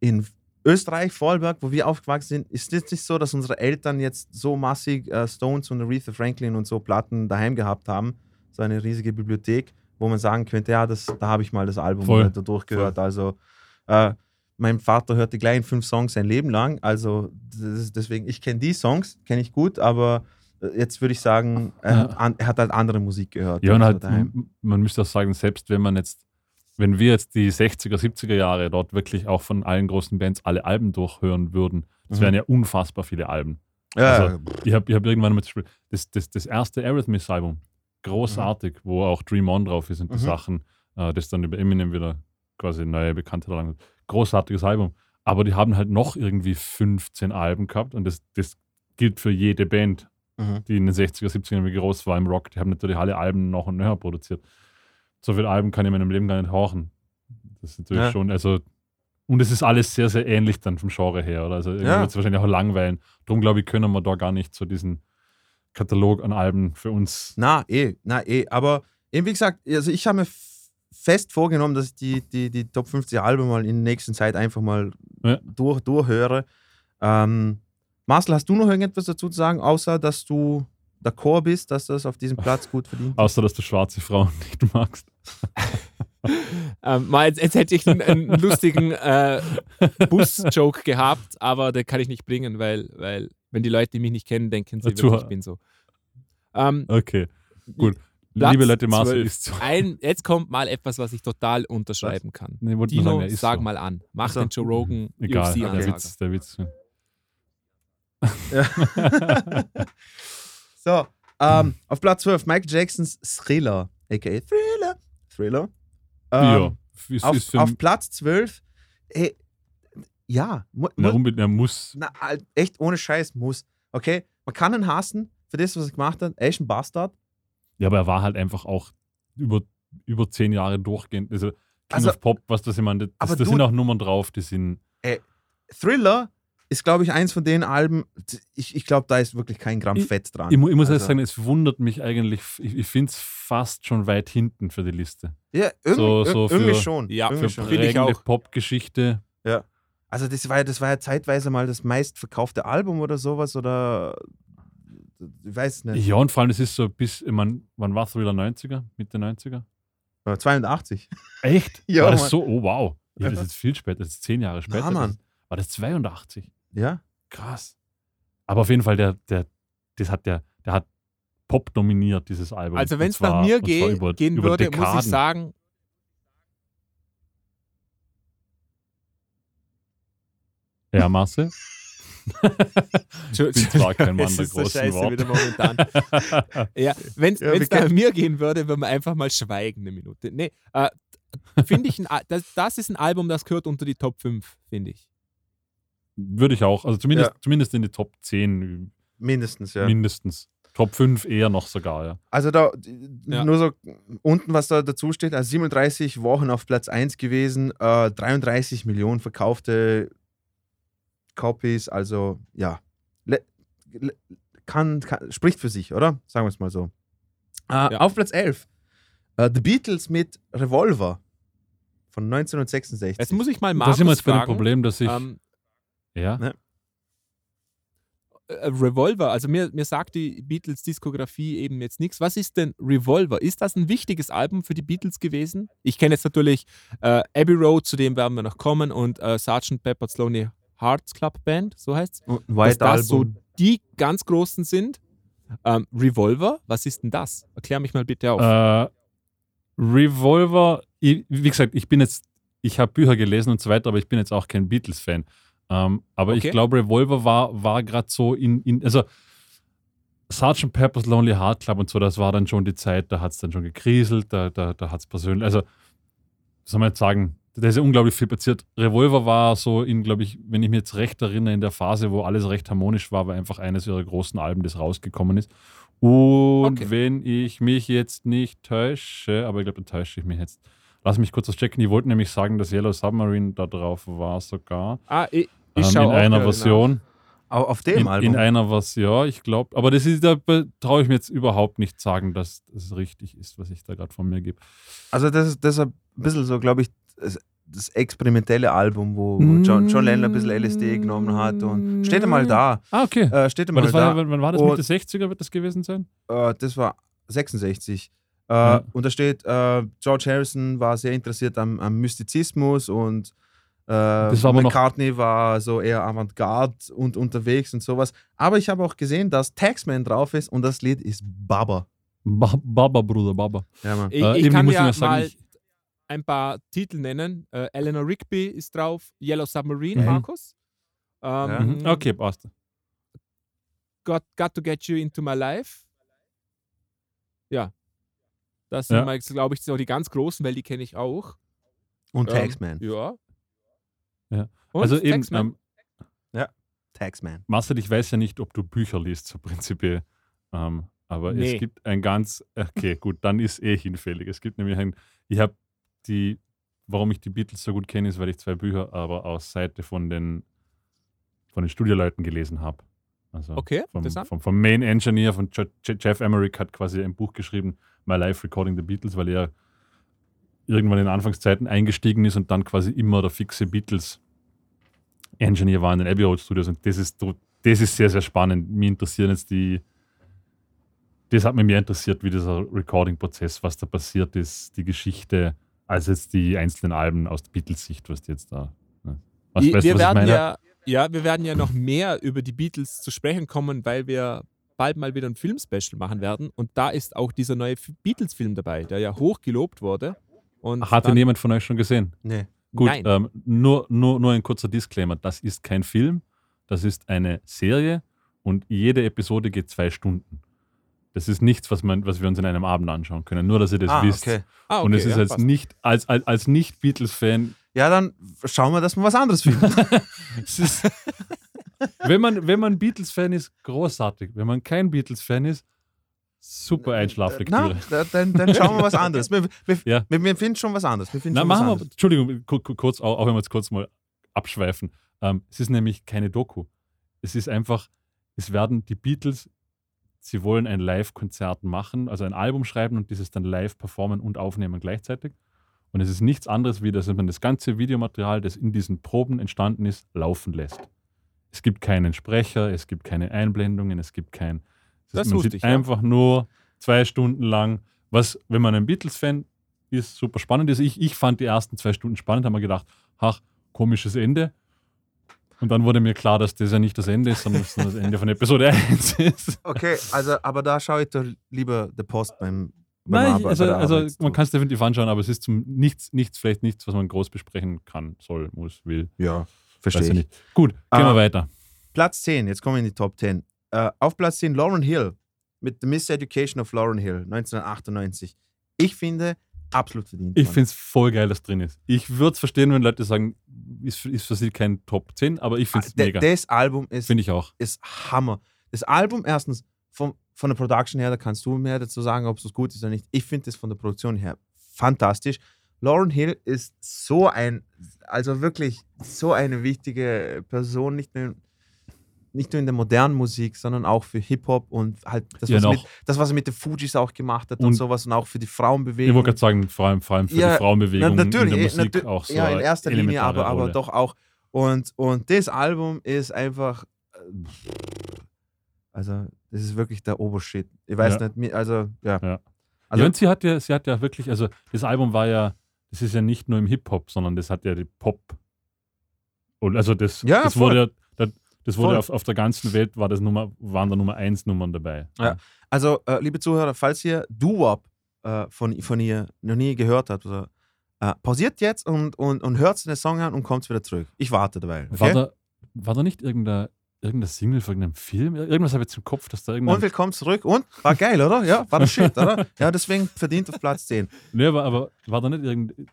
A: in Österreich, Vorarlberg, wo wir aufgewachsen sind, ist es nicht so, dass unsere Eltern jetzt so massig äh, Stones und Aretha Franklin und so Platten daheim gehabt haben. So eine riesige Bibliothek, wo man sagen könnte, ja, das, da habe ich mal das Album
B: Voll.
A: da durchgehört. Also äh, mein Vater hört die gleichen fünf Songs sein Leben lang. Also ist deswegen, ich kenne die Songs, kenne ich gut, aber äh, jetzt würde ich sagen, er,
B: Ja.
A: hat an, er hat halt andere Musik gehört.
B: Ja, und halt, man müsste auch sagen, selbst wenn man jetzt, wenn wir jetzt die 60er, 70er Jahre dort wirklich auch von allen großen Bands alle Alben durchhören würden, das
A: Mhm.
B: wären ja unfassbar viele Alben.
A: ja,
B: also, Ich habe ich hab irgendwann mal das, das, das erste Aerosmith-Album, großartig, wo auch Dream On drauf ist und die
A: Mhm.
B: Sachen, äh, das dann über Eminem wieder quasi neue Bekannte erlangt. Großartiges Album. Aber die haben halt noch irgendwie 15 Alben gehabt und das, das gilt für jede Band,
A: mhm.
B: die in den 60er, 70er Jahren groß war im Rock. Die haben natürlich alle Alben noch und nöcher produziert. So viele Alben kann ich in meinem Leben gar nicht horchen. Das ist natürlich
A: Ja.
B: schon, also, und es ist alles sehr, sehr ähnlich dann vom Genre her. Oder? Also, irgendwie
A: Ja.
B: wird es wahrscheinlich auch langweilen. Darum glaube ich, können wir da gar nicht so diesen Katalog an Alben für uns.
A: Na, eh, na, eh. Aber eben wie gesagt, also ich habe mir fest vorgenommen, dass ich die, die, die Top 50 Alben mal in der nächsten Zeit einfach mal
B: Ja.
A: durch, durchhöre. Ähm, Marcel, hast du noch irgendetwas dazu zu sagen, außer dass du d'accord bist, dass das auf diesem Platz gut verdient?
B: Außer, dass du schwarze Frauen nicht magst.
C: Ähm, mal, jetzt, jetzt hätte ich einen, einen lustigen äh, Bus-Joke gehabt, aber den kann ich nicht bringen, weil, weil wenn die Leute mich nicht kennen, denken sie wirklich, ich bin so. Ähm,
B: Okay, gut.
C: Platz
B: Liebe Leute, Marcel
C: 12.
B: ist so.
C: ein, jetzt kommt mal etwas, was ich total unterschreiben kann.
B: Nee, sagen,
C: Dino,
B: ist
C: sag
B: so.
C: mal an. Mach
A: Ach so.
C: den Joe Rogan
B: Egal, der
C: UFC-Ansager.
B: Witz, der Witz.
A: So, ähm, auf Platz 12 Michael Jacksons Thriller, a.k.a. Thriller. Thriller. Ähm,
B: ja, ist,
A: auf,
B: ist
A: auf Platz 12, ey, ja, mu mu
B: unbedingt, er muss.
A: na, echt ohne Scheiß muss. Okay, man kann ihn hassen für das, was er gemacht hat. Er ist ein Bastard.
B: Ja, aber er war halt einfach auch über, über zehn Jahre durchgehend. Also, King
A: Also-
B: of Pop, was das
A: Aber
B: da
A: du-
B: sind auch Nummern drauf, die sind.
A: Thriller ist, glaube ich, eins von den Alben, ich, ich glaube, da ist wirklich kein Gramm
B: Ich-
A: Fett dran.
B: Ich, mu- ich muss
A: Also,
B: sagen, es wundert mich eigentlich, ich, ich finde es fast schon weit hinten für die Liste.
A: Ja, irgendwie,
B: so- so
A: ir- irgendwie
B: für-
A: schon.
C: Ja,
A: irgendwie
B: Für
C: ich
B: prägende. Popgeschichte.
A: Also das war, ja- das war ja zeitweise mal das meistverkaufte Album oder sowas oder ich weiß nicht.
B: Ja, und vor allem, es ist so bis, ich mein, wann war Thriller 90er? Mitte 90er?
A: Oder 82.
B: Echt?
A: Ja,
B: war das
A: Mann.
B: so? Oh, wow. Ja, das ist jetzt viel später, das ist zehn Jahre später.
A: Mann.
B: Das, war das 82?
A: Ja.
B: Krass. Aber auf jeden Fall, der, der, das hat der, der hat Pop dominiert, dieses Album.
C: Also wenn es nach mir
B: und zwar
C: geh,
B: über,
C: gehen
B: über
C: würde, muss
B: Dekaden.
C: ich sagen,
B: Ja, Marcel? ich bin zwar kein Mann der großen
C: Worte. momentan. ja, wenn es ja, da mir gehen würde, würde man einfach mal schweigen eine Minute. Nee, äh, finde ich, ein, das, das ist ein Album, das gehört unter die Top 5, finde ich.
B: Würde ich auch. Also zumindest, ja. zumindest in die Top 10.
A: Mindestens, ja.
B: Mindestens. Top 5 eher noch sogar, ja.
A: Also da, ja. nur so unten, was da dazu steht, also 37 Wochen auf Platz 1 gewesen, äh, 33 Millionen verkaufte Copies, also ja, kann, kann, spricht für sich, oder? Sagen wir es mal so. Äh, ja. Auf Platz 11, äh, The Beatles mit Revolver von 1966.
C: Jetzt muss ich mal
B: Markus Das ist immer jetzt für ein Problem, dass ich... Ähm, ja? Ne?
C: Äh, Revolver, also mir, mir sagt die Beatles-Diskografie eben jetzt nichts. Was ist denn Revolver? Ist das ein wichtiges Album für die Beatles gewesen? Ich kenne jetzt natürlich äh, Abbey Road, zu dem werden wir noch kommen, und äh, Sgt. Pepper's Lonely Hearts Club Band, so heißt es. Dass das so die ganz großen sind. Ähm, Revolver, was ist denn das? Erklär mich mal bitte auf.
B: Äh, Revolver, wie gesagt, ich bin jetzt, ich habe Bücher gelesen und so weiter, aber ich bin jetzt auch kein Beatles-Fan. Ähm, aber okay. ich glaube, Revolver war, war gerade so in, in, also Sgt. Pepper's Lonely Heart Club und so, das war dann schon die Zeit, da hat es dann schon gekriselt, da, da, da hat es persönlich, also soll man jetzt sagen, da ist ja unglaublich viel passiert. Revolver war so in, glaube ich, wenn ich mich jetzt recht erinnere, in der Phase, wo alles recht harmonisch war, war einfach eines ihrer großen Alben, das rausgekommen ist. Und okay. wenn ich mich jetzt nicht täusche, aber ich glaube, da täusche ich mich jetzt. Lass mich kurz was checken. Die wollten nämlich sagen, dass Yellow Submarine da drauf war sogar.
C: Ah, ich, ich
B: ähm, in einer Version.
A: Nach. Auf dem
B: in,
A: Album?
B: In einer Version, ich glaube. Aber das ist, da traue ich mir jetzt überhaupt nicht sagen, dass das richtig ist, was ich da gerade von mir gebe.
A: Also das ist, das ist ein bisschen so, glaube ich, das experimentelle Album, wo, wo John, John Lennon ein bisschen LSD genommen hat und steht mal da.
B: Ah, okay.
A: Äh, steht mal da. War,
B: wann war das? Mitte 60er wird das gewesen sein?
A: Äh, das war 66. Äh, ja. Und da steht, äh, George Harrison war sehr interessiert am, am Mystizismus und äh, war McCartney war so eher Avantgarde und unterwegs und sowas. Aber ich habe auch gesehen, dass Taxman drauf ist und das Lied ist Baba.
B: Ba Baba, Bruder, Baba.
C: Ja, Mann. Ich, äh, ich kann ja sagen, mal ein paar Titel nennen. Äh, Eleanor Rigby ist drauf, Yellow Submarine, mhm. Markus.
B: Ähm, ja. Mhm. Okay, passt.
C: Got, got to Get You Into My Life. Ja. Das sind, ja. glaube ich, so die ganz großen, weil die kenne ich auch.
A: Und ähm, Taxman.
C: Ja.
B: Ja. Und also eben. Ähm,
A: ja, Taxman.
B: Marcel, ich weiß ja nicht, ob du Bücher liest, so prinzipiell. Ähm, aber nee. es gibt ein ganz. Okay, gut, dann ist eh hinfällig. Es gibt nämlich ein. Ich habe die, warum ich die Beatles so gut kenne, ist, weil ich zwei Bücher aber aus Seite von den, von den Studioleuten gelesen habe. Also
C: okay,
B: vom, vom, vom, Main Engineer von Jeff Emerick hat quasi ein Buch geschrieben, My Life Recording the Beatles, weil er irgendwann in Anfangszeiten eingestiegen ist und dann quasi immer der fixe Beatles Engineer war in den Abbey Road Studios und das ist, das ist sehr, sehr spannend. Mir interessieren jetzt die, das hat mich mehr interessiert, wie dieser Recording-Prozess, was da passiert ist, die Geschichte, als jetzt die einzelnen Alben aus der Beatles-Sicht, was jetzt da.
C: Ne? Was, wir, weißt, wir werden ja, ja, wir werden ja noch mehr über die Beatles zu sprechen kommen, weil wir bald mal wieder ein Filmspecial machen werden. Und da ist auch dieser neue Beatles-Film dabei, der ja hoch gelobt wurde. Und
B: Hat ihn jemand von euch schon gesehen?
A: Nee.
B: Gut, ähm, nur, nur, nur ein kurzer Disclaimer. Das ist kein Film, das ist eine Serie und jede Episode geht zwei Stunden. Das ist nichts, was, man, was wir uns in einem Abend anschauen können. Nur, dass ihr das ah, wisst. Okay. Ah, okay, und es ist ja, als, nicht, als, als, als Nicht-Beatles-Fan.
A: Ja, dann schauen wir, dass wir was anderes finden.
B: wenn man, wenn man Beatles-Fan ist, großartig. Wenn man kein Beatles-Fan ist, super Einschlaflektüre.
A: Na, dann, dann schauen wir was anderes. Wir, wir, ja. wir, wir finden schon was anderes. Wir
B: Na, machen wir, Entschuldigung, kurz, auch, auch wenn wir jetzt kurz mal abschweifen. Ähm, es ist nämlich keine Doku. Es ist einfach, es werden die Beatles sie wollen ein Live-Konzert machen, also ein Album schreiben und dieses dann live performen und aufnehmen gleichzeitig. Und es ist nichts anderes, wie dass man das ganze Videomaterial, das in diesen Proben entstanden ist, laufen lässt. Es gibt keinen Sprecher, es gibt keine Einblendungen, es gibt kein. Das, das man sieht ich, einfach ja. nur zwei Stunden lang, was, wenn man ein Beatles-Fan ist, super spannend ist. Ich, ich fand die ersten zwei Stunden spannend, haben wir gedacht, ach, komisches Ende. Und dann wurde mir klar, dass das ja nicht das Ende ist, sondern das Ende von Episode 1 ist.
A: Okay, also, aber da schaue ich doch lieber The Post beim.
B: beim Nein, also, also man kann es definitiv anschauen, aber es ist zum nichts, nichts, vielleicht nichts, was man groß besprechen kann, soll, muss, will.
A: Ja, verstehe ich.
B: Nicht. Gut, gehen uh, wir weiter.
A: Platz 10, jetzt kommen wir in die Top 10. Äh, auf Platz 10 Lauren Hill mit The Miseducation of Lauren Hill 1998. Ich finde, absolut verdient.
B: Ich finde es voll geil, dass drin ist. Ich würde es verstehen, wenn Leute sagen, ist, ist für sie kein Top 10, aber ich finde es
A: Ah,
B: mega.
A: Das Album ist,
B: Finde ich auch.
A: ist Hammer. Das Album erstens vom, von der Production her, da kannst du mehr dazu sagen, ob es gut ist oder nicht. Ich finde das von der Produktion her fantastisch. Lauren Hill ist so ein, also wirklich so eine wichtige Person, nicht nur, nicht nur in der modernen Musik, sondern auch für Hip-Hop und halt das,
B: Ja,
A: was,
B: noch.
A: mit, das, was er mit den Fujis auch gemacht hat und,
B: Und-
A: sowas und auch für die
B: Ich
A: Frauenbewegung.
B: wollte gerade sagen, vor allem, vor allem für
A: Ja,
B: die Frauenbewegung
A: Na, natürlich,
B: in der
A: eh,
B: Musik
A: natür-
B: auch so.
A: Ja, in erster Linie, aber, aber doch auch. Und, und das Album ist einfach. äh, Also, das ist wirklich der Obershit. Ich weiß
B: Ja.
A: nicht, also, ja.
B: Ja.
A: Also,
B: ja, und sie hat ja, sie hat ja wirklich, also das Album war ja, das ist ja nicht nur im Hip-Hop, sondern das hat ja die Pop. Und also das,
A: Ja,
B: das
A: voll.
B: wurde ja, das, wurde
A: Voll.
B: auf, auf der ganzen Welt war das Nummer, waren da Nummer 1 Nummern dabei.
A: Ja. also äh, liebe Zuhörer, falls ihr Doo-Wop äh, von, von ihr noch nie gehört habt, oder, äh, pausiert jetzt und, und, und hört den Song an und kommt wieder zurück. Ich warte dabei.
B: War,
A: Okay?
B: da, war da nicht irgendein, irgendein Single von irgendeinem Film? Irgendwas habe ich jetzt im Kopf, dass da
A: und
B: irgendein.
A: willkommen zurück. Und? War geil, oder? Ja, war das Shit, oder? Ja, deswegen verdient auf Platz 10.
B: Nee, aber, aber war da nicht irgendein.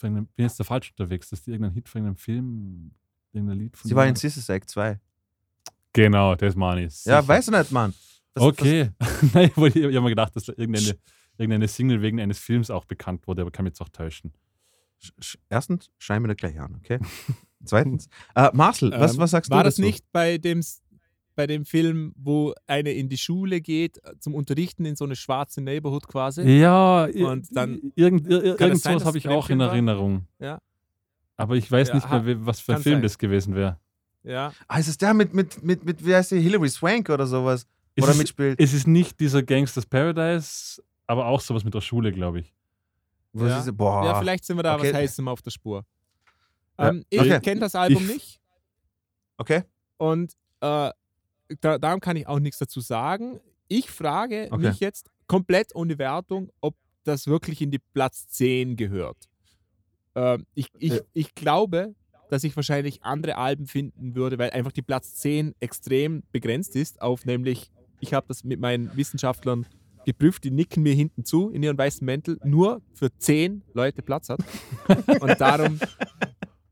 B: bin jetzt da falsch unterwegs, dass die irgendein Hit von irgendeinem Film, irgendein Lied von.
A: Sie war in Sister Act 2.
B: Genau, das meine ich.
A: Ja,
B: sicher.
A: weiß ich nicht, Mann. Das-
B: Okay. Nein, ich, habe mir gedacht, dass da irgendeine, irgendeine Single wegen eines Films auch bekannt wurde, aber kann mich jetzt auch täuschen.
A: Sch- sch- Erstens, schreiben wir da gleich an, okay? Zweitens, äh, Marcel, was,
C: Ähm,
A: was sagst
C: War
A: du
C: das
A: dazu?
C: nicht bei dem, bei dem Film, wo eine in die Schule geht äh, zum Unterrichten in so eine schwarze Neighborhood quasi?
B: Ja,
C: Und dann-
B: irgend, ir-
C: Kann es
B: irgend
C: sein,
B: sowas
C: dass
B: habe ich auch in
C: war?
B: Erinnerung.
C: Ja.
B: Aber ich weiß
C: Ja,
B: nicht mehr, was für ein Film
C: sein.
B: das gewesen wäre.
C: Ja.
A: Ah, ist es der mit, mit, mit, mit wie heißt die, Hilary Swank oder sowas?
B: Es
A: oder
B: ist-
A: mitspielt?
B: Es ist nicht dieser Gangsters Paradise, aber auch sowas mit der Schule, glaube ich.
A: Wo
C: Ja.
A: sie so- boah.
C: ja, vielleicht sind wir da
A: Okay.
C: was Heißem auf der Spur.
B: Ja.
C: Ähm, ich
A: Okay.
C: kenne das Album
B: Ich-
C: nicht
A: Okay.
C: und äh, da, darum kann ich auch nichts dazu sagen. Ich frage
A: Okay.
C: mich jetzt komplett ohne Wertung, ob das wirklich in die Platz 10 gehört. Ähm, ich, ich,
A: Ja.
C: ich glaube, dass ich wahrscheinlich andere Alben finden würde, weil einfach die Platz 10 extrem begrenzt ist auf nämlich, ich habe das mit meinen Wissenschaftlern geprüft, die nicken mir hinten zu in ihren weißen Mäntel, nur für 10 Leute Platz hat. Und darum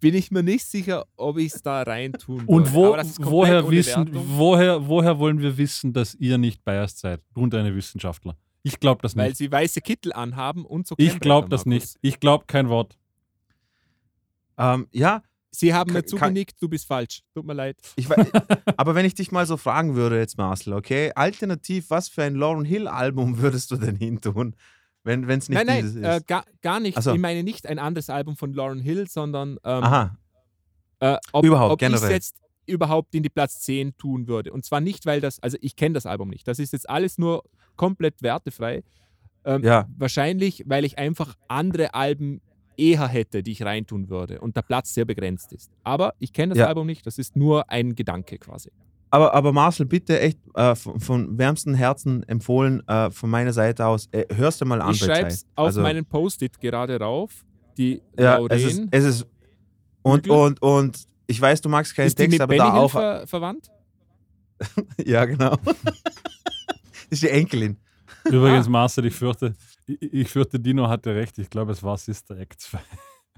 C: bin ich mir nicht sicher, ob ich es da rein tun
B: Und
C: würde.
B: wo, woher, wissen, woher, woher wollen wir wissen, dass ihr nicht biased seid? Du und deine Wissenschaftler. Ich glaube das
C: weil
B: nicht.
C: sie weiße Kittel anhaben und so
B: Ich glaube das
C: Markus.
B: nicht. Ich glaube kein Wort.
A: Ähm, ja,
C: Sie haben mir zugenickt, du bist falsch. Tut mir leid.
A: ich aber wenn ich dich mal so fragen würde jetzt, Marcel, okay, alternativ, was für ein Lauren Hill Album würdest du denn hintun, wenn es nicht
C: nein,
A: dieses
C: nein, äh,
A: ist?
C: gar, gar nicht.
A: So.
C: Ich meine nicht ein anderes Album von Lauren Hill, sondern ähm,
A: Aha,
C: äh, ob,
A: Überhaupt,
C: ob ich es
A: generell.
C: jetzt überhaupt in die Platz 10 tun würde. Und zwar nicht, weil das, also ich kenne das Album nicht. Das ist jetzt alles nur komplett wertefrei. Ähm,
A: Ja.
C: Wahrscheinlich, weil ich einfach andere Alben eher hätte, die ich reintun würde und der Platz sehr begrenzt ist. Aber ich kenne das
A: Ja.
C: Album nicht, das ist nur ein Gedanke quasi.
A: aber, aber Marcel, bitte echt äh, von, von wärmstem Herzen empfohlen, äh, von meiner Seite aus, äh, hörst du mal an
C: ich schreibe es auf
A: Also-
C: meinen Post-it gerade rauf. Die
A: Ja,
C: Lauren.
A: es ist, es ist und, und, und ich weiß, du magst keinen
C: ist die
A: Text,
C: mit
A: aber
C: Benny
A: da auch.
C: ver verwandt?
A: Ja, genau. das ist die Enkelin.
B: Übrigens,
C: Ah.
B: Marcel, ich fürchte, ich, ich fürchte, Dino hatte recht. Ich glaube, es war Sister Act 2.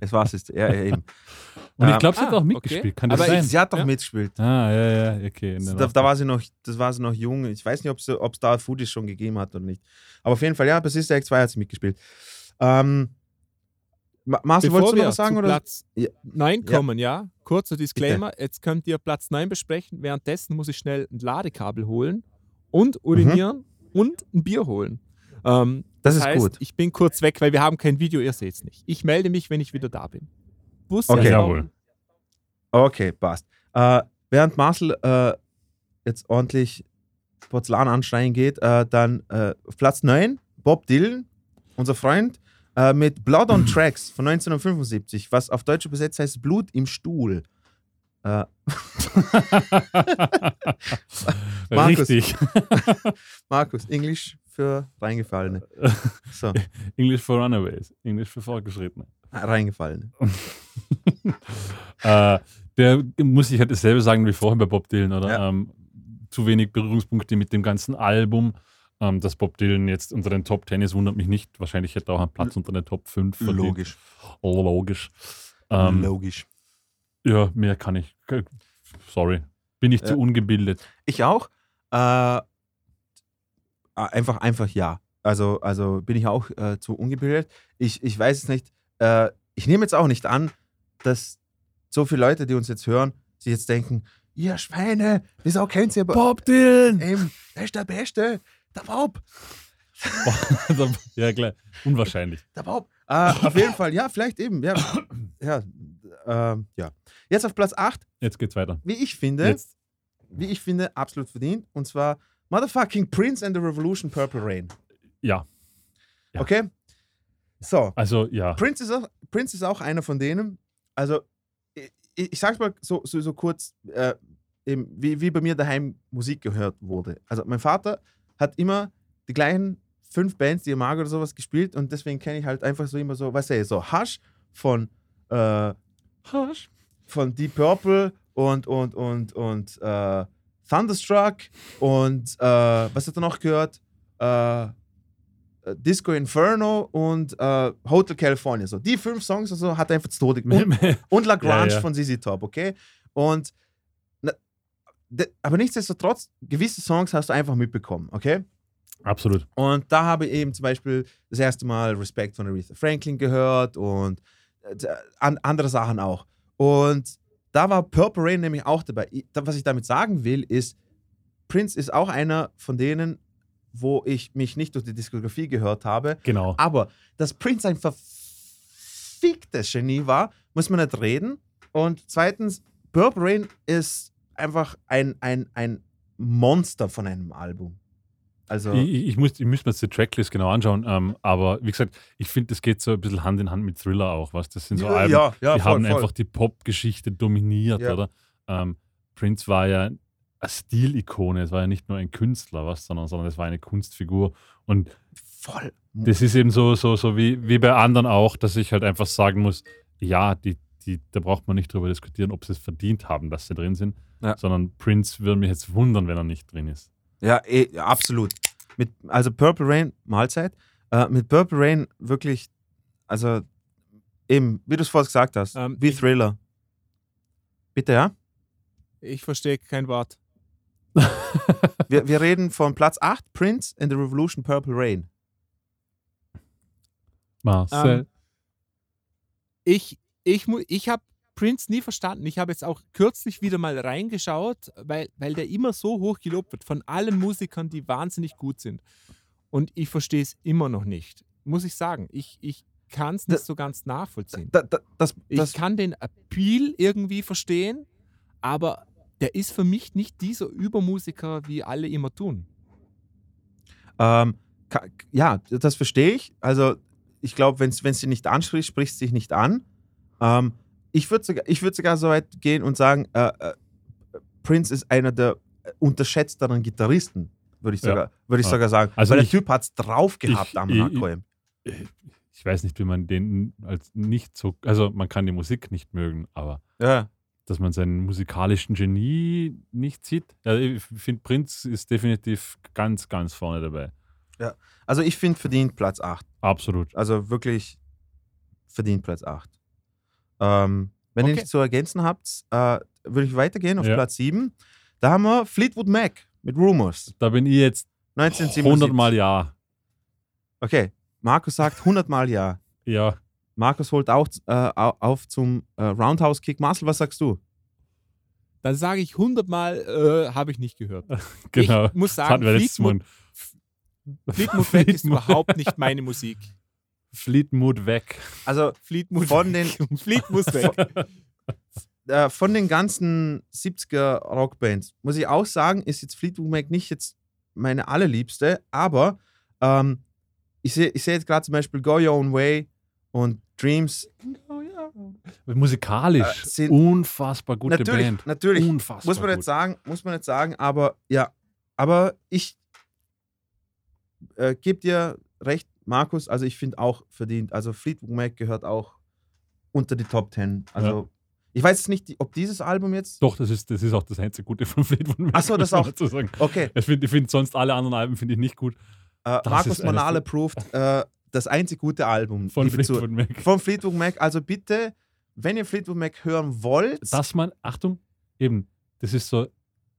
A: Das war's jetzt. Ja, ja, eben.
B: Und ich glaube, sie hat
C: ah,
B: auch
C: okay.
B: mitgespielt. Kann das
C: Aber
B: sein?
A: Sie hat doch
C: Ja.
A: mitgespielt.
B: ah, ja, ja, okay.
A: Da, da war sie noch, das war sie noch jung. Ich weiß nicht, ob es da Foodies schon gegeben hat oder nicht. Aber auf jeden Fall, ja, bei Sister Act 2 hat sie mitgespielt. Ähm, Ma- Marcel,
C: Bevor
A: wolltest du noch
C: wir
A: was sagen?
C: zu
A: Oder?
C: Platz
A: Ja.
C: 9
A: Ja.
C: kommen, ja. Kurzer Disclaimer, jetzt könnt ihr Platz 9 besprechen. Währenddessen muss ich schnell ein Ladekabel holen und urinieren und ein Bier holen. Ähm,
A: Das ist
C: heißt,
A: gut.
C: Ich bin kurz weg, weil wir haben kein Video, ihr seht es nicht. Ich melde mich, wenn ich wieder da bin. Bus
A: Okay.
B: Jawohl.
A: Okay, passt. Äh, während Marcel äh, jetzt ordentlich Porzellan anschreien geht, äh, dann äh, Platz 9, Bob Dylan, unser Freund, äh, mit Blood on Tracks von 1975, was auf Deutsch übersetzt heißt Blut im Stuhl. Äh, Markus.
B: Richtig.
A: Markus, Englisch für Reingefallene. So,
B: English for Runaways. English für Fortgeschrittene.
A: Reingefallene.
B: äh, Der muss ich halt dasselbe sagen wie vorhin bei Bob Dylan, oder? Ja. Ähm, zu wenig Berührungspunkte mit dem ganzen Album. Ähm, dass Bob Dylan jetzt unter den Top 10 ist, wundert mich nicht. Wahrscheinlich hätte er auch einen Platz unter den Top 5 verdient.
A: Logisch.
B: Logisch.
A: Ähm, Logisch.
B: Ja, mehr kann ich. Sorry. Bin ich ja. zu ungebildet.
A: Ich auch. Äh, einfach, einfach ja. Also, also bin ich auch äh, zu ungebildet. Ich, ich weiß es nicht. Äh, ich nehme jetzt auch nicht an, dass so viele Leute, die uns jetzt hören, sich jetzt denken, ihr Schweine, wieso kennt ihr
B: Bob Dylan?
A: Eben, der ist der Beste. Der Bob.
B: ja, klar. Unwahrscheinlich.
A: Der Bob. Äh, auf jeden Fall, ja, vielleicht eben. Ja, ja, äh, ja. Jetzt auf Platz 8.
B: Jetzt geht's weiter.
A: Wie ich finde, Jetzt. wie ich finde, absolut verdient. Und zwar Motherfucking Prince and the Revolution Purple Rain.
B: Ja.
A: ja. Okay? So.
B: Also, ja.
A: Prince ist auch, Prince ist auch einer von denen. Also, ich, ich sag's mal so, so, so kurz, äh, eben, wie, wie bei mir daheim Musik gehört wurde. Also, mein Vater hat immer die gleichen fünf Bands, die er mag oder sowas gespielt und deswegen kenne ich halt einfach so immer so, weißt du, so Hush von äh, Hush von Deep Purple und und und und äh, Thunderstruck und äh, was hat er noch gehört? Äh, Disco Inferno und äh, Hotel California. So die fünf Songs also hat er einfach zu Tode und, und La Grange ja, ja. von ZZ Top, okay? Und aber nichtsdestotrotz, gewisse Songs hast du einfach mitbekommen, okay?
B: Absolut.
A: Und da habe ich eben zum Beispiel das erste Mal Respect von Aretha Franklin gehört und äh, an, andere Sachen auch. Und da war Purple Rain nämlich auch dabei. Was ich damit sagen will, ist, Prince ist auch einer von denen, wo ich mich nicht durch die Diskografie gehört habe.
B: Genau.
A: Aber dass Prince ein verficktes Genie war, muss man nicht reden. Und zweitens, Purple Rain ist einfach ein, ein, ein Monster von einem Album. Also
B: ich, ich, muss, ich müsste mir jetzt die Tracklist genau anschauen, ähm, aber wie gesagt, ich finde, das geht so ein bisschen Hand in Hand mit Thriller auch, was das sind so
A: ja,
B: Alben,
A: ja, ja,
B: die
A: voll,
B: haben
A: voll.
B: einfach die Pop-Geschichte dominiert, oder? Ähm, Prince war ja eine Stilikone, es war ja nicht nur ein Künstler, was, sondern, sondern es war eine Kunstfigur und
A: voll.
B: Das ist eben so, so, so wie, wie bei anderen auch, dass ich halt einfach sagen muss, ja, die, die, da braucht man nicht drüber diskutieren, ob sie es verdient haben, dass sie drin sind, sondern Prince würde mich jetzt wundern, wenn er nicht drin ist.
A: Ja, eh, absolut. Mit, also Purple Rain, Mahlzeit. Äh, mit Purple Rain wirklich, also eben, wie du es vorhin gesagt hast, ähm, wie Thriller. Bitte, ja?
C: Ich verstehe kein Wort.
A: wir, wir reden von Platz 8, Prince in the Revolution Purple Rain.
B: Marcel. Ähm,
C: ich ich, ich habe Prince nie verstanden. Ich habe jetzt auch kürzlich wieder mal reingeschaut, weil, weil der immer so hoch gelobt wird von allen Musikern, die wahnsinnig gut sind. Und ich verstehe es immer noch nicht, muss ich sagen. Ich, ich kann es nicht da, so ganz nachvollziehen.
A: Da, da, das,
C: ich kann den Appeal irgendwie verstehen, aber der ist für mich nicht dieser Übermusiker, wie alle immer tun.
A: Ähm, ja, das verstehe ich. Also ich glaube, wenn es dich nicht anspricht, spricht es dich nicht an. Ähm, ich würde sogar, würd sogar so weit gehen und sagen, äh, äh, Prince ist einer der unterschätzteren Gitarristen, würde ich, sogar, ja. würd ich ja. sogar sagen.
B: Also
A: Weil
B: ich,
A: der Typ hat es drauf gehabt ich, am Hardcore.
B: Ich, ich, weiß nicht, wie man den als nicht so, also man kann die Musik nicht mögen, aber
A: ja.
B: dass man seinen musikalischen Genie nicht sieht. Ja, ich finde, Prince ist definitiv ganz, ganz vorne dabei.
A: Ja, also ich finde verdient Platz 8.
B: Absolut.
A: Also wirklich verdient Platz 8. Ähm, wenn okay. ihr nichts zu ergänzen habt, äh, würde ich weitergehen auf ja. Platz 7. Da haben wir Fleetwood Mac mit Rumors.
B: Da bin ich jetzt 100 Mal ja.
A: Okay, Markus sagt 100 Mal ja.
B: Ja.
A: Markus holt auch äh, auf zum äh, Roundhouse-Kick. Marcel, was sagst du?
C: Dann sage ich 100 Mal, äh, habe ich nicht gehört.
B: genau.
C: Ich muss sagen, Fleetwood, Fleetwood Mac ist überhaupt nicht meine Musik.
B: Fleetmood weg.
A: Also
C: Fleetmood
A: von den
C: Fleet muss weg.
A: Äh, von den ganzen 70er Rockbands muss ich auch sagen, ist jetzt Fleetwood Mac nicht jetzt meine allerliebste, aber ähm, ich sehe ich seh jetzt gerade zum Beispiel Go Your Own Way und Dreams.
B: Musikalisch äh, unfassbar gute
A: natürlich,
B: Band.
A: Natürlich,
B: unfassbar
A: muss man
B: gut.
A: nicht sagen, muss man nicht sagen, aber ja, aber ich äh, gebe dir recht, Markus, also ich finde auch verdient. Also Fleetwood Mac gehört auch unter die Top 10. Also ja. Ich weiß nicht, ob dieses Album jetzt.
B: Doch, das ist, das ist auch das einzige Gute von Fleetwood Mac.
A: Achso, das auch.
B: Sagen.
A: Okay.
B: Ich finde find sonst alle anderen Alben finde ich nicht gut.
A: Äh, Markus Manale approved äh, das einzig gute Album
B: von Fleetwood Mac.
A: Von Fleetwood Mac. Also bitte, wenn ihr Fleetwood Mac hören wollt.
B: Dass man, Achtung, eben, das ist so,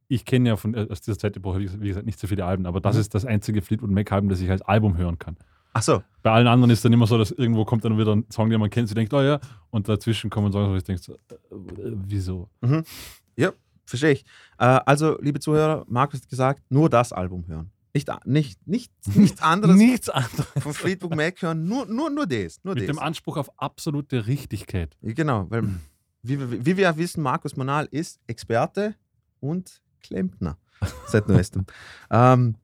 B: ich kenne ja von, äh, aus dieser Zeit, wie gesagt, nicht so viele Alben, aber das mhm. ist das einzige Fleetwood Mac-Album, das ich als Album hören kann.
A: Ach so.
B: Bei allen anderen ist dann immer so, dass irgendwo kommt dann wieder ein Song, den man kennt, sie denkt, oh ja, und dazwischen kommen Songs, wo ich denke, so, äh, wieso?
A: Mhm. Ja, verstehe ich. Äh, also, liebe Zuhörer, Markus hat gesagt, nur das Album hören. Nicht, nicht, nicht, nichts anderes.
B: nichts anderes.
A: Von Fleetwood Mac hören, nur, nur, nur das. Nur
B: Mit
A: das.
B: dem Anspruch auf absolute Richtigkeit.
A: Genau, weil, wie, wie wir ja wissen, Markus Manal ist Experte und Klempner seit neuestem. ähm,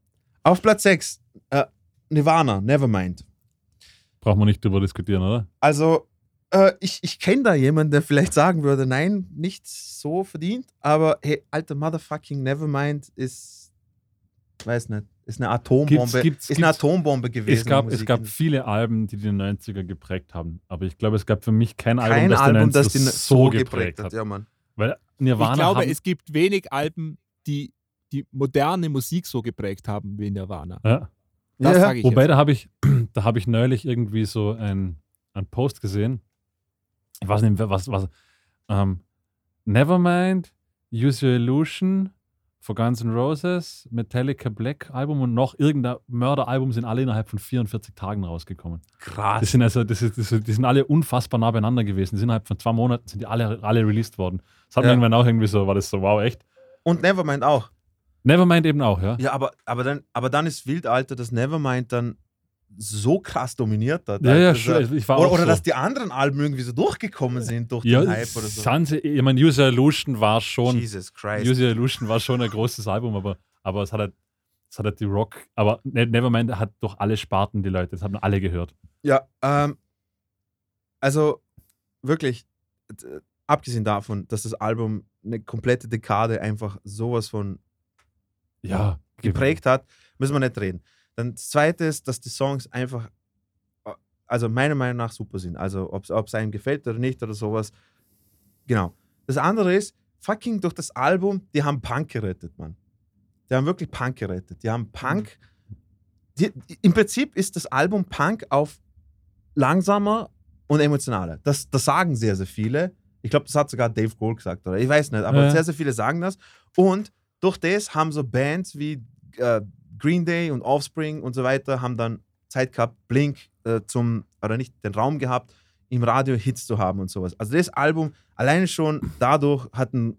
A: auf Platz 6, äh, Nirvana, Nevermind.
B: Brauchen wir nicht drüber diskutieren, oder?
A: Also, äh, ich, ich kenne da jemanden, der vielleicht sagen würde, nein, nicht so verdient, aber hey, alter Motherfucking Nevermind ist, weiß nicht, ist eine Atombombe, gibt's, gibt's, ist eine Atombombe gewesen.
B: Es gab, es gab viele Alben, die die 90er geprägt haben, aber ich glaube, es gab für mich kein,
A: kein
B: Album,
A: das, Album, das die so geprägt, hat. Ja, Mann.
B: Weil Nirvana
C: ich glaube, es gibt wenig Alben, die die moderne Musik so geprägt haben wie Nirvana.
B: Ja. Das ja, sage ich Wobei, jetzt. da habe ich, da ich neulich irgendwie so ein, ein Post gesehen. Ich weiß nicht, was, was. Ähm, Nevermind, Use Your Illusion, For Guns N' Roses, Metallica Black Album und noch irgendein Mörderalbum sind alle innerhalb von 44 Tagen rausgekommen.
A: Krass.
B: Das sind also, das ist, das, die sind alle unfassbar nah beieinander gewesen. Die sind innerhalb von zwei Monaten sind die alle, alle released worden. Das hat ja. irgendwann auch irgendwie so, war das so, wow, echt.
A: Und Nevermind auch.
B: Nevermind eben auch, ja.
A: Ja, aber, aber, dann, aber dann ist wild, Alter, dass Nevermind dann so krass dominiert hat.
B: Ja, ja, schon.
A: Ich war oder, oder so. dass die anderen Alben irgendwie so durchgekommen sind durch ja, den Hype oder so.
B: Sanse, ich meine, User Illusion war schon.
A: Jesus Christ.
B: User Illusion war schon ein großes Album, aber, aber es hat halt, es hat halt die Rock. Aber ne, Nevermind hat durch alle Sparten die Leute, das haben alle gehört.
A: Ja, ähm, also wirklich, abgesehen davon, dass das Album eine komplette Dekade einfach sowas von
B: ja,
A: geprägt hat, müssen wir nicht reden. Dann das Zweite ist, dass die Songs einfach, äh, also meiner Meinung nach super sind. Also ob es einem gefällt oder nicht oder sowas. Genau. Das andere ist, fucking durch das Album, die haben Punk gerettet, Mann. Die haben wirklich Punk gerettet. Die haben Punk. Die, Im Prinzip ist das Album Punk auf langsamer und emotionaler. Das, das sagen sehr, sehr viele. Ich glaube, das hat sogar Dave Grohl gesagt, oder? Ich weiß nicht, aber ja. sehr, sehr viele sagen das. Und durch das haben so Bands wie äh, Green Day und Offspring und so weiter haben dann Zeit gehabt, Blink äh, zum, oder nicht den Raum gehabt, im Radio Hits zu haben und sowas. Also das Album alleine schon dadurch hat einen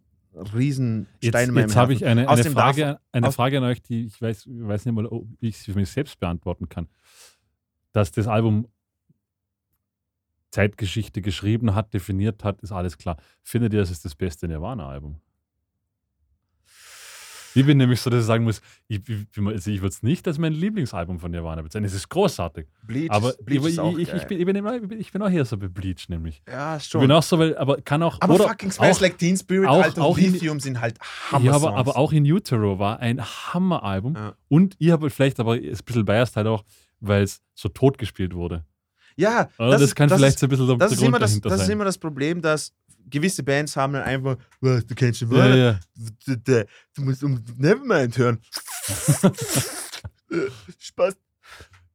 A: riesen Stein
B: jetzt, in meinem Jetzt habe ich eine, eine, Frage, eine Frage an euch, die ich weiß, weiß nicht mal, ob ich sie für mich selbst beantworten kann. Dass das Album Zeitgeschichte geschrieben hat, definiert hat, ist alles klar. Findet ihr, das ist das beste Nirvana-Album? Ich bin nämlich so, dass ich sagen muss, ich, ich, also ich würde es nicht als mein Lieblingsalbum von Nirvana bezeichnen. Es ist großartig.
A: Bleach,
B: aber
A: Bleach
B: ich,
A: ist auch
B: ich, ich, bin, ich, bin, ich bin auch hier so bei Bleach nämlich.
A: Ja, schon.
B: Ich bin auch so, weil, aber kann auch.
A: Aber fucking Smells Like Teen Spirit,
B: auch, Alter, auch
A: Lithium in, sind halt Hammer.
B: Ja, aber, aber, auch in Utero war ein Hammeralbum. Ja. Und ich habe vielleicht aber ein bisschen biased halt auch, weil es so tot gespielt wurde.
A: Ja,
B: das, das kann das vielleicht ist, so ein bisschen so
A: das, ist immer das, das ist immer das Problem, dass gewisse Bands haben dann einfach, du kennst den
B: ja, ja.
A: Du, du, du, musst um Nevermind hören. Spaß.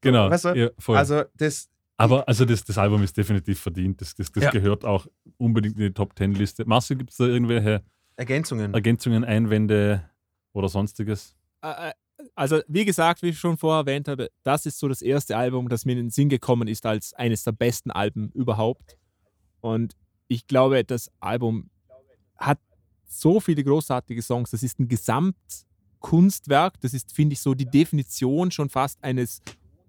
B: Genau.
A: Weißt du?
B: ja,
A: also das.
B: Aber also das, das Album ist definitiv verdient. Das, das, das ja. gehört auch unbedingt in die Top Ten Liste. Marcel, gibt es da irgendwelche
A: Ergänzungen?
B: Ergänzungen, Einwände oder sonstiges?
C: Also, wie gesagt, wie ich schon vorher erwähnt habe, das ist so das erste Album, das mir in den Sinn gekommen ist als eines der besten Alben überhaupt. Und ich glaube, das Album hat so viele großartige Songs. Das ist ein Gesamtkunstwerk. Das ist, finde ich, so die Definition schon fast eines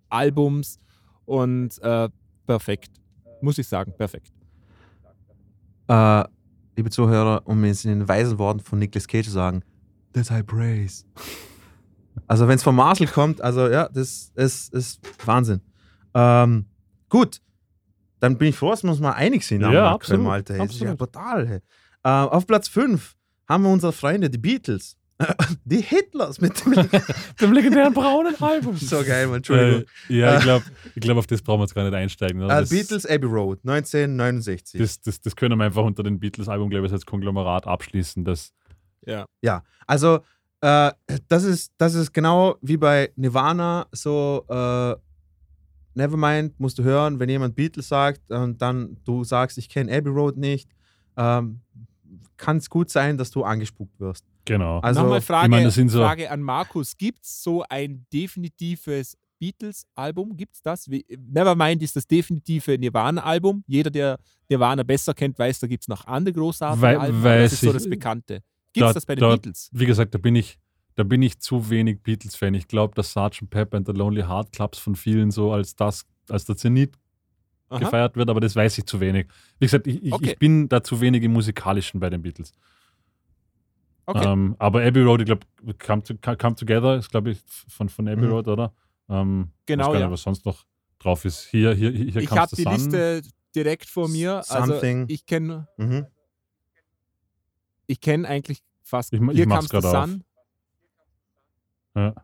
C: Albums. Und äh, perfekt. Muss ich sagen, perfekt.
A: Äh, liebe Zuhörer, um es in den weisen Worten von Nicolas Cage zu sagen, that's I praise. Also wenn es von Marcel kommt, also ja, das ist, ist Wahnsinn. Ähm, gut, dann bin ich froh, dass wir uns mal einig sind
B: am ja, absolut,
A: Alter. Das ist ja brutal. Hey. Äh, auf Platz 5 haben wir unsere Freunde, die Beatles. Die Hitlers mit dem,
B: dem legendären braunen Album.
A: So geil, Mann, Entschuldigung.
B: Äh, ja, ich glaube, ich glaub, auf das brauchen wir jetzt gar nicht einsteigen.
A: Oder? Uh, Beatles Abbey Road, 1969.
B: Das, das, das können wir einfach unter den Beatles-Album, glaube ich, als Konglomerat abschließen. Das
A: ja. Ja, also äh, das, ist, das ist genau wie bei Nirvana so. Äh, Nevermind musst du hören, wenn jemand Beatles sagt und dann du sagst, ich kenne Abbey Road nicht, ähm, kann es gut sein, dass du angespuckt wirst.
B: Genau.
C: Also, Nochmal Frage, meine, so Frage an Markus: Gibt es so ein definitives Beatles-Album? Gibt es das? Nevermind ist das definitive Nirvana-Album. Jeder, der Nirvana besser kennt, weiß, da gibt es noch andere großartige
B: Weil,
C: Alben.
B: Das
C: ist so das Bekannte. Gibt es das bei den dort, Beatles?
B: Wie gesagt, da bin ich, da bin ich zu wenig Beatles-Fan. Ich glaube, dass Sgt. Pepper and the Lonely Heart Clubs von vielen so als das, als der Zenit Aha. gefeiert wird, aber das weiß ich zu wenig. Wie gesagt, ich, okay. ich bin da zu wenig im Musikalischen bei den Beatles. Okay. Ähm, aber Abbey Road, ich glaube, come, to, come, Together ist, glaube ich, von, von Abbey mhm. Road, oder? Ähm,
C: genau,
B: nicht,
C: ja.
B: was sonst noch drauf ist. Hier, hier, hier
C: Ich habe die Sun. Liste direkt vor mir. Something. Also ich kenne mhm. ich kenne eigentlich fast
B: ich, Hier Comes the Sun. Ja.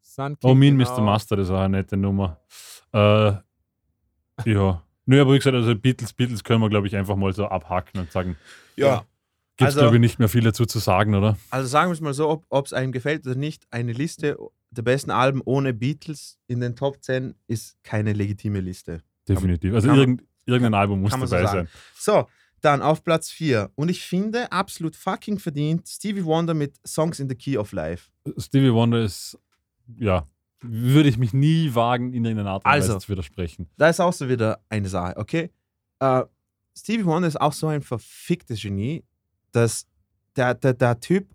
B: Sun oh, Mean genau. Mr. Master, das ist auch eine nette Nummer. Äh, ja. Nö, aber wie gesagt, also Beatles, Beatles können wir, glaube ich, einfach mal so abhaken und sagen,
A: ja.
B: Gibt es, also, glaube ich, nicht mehr viel dazu zu sagen, oder?
A: Also sagen wir es mal so, ob es einem gefällt oder nicht, eine Liste der besten Alben ohne Beatles in den Top 10 ist keine legitime Liste.
B: Definitiv. Also irgend, irgendein Album muss dabei so sein.
A: So, dann auf Platz 4. Und ich finde, absolut fucking verdient, Stevie Wonder mit Songs in the Key of Life.
B: Stevie Wonder ist, ja, würde ich mich nie wagen, in irgendeiner Art und
A: also,
B: Weise zu widersprechen.
A: Da ist auch so wieder eine Sache, okay? Uh, Stevie Wonder ist auch so ein verficktes Genie, dass der, der, der Typ,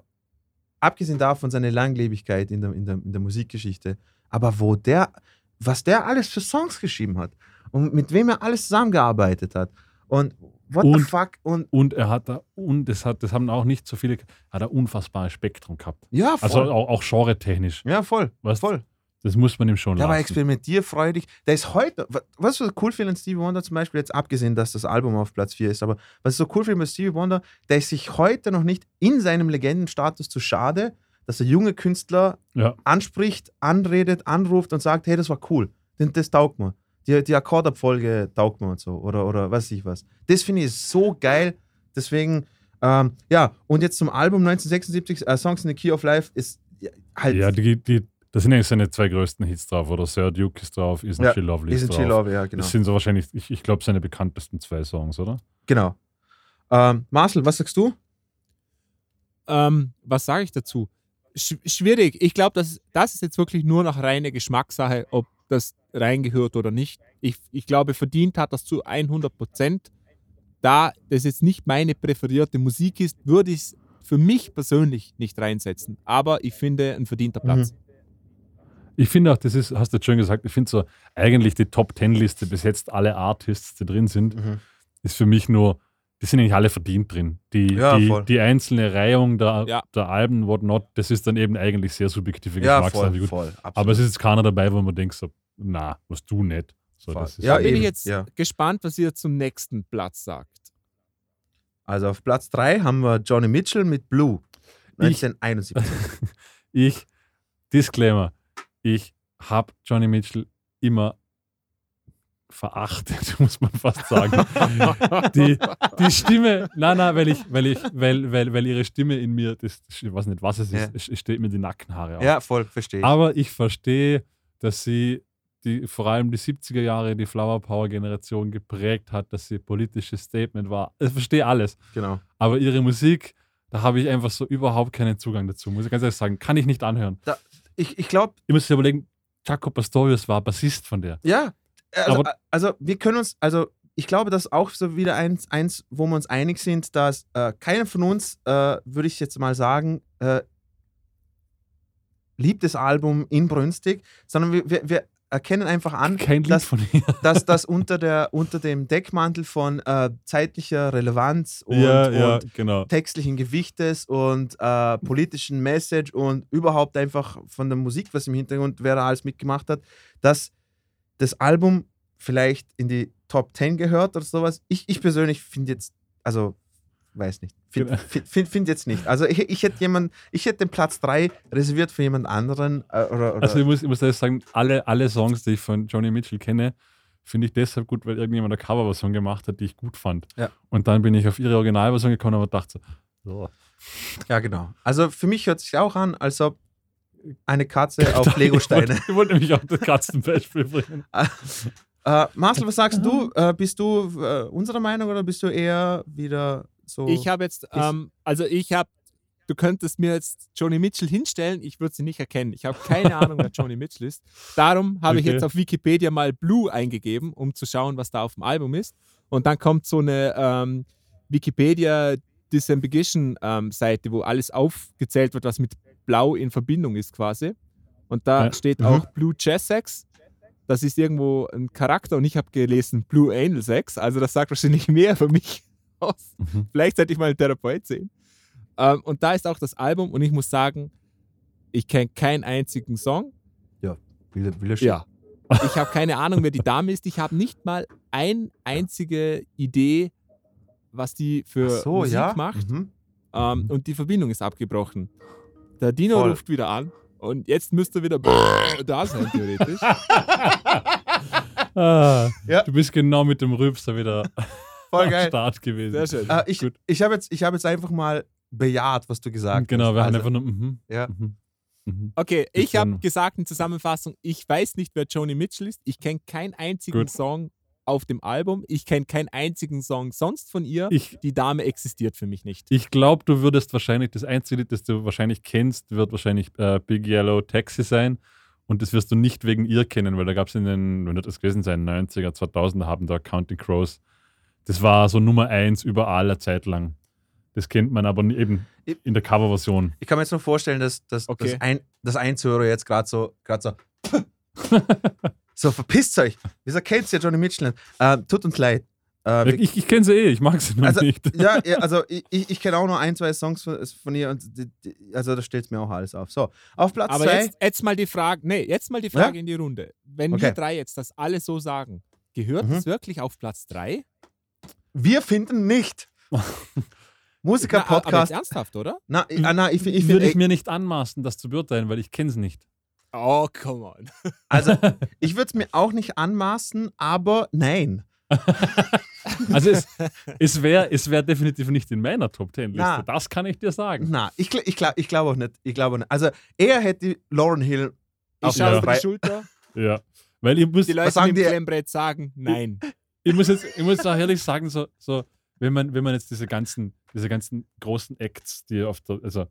A: abgesehen davon seine Langlebigkeit in der, in, der, in der Musikgeschichte, aber wo der, was der alles für Songs geschrieben hat und mit wem er alles zusammengearbeitet hat und what
B: und,
A: the fuck und,
B: und er hat da und das hat das haben auch nicht so viele hat er unfassbares Spektrum gehabt
A: ja
B: voll. also auch, auch genre-technisch
A: ja voll
B: weißt,
A: voll
B: das muss man ihm schon
A: Der
B: lassen.
A: war experimentierfreudig. Der ist heute, was ich so cool finde an Stevie Wonder zum Beispiel, jetzt abgesehen, dass das Album auf Platz 4 ist, aber was ich so cool finde bei Stevie Wonder, der ist sich heute noch nicht in seinem Legendenstatus zu schade, dass er junge Künstler
B: ja.
A: anspricht, anredet, anruft und sagt, hey, das war cool, das taugt mir. Die, die Akkordabfolge taugt mir und so oder, oder weiß ich was. Das finde ich so geil. Deswegen, ähm, ja, und jetzt zum Album 1976, uh, äh, Songs in the Key of Life, ist halt.
B: Ja, die, die, das sind eigentlich seine zwei größten Hits drauf, oder Sir Duke ist drauf, Isn't ja, She Lovely
A: ist Isn't drauf. She Lovely, ja, genau.
B: Das sind so wahrscheinlich, ich, ich glaube, seine bekanntesten zwei Songs, oder?
A: Genau. Ähm, Marcel, was sagst du?
C: Ähm, was sage ich dazu? Sch schwierig. Ich glaube, das, das ist jetzt wirklich nur noch reine Geschmackssache, ob das reingehört oder nicht. Ich, ich glaube, verdient hat das zu 100 Prozent. Da das jetzt nicht meine präferierte Musik ist, würde ich es für mich persönlich nicht reinsetzen. Aber ich finde, ein verdienter Platz. Mhm.
B: Ich finde auch, das ist, hast du jetzt schön gesagt, ich finde so eigentlich die Top Ten Liste bis jetzt alle Artists, die drin sind, mhm. ist für mich nur, die sind eigentlich alle verdient drin. Die, ja, die, die, einzelne Reihung der, ja. der Alben, whatnot, das ist dann eben eigentlich sehr subjektive Geschmackssache.
A: Ja, voll, voll,
B: Aber es ist jetzt keiner dabei, wo man denkt so, na, was du nicht. So,
C: das ist ja, bin ich jetzt gespannt, was ihr zum nächsten Platz sagt.
A: Also auf Platz 3 haben wir Johnny Mitchell mit Blue. 1971.
B: Ich, ich Disclaimer, ich habe Johnny Mitchell immer verachtet, muss man fast sagen. die, die Stimme, nein, nein, weil ich, weil ich, weil, weil, weil ihre Stimme in mir, das, ich weiß nicht, was es ist, es steht mir die Nackenhaare auf.
A: Ja, voll, verstehe.
B: Aber ich verstehe, dass sie die, vor allem die 70er Jahre die Flower Power Generation geprägt hat, dass sie politisches Statement war. Ich verstehe alles.
A: Genau.
B: Aber ihre Musik, da habe ich einfach so überhaupt keinen Zugang dazu, muss ich ganz ehrlich sagen. Kann ich nicht anhören.
A: Da, ich, ich glaube.
B: Ich muss dir überlegen, Jaco Pastorius war Bassist von der.
A: Ja, also, also wir können uns, also ich glaube, das ist auch so wieder eins, eins wo wir uns einig sind, dass äh, keiner von uns, äh, würde ich jetzt mal sagen, äh, liebt das Album inbrünstig, sondern wir, wir, wir erkennen einfach an, dass, dass das unter, der, unter dem Deckmantel von äh, zeitlicher Relevanz und,
B: ja, ja,
A: und
B: genau.
A: textlichen Gewichtes und äh, politischen Message und überhaupt einfach von der Musik, was im Hintergrund wer da alles mitgemacht hat, dass das Album vielleicht in die Top 10 gehört oder sowas. Ich, ich persönlich finde jetzt, also weiß nicht. Finde find, find, find, jetzt nicht. Also ich, ich hätte jemand, ich hätte den Platz 3 reserviert für jemand anderen. Äh, oder, oder
B: also ich muss, ich muss sagen, alle, alle Songs, die ich von Johnny Mitchell kenne, finde ich deshalb gut, weil irgendjemand eine Coverversion gemacht hat, die ich gut fand.
A: Ja.
B: Und dann bin ich auf ihre Originalversion gekommen und dachte so,
A: oh. Ja, genau. Also für mich hört es sich auch an, als ob eine Katze auf Lego-Steine.
B: Ich wollte nämlich auch das Katzenbeispiel bringen.
A: äh, Marcel, was sagst du? Äh, bist du äh, unserer Meinung oder bist du eher wieder so.
C: Ich habe jetzt, ähm, also ich habe, du könntest mir jetzt Joni Mitchell hinstellen, ich würde sie nicht erkennen. Ich habe keine Ahnung, wer Joni Mitchell ist. Darum habe okay. ich jetzt auf Wikipedia mal Blue eingegeben, um zu schauen, was da auf dem Album ist. Und dann kommt so eine ähm, Wikipedia Disambiguation ähm, Seite, wo alles aufgezählt wird, was mit Blau in Verbindung ist quasi. Und da ja. steht mhm. auch Blue Jazz Sex. Das ist irgendwo ein Charakter und ich habe gelesen Blue Angel Sex. Also das sagt wahrscheinlich mehr für mich aus. Mhm. Vielleicht sollte ich mal einen Therapeut sehen. Ähm, und da ist auch das Album und ich muss sagen, ich kenne keinen einzigen Song.
A: Ja, will, will er
C: Ja. Ich habe keine Ahnung, wer die Dame ist. Ich habe nicht mal eine einzige Idee, was die für so, Musik ja? macht. Mhm. Ähm, und die Verbindung ist abgebrochen. Der Dino Voll. ruft wieder an und jetzt müsste wieder da sein, theoretisch.
B: ah, ja. Du bist genau mit dem Rülpser wieder
A: Voll geil.
B: Start gewesen.
A: Sehr schön. Äh, ich ich habe jetzt, hab jetzt einfach mal bejaht, was du gesagt
B: genau, hast.
A: Genau,
B: wir also, haben einfach nur. Mm
A: ja. Mm
C: -hmm. Okay, ich habe gesagt in Zusammenfassung, ich weiß nicht, wer Joni Mitchell ist. Ich kenne keinen einzigen Gut. Song auf dem Album. Ich kenne keinen einzigen Song sonst von ihr. Ich, die Dame existiert für mich nicht.
B: Ich glaube, du würdest wahrscheinlich, das einzige das du wahrscheinlich kennst, wird wahrscheinlich äh, Big Yellow Taxi sein. Und das wirst du nicht wegen ihr kennen, weil da gab es in den, wenn das gewesen sein, 90er, 2000er haben da Counting Crows das war so Nummer eins überall eine Zeit lang. Das kennt man aber eben in der Coverversion.
A: Ich kann mir jetzt nur vorstellen, dass, dass, okay. dass ein, das Einzuhörer jetzt gerade so, grad so, so verpisst euch. Wieso kennt ihr Johnny Mitchell nicht? Äh, tut uns leid.
B: Äh, ich ich kenne sie eh, ich mag sie noch
A: also,
B: nicht.
A: Ja, also ich, ich kenne auch nur ein, zwei Songs von, von ihr und die, die, also da stellt es mir auch alles auf. So, auf Platz
C: Aber
A: zwei.
C: Jetzt, jetzt mal die Frage, nee, jetzt mal die Frage ja? in die Runde. Wenn okay. wir drei jetzt das alle so sagen, gehört es mhm. wirklich auf Platz drei?
A: Wir finden nicht. Musiker-Podcast. Aber
C: ernsthaft, oder?
A: Na, ich, ah, na, ich, ich,
B: ich Würde ich mir nicht anmaßen, das zu beurteilen, weil ich kenne es nicht.
C: Oh, come on.
A: Also, ich würde es mir auch nicht anmaßen, aber nein.
B: also es, es wäre es wär definitiv nicht in meiner Top Ten Liste. Das kann ich dir sagen.
A: Na, ich, ich glaube ich glaub auch nicht. Ich glaube nicht. Also er hätte Lauren Hill
C: auf ich schaue die Schulter.
B: Ja. Weil ich muss,
C: die Leute sagen, im Klemmbrett sagen, nein
B: ich muss jetzt, ich muss auch ehrlich sagen, so, so wenn, man, wenn man jetzt diese ganzen, diese ganzen großen Acts, die auf der, also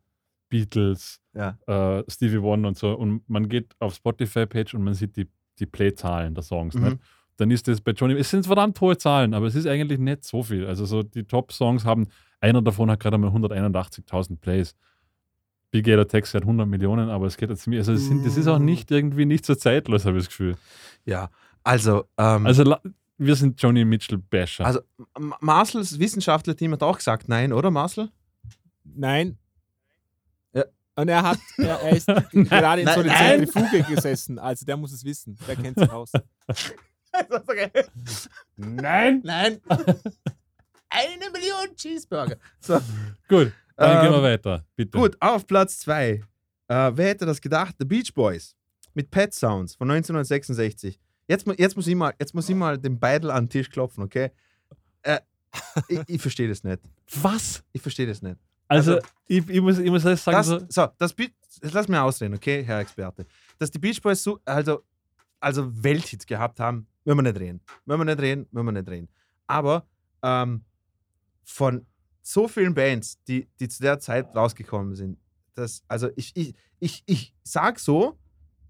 B: Beatles,
A: ja.
B: äh, Stevie Wonder und so, und man geht auf Spotify-Page und man sieht die, die Play-Zahlen der Songs, mhm. nicht? dann ist das bei Johnny, es sind verdammt hohe Zahlen, aber es ist eigentlich nicht so viel. Also so die Top-Songs haben, einer davon hat gerade mal 181.000 Plays. Big Gator Text hat 100 Millionen, aber es geht jetzt mir, also das, sind, das ist auch nicht irgendwie nicht so zeitlos, habe ich das Gefühl.
A: Ja, also. Ähm,
B: also wir sind Johnny Mitchell Basher.
A: Also Marcels Wissenschaftler-Team hat auch gesagt nein, oder Marcel?
C: Nein. Und er hat, er, er ist gerade in so einer Zentrifuge gesessen. Also der muss es wissen. Der kennt sich aus.
A: Nein. Nein. Eine Million Cheeseburger. So.
B: Gut, dann ähm, gehen wir weiter. Bitte.
A: Gut, auf Platz 2. Äh, wer hätte das gedacht? The Beach Boys mit Pet Sounds von 1966. Jetzt, jetzt, muss ich mal, jetzt muss ich mal den Beidel an den Tisch klopfen, okay? Äh, ich, ich verstehe das nicht.
B: Was?
A: Ich verstehe das nicht.
B: Also, also ich, ich, muss, ich muss sagen,
A: das, so, so das Beat, lass mir ausreden, okay, Herr Experte. Dass die Beach Boys so, also, also Welthits gehabt haben, wenn wir nicht reden. Wenn wir nicht reden, wenn wir nicht reden. Aber ähm, von so vielen Bands, die, die zu der Zeit rausgekommen sind, das, also ich, ich, ich, ich sag so,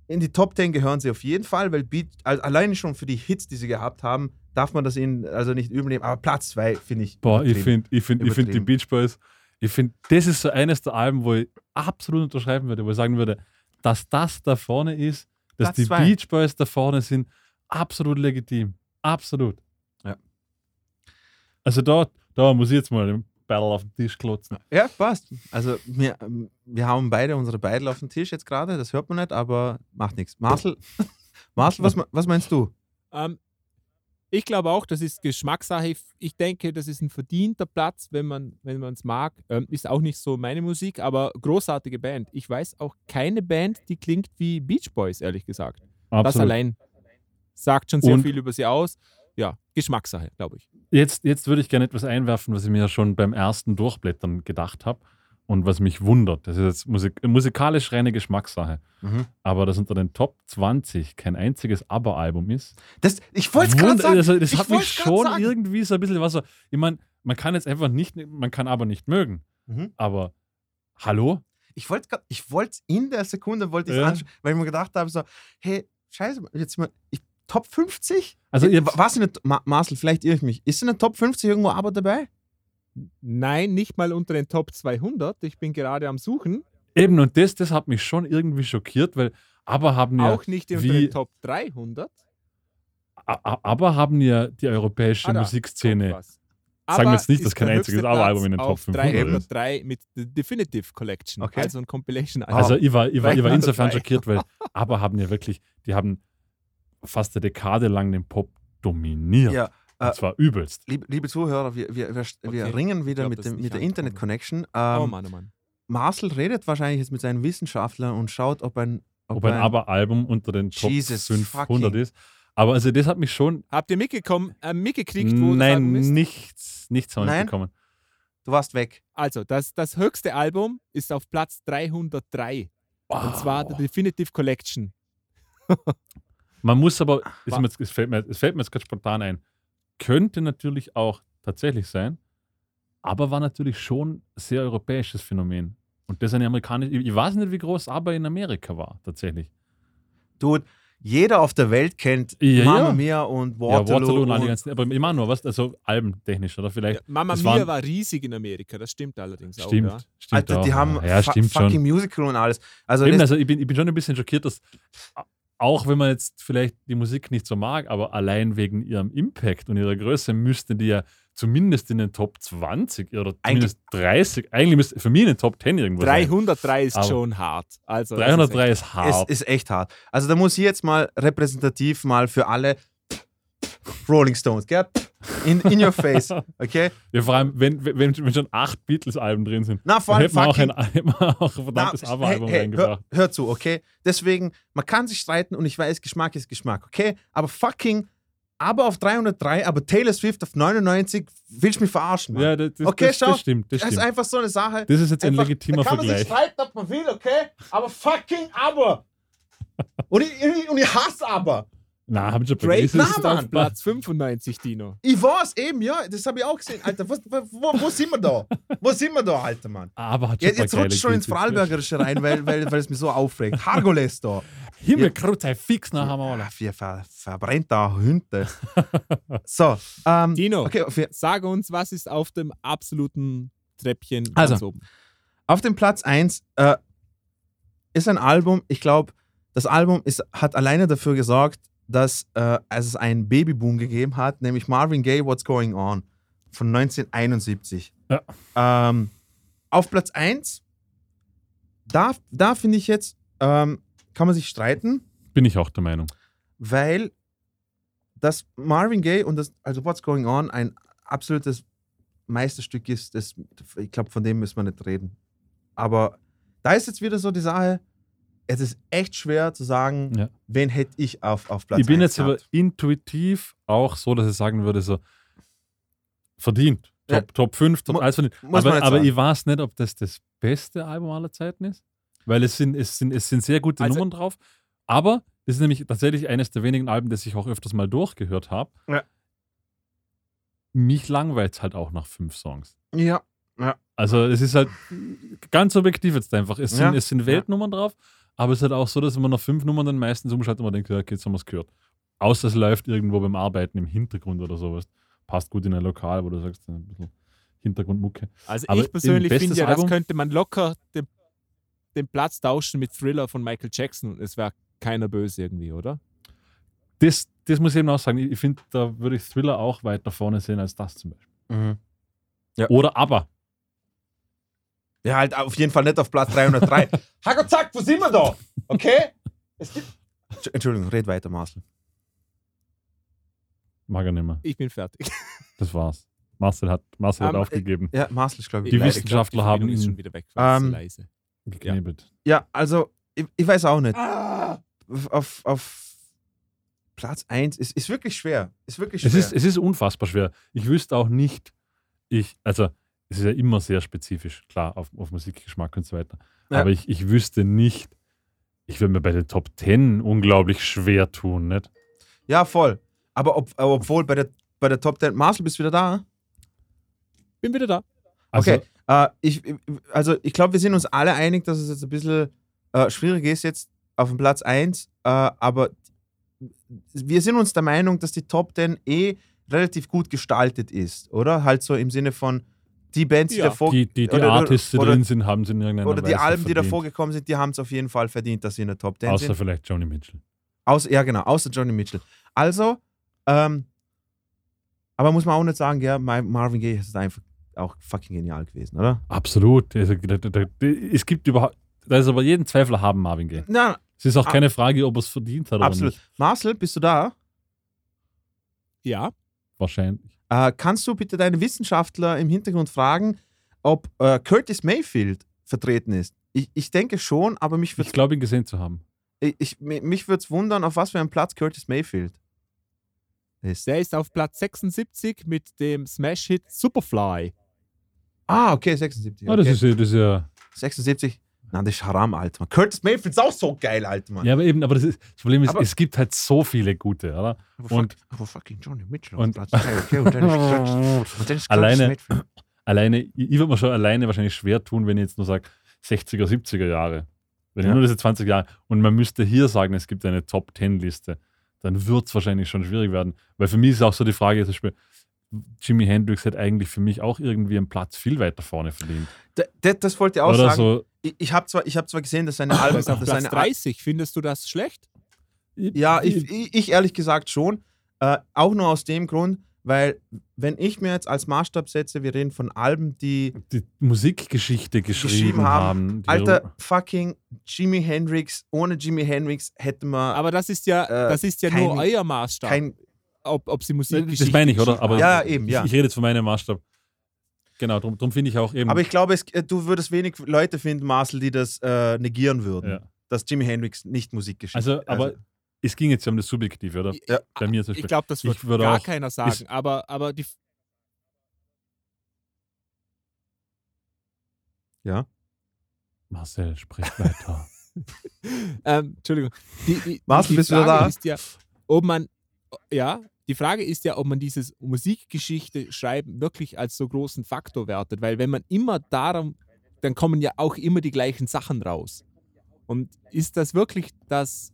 A: in die Top 10 gehören sie auf jeden Fall, weil Beat, also alleine schon für die Hits, die sie gehabt haben, darf man das ihnen also nicht übernehmen. Aber Platz 2 finde ich.
B: Boah, ich finde ich find, ich find die Beach Boys, ich finde, das ist so eines der Alben, wo ich absolut unterschreiben würde, wo ich sagen würde, dass das da vorne ist, dass Platz die zwei. Beach Boys da vorne sind, absolut legitim. Absolut.
A: Ja.
B: Also da, da muss ich jetzt mal Battle auf den Tisch klotzen.
A: Ja, passt. Also wir, wir haben beide unsere Beidel auf dem Tisch jetzt gerade, das hört man nicht, aber macht nichts. Marcel, Marcel was, was meinst du?
C: Um, ähm, Ich glaube auch, das ist Geschmackssache. Ich denke, das ist ein verdienter Platz, wenn man wenn es mag. Ähm, ist auch nicht so meine Musik, aber großartige Band. Ich weiß auch keine Band, die klingt wie Beach Boys, ehrlich gesagt. Absolut. Das allein sagt schon sehr Und viel über sie aus. Ja, Geschmackssache, glaube ich.
B: Jetzt, jetzt würde ich gerne etwas einwerfen, was ich mir schon beim ersten Durchblättern gedacht habe und was mich wundert. Das ist jetzt Musik, musikalisch reine Geschmackssache. Mhm. Aber dass unter den Top 20 kein einziges ABBA-Album ist.
A: Das, ich wollte es gerade sagen.
B: Also, das ich hat mich schon sagen. irgendwie so ein bisschen was so. Ich meine, man kann jetzt einfach nicht, man kann aber nicht mögen. Mhm. Aber hallo?
A: Ich wollte ich in der Sekunde wollte ich ja. anschauen, weil ich mir gedacht habe, so, hey, scheiße, jetzt mal, ich, Top 50?
B: Also ihr,
A: was in der, Marcel, vielleicht irre ich mich. Ist in der Top 50 irgendwo aber dabei?
C: Nein, nicht mal unter den Top 200. Ich bin gerade am Suchen.
B: Eben, und das, das hat mich schon irgendwie schockiert, weil aber haben ja.
C: Auch nicht unter wie, den Top 300.
B: Aber haben ja die europäische ah, Musikszene. Sagen wir jetzt nicht, dass kein einziges Aber-Album in den Top 500
C: ist. 303 mit The Definitive Collection, okay. also ein Compilation.
B: -Album. Also ich war, ich war, ich war insofern schockiert, weil Aber haben ja wirklich, die haben fast eine Dekade lang den Pop dominiert. Ja. Und äh, zwar übelst.
A: Liebe, liebe Zuhörer, wir, wir, wir, okay. wir ringen wieder glaub, mit, dem, mit der Internet-Connection. Ähm, oh Mann, oh Mann. Marcel redet wahrscheinlich jetzt mit seinen Wissenschaftlern und schaut, ob ein.
B: Ob, ob ein, ein Aber-Album unter den Top Jesus 500 ist. Aber also das hat mich schon.
C: Habt ihr mitgekommen, äh, mitgekriegt,
B: wo Nein, nichts, nichts haben wir mitbekommen.
A: Du warst weg.
C: Also, das, das höchste Album ist auf Platz 303. Wow. Und zwar The Definitive Collection.
B: Man muss aber, es fällt mir, es fällt mir jetzt gerade spontan ein, könnte natürlich auch tatsächlich sein, aber war natürlich schon sehr europäisches Phänomen. Und das eine amerikanische, ich weiß nicht, wie groß aber in Amerika war, tatsächlich.
A: Dude, jeder auf der Welt kennt ja, Mama ja. Mia und Waterloo. Ja, Waterloo und,
B: und die ganzen, aber immer nur, was, also albentechnisch, oder vielleicht. Ja,
C: Mama Mia waren, war riesig in Amerika, das stimmt allerdings
B: stimmt,
C: auch. Ja.
B: Stimmt,
A: Alter, die
B: auch.
A: haben ja, stimmt fucking schon. Musical und alles. Also,
B: Eben, also ich, bin, ich bin schon ein bisschen schockiert, dass auch wenn man jetzt vielleicht die Musik nicht so mag, aber allein wegen ihrem Impact und ihrer Größe müsste die ja zumindest in den Top 20 oder zumindest eigentlich, 30, eigentlich müsste für mich in den Top 10 irgendwo
C: 303
B: sein.
C: ist schon hart. Also
B: 303 ist, ist hart.
A: Ist, ist echt hart. Also da muss ich jetzt mal repräsentativ mal für alle Rolling Stones, gell? In, in your face, okay?
B: Ja, vor allem, wenn, wenn, wenn schon acht Beatles-Alben drin sind.
A: Na, vor allem
B: hätten wir auch ein, auch ein verdammtes Aber-Album hey, reingebracht.
A: Hör, hör, zu, okay? Deswegen, man kann sich streiten und ich weiß, Geschmack ist Geschmack, okay? Aber fucking aber auf 303, aber Taylor Swift auf 99, willst du mich verarschen, Mann?
B: Ja, das, das, okay, das, schau, das stimmt, das,
A: das ist einfach so eine Sache.
B: Das ist jetzt einfach, ein legitimer
A: da kann
B: Vergleich.
A: Man sich streiten, ob man will, okay? Aber fucking aber. und, ich, und ich hasse aber.
B: Na, hab ich schon
C: Drake ist auf Platz 95, Dino.
A: Ich weiß eben, ja, das habe ich auch gesehen. Alter, was, wo, wo, sind wir da? Wo sind wir da, Alter Mann?
B: Aber hat schon
A: Jetzt, jetzt rutscht schon ins Vorarlbergerische rein, weil, weil, weil es mich so aufregt. Hargoles da.
B: Himmelkrut, sei fix nach einmal.
A: Ja, wir ver, verbrennt da Hunde. so, ähm,
C: Dino, okay, sag uns, was ist auf dem absoluten Treppchen
A: also, oben? Auf dem Platz 1 äh, ist ein Album, ich glaube, das Album ist, hat alleine dafür gesorgt, dass äh, es einen Babyboom gegeben hat, nämlich Marvin Gaye, What's Going On von 1971. Ja. Ähm, auf Platz 1, da, da finde ich jetzt, ähm, kann man sich streiten.
B: Bin ich auch der Meinung.
A: Weil das Marvin Gaye und das, also What's Going On, ein absolutes Meisterstück ist, das, ich glaube, von dem müssen wir nicht reden. Aber da ist jetzt wieder so die Sache, es ist echt schwer zu sagen, ja. wen hätte ich auf, auf Platz
B: Ich bin jetzt gehabt. aber intuitiv auch so, dass ich sagen würde, so verdient. Top, ja. Top 5, Top 1 verdient. Aber, aber ich weiß nicht, ob das das beste Album aller Zeiten ist, weil es sind, es sind, es sind sehr gute also, Nummern drauf. Aber das ist nämlich tatsächlich eines der wenigen Alben, das ich auch öfters mal durchgehört habe. Ja. Mich langweilt es halt auch nach fünf Songs.
A: Ja. ja.
B: Also es ist halt ganz objektiv jetzt einfach. Es sind, ja. es sind Weltnummern drauf aber es ist halt auch so, dass man nach fünf Nummern dann meistens umschaltet und man denkt, ja, okay, jetzt haben wir es gehört. Außer es läuft irgendwo beim Arbeiten im Hintergrund oder sowas. Passt gut in ein Lokal, wo du sagst, ein bisschen Hintergrundmucke.
C: Also aber ich persönlich finde ja, Album, das könnte man locker den, den Platz tauschen mit Thriller von Michael Jackson. Es wäre keiner böse irgendwie, oder?
B: Das, das muss ich eben auch sagen. Ich finde, da würde ich Thriller auch weiter vorne sehen als das zum Beispiel. Mhm. Ja. Oder aber.
A: Ja, halt auf jeden Fall nicht auf Platz 303. Hack zack, wo sind wir da? Okay? Entschuldigung, red weiter, Marcel.
B: Mag er nicht mehr.
C: Ich bin fertig.
B: Das war's. Marcel hat, Marcel hat
C: Ähm,
B: aufgegeben.
A: Ja, Marcel ist, glaube ich.
B: Die
C: Leider,
B: Wissenschaftler
C: glaub, die
B: haben ihn-
C: schon wieder weg.
A: Ähm,
C: leise.
B: geknebelt.
A: Ja, also, ich, ich weiß auch nicht. Auf, auf Platz 1 ist, ist wirklich schwer. Ist wirklich schwer.
B: Es ist, es ist unfassbar schwer. Ich wüsste auch nicht, ich, also es ist ja immer sehr spezifisch, klar, auf, auf Musikgeschmack und so weiter.
A: Ja.
B: Aber ich, ich wüsste nicht, ich würde mir bei den Top 10 unglaublich schwer tun, nicht?
A: ja, voll. Aber ob, aber obwohl bei der, bei der Top 10. Marcel, bist du wieder da?
C: Bin wieder da.
B: Also,
A: Okay. Äh, ich, also, ich glaube, wir sind uns alle einig, dass es jetzt ein bisschen äh, schwierig ist, jetzt auf dem Platz 1. Äh, aber wir sind uns der Meinung, dass die Top 10 eh relativ gut gestaltet ist, oder? Halt so im Sinne von die Bands, die
C: Ja.
A: davor
B: Die, die, die
A: oder-
B: Artists, die
A: oder-
B: drin sind, haben sie in irgendeiner
A: oder die
B: Weise
A: Alben, die
B: verdient.
A: davor gekommen sind, die haben es auf jeden Fall verdient, dass sie in der Top 10
B: Außer
A: sind.
B: vielleicht Joni Mitchell.
A: Außer, ja, genau, außer Johnny Mitchell. Also, ähm, aber muss man auch nicht sagen, ja, Ma- Marvin Gaye ist einfach auch fucking genial gewesen, oder?
B: Absolut. Also, es gibt überhaupt, da ist aber jeden Zweifler haben Marvin Gaye.
A: Na,
B: Es ist auch
A: Ah.
B: keine Frage, ob er es verdient hat
A: absolut.
B: oder nicht.
A: Marcel, bist du da?
C: Ja.
B: Wahrscheinlich.
A: Äh, kannst du bitte deine Wissenschaftler im Hintergrund fragen, ob äh, Curtis Mayfield vertreten ist? Ich, ich denke schon, aber mich
B: Ich
A: würde
B: glaube, ihn gesehen zu haben.
A: ich, ich, mich würd's wundern, auf was für einem Platz Curtis Mayfield ist.
C: Der ist auf Platz 76 mit dem Smash-Hit Superfly.
A: Ah, okay, 76.
B: Ah, das,
A: okay.
B: ist, das ist ja.
A: 76. Na, das ist Haram, Alter. Mann. Curtis Mayfield ist auch so geil, Alter, Mann.
B: Ja, aber eben, aber das, ist, das Problem ist,
A: Aber-
B: es gibt halt so viele gute, oder?
A: Aber,
B: Und-
A: fuck, aber fucking Johnny Mitchell
B: und-
A: 3, okay, und dann ist und dann ist
B: Alleine-
A: Mayfield.
B: Alleine, ich, ich würde mir schon alleine wahrscheinlich schwer tun, wenn ich jetzt nur sage 60er, 70er Jahre. Wenn ich
A: Ja.
B: nur diese 20 Jahre und man müsste hier sagen, es gibt eine Top 10 Liste, dann wird es wahrscheinlich schon schwierig werden. Weil für mich ist auch so die Frage, zum Beispiel, Jimi Hendrix hätte eigentlich für mich auch irgendwie einen Platz viel weiter vorne verdient.
A: D- d- Das wollte ich auch
B: Oder
A: sagen.
B: so,
A: Ich, ich habe zwar, ich hab zwar gesehen, dass seine Alben.
C: auf
A: dass
C: Platz
A: seine Al-
C: 30. Findest du das schlecht?
A: Ja, ich, ich, ich ehrlich gesagt schon. Äh, auch nur aus dem Grund, weil, wenn ich mir jetzt als Maßstab setze, wir reden von Alben, die.
B: die Musikgeschichte geschrieben,
A: Geschrieben haben.
B: haben.
A: Alter, fucking Jimi Hendrix. Ohne Jimi Hendrix hätten wir
C: Aber das ist ja,
A: Äh,
C: das ist ja
A: kein-
C: nur euer Maßstab,
A: kein.
C: ob, ob sie Musik
B: das meine ich, oder? Aber
A: Ja, eben,
B: ich,
A: ja.
B: ich rede jetzt von meinem Maßstab. Genau, darum drum finde ich auch eben.
A: Aber ich glaube, es, äh, du würdest wenig Leute finden, Marcel, die das äh, negieren würden,
B: ja.
A: dass Jimi Hendrix nicht Musikgeschichte
B: Also, aber es ging jetzt ja um das Subjektive, oder?
A: Ja.
B: Bei mir zum
C: Ich
B: Beispiel.
C: glaube, das wird
B: Ich würde
C: gar
B: auch-
C: keiner sagen. Aber, aber die,
A: ja.
B: Marcel, sprich weiter.
C: ähm, Entschuldigung. Die, die,
A: Marcel,
C: die
A: bist du da?
C: Ist ja, ob man, ja, die Frage ist ja, ob man dieses Musikgeschichte schreiben wirklich als so großen Faktor wertet, weil wenn man immer darum, dann kommen ja auch immer die gleichen Sachen raus. Und ist das wirklich das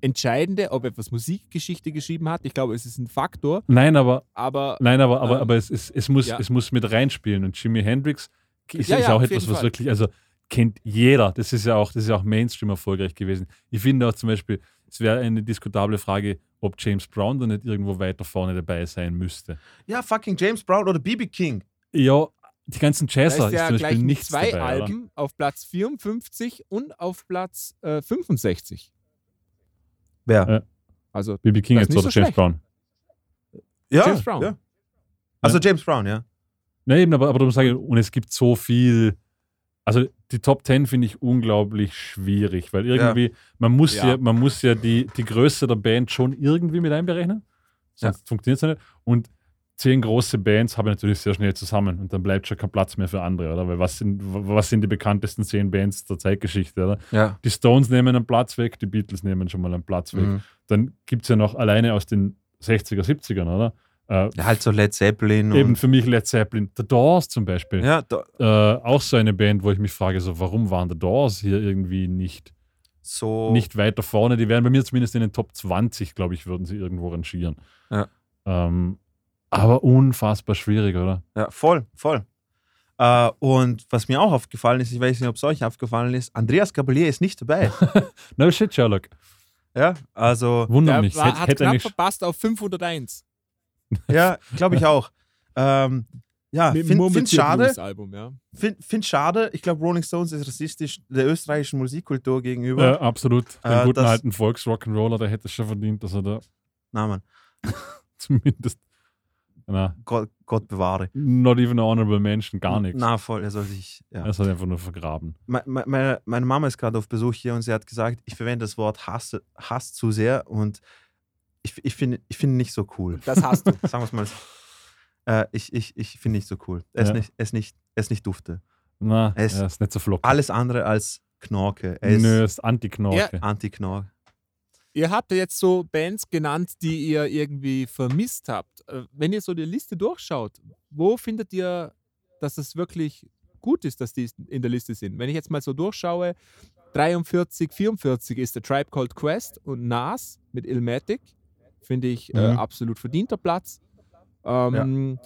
C: Entscheidende, ob etwas Musikgeschichte geschrieben hat? Ich glaube, es ist ein Faktor,
B: Nein, aber,
C: aber
B: nein, aber, aber,
C: Ähm,
B: aber es, es, es, muss,
C: ja.
B: es muss mit reinspielen. Und Jimi Hendrix ist,
C: Ja,
B: ist
C: ja,
B: auch etwas, was wirklich, also kennt jeder. Das ist ja auch, das ist ja auch Mainstream erfolgreich gewesen. Ich finde auch zum Beispiel, es wäre eine diskutable Frage, ob James Brown da nicht irgendwo weiter vorne dabei sein müsste.
A: Ja, fucking James Brown oder BB King.
B: Ja, die ganzen
C: da
B: Jazzer
C: ist
B: ist
C: ja
B: zum
C: gleich
B: Beispiel nichts
C: zwei
B: dabei. Oder?
C: Alben auf Platz 54 und auf Platz äh, 65.
A: Wer?
B: Ja.
C: Also
B: BB King
C: ist
B: jetzt oder
C: so
B: James
C: schlecht.
B: Brown?
A: Ja,
C: James Brown.
A: Ja. Also James Brown, ja.
B: Nein, eben, aber, aber darum sage ich, und es gibt so viel. Also die Top 10 finde ich unglaublich schwierig, weil irgendwie, man muss ja,
C: Ja.
B: man muss ja die, die Größe der Band schon irgendwie mit einberechnen. Sonst funktioniert es ja nicht. Und zehn große Bands haben natürlich sehr schnell zusammen und dann bleibt schon kein Platz mehr für andere, oder? Weil was sind, was sind die bekanntesten zehn Bands der Zeitgeschichte, oder?
A: Ja.
B: Die Stones nehmen einen Platz weg, die Beatles nehmen schon mal einen Platz weg.
A: Mhm.
B: Dann gibt es ja noch alleine aus den 60er, 70ern, oder? Äh.
A: Halt so Led Zeppelin.
B: Eben
A: Und,
B: für mich Led Zeppelin. The Doors zum Beispiel.
A: ja, da,
B: Äh, auch so eine Band, wo ich mich frage, so, warum waren The Doors hier irgendwie nicht,
A: so.
B: nicht weiter vorne? Die wären bei mir zumindest in den Top 20, glaube ich, würden sie irgendwo rangieren.
A: Ja.
B: Ähm, aber unfassbar schwierig, oder?
A: Ja, voll, voll. Äh, und was mir auch aufgefallen ist, ich weiß nicht, ob es euch aufgefallen ist, Andreas Gabalier ist nicht dabei.
B: No shit, Sherlock.
A: ja, also,
B: Wundert
C: der
B: mich. Hätte,
C: hat
B: hätte
C: knapp
B: nicht,
C: verpasst auf 501.
A: ja, glaube ich auch. Ähm, ja, finde find schade.
C: Album, ja.
A: Finde find schade. Ich glaube, Rolling Stones ist rassistisch der österreichischen Musikkultur gegenüber.
B: ja, absolut. Den
A: Äh,
B: guten alten Volksrock'n'Roller, der hätte es schon verdient, dass er da.
A: Na, Mann.
B: Zumindest. Na,
A: Gott, Gott bewahre.
B: not even a honorable Menschen, gar nichts.
A: Na, voll, er soll sich. Ja.
B: Er halt einfach nur vergraben.
A: Me- me- Meine, meine Mama ist gerade auf Besuch hier und sie hat gesagt, ich verwende das Wort Hass, Hass zu sehr und ich, ich finde ich find nicht so cool.
C: Das hast du.
A: Sagen wir es mal so. Äh, ich ich, ich finde nicht so cool. Er ist,
B: Ja.
A: nicht, er, ist nicht, er ist nicht dufte.
B: Na,
A: Er ist
B: er ist nicht so flockig.
A: Alles andere als Knorke. Er ist
B: Nö, ist Anti-Knorke.
A: Anti-Knorke.
C: Ihr habt ja jetzt so Bands genannt, die ihr irgendwie vermisst habt. Äh, Wenn ihr so die Liste durchschaut, wo findet ihr, dass es wirklich gut ist, dass die in der Liste sind? Wenn ich jetzt mal so durchschaue, 43, 44 ist der Tribe Called Quest und Nas mit Ilmatic. Finde ich äh,
A: Mhm.
C: absolut verdienter Platz. Ähm,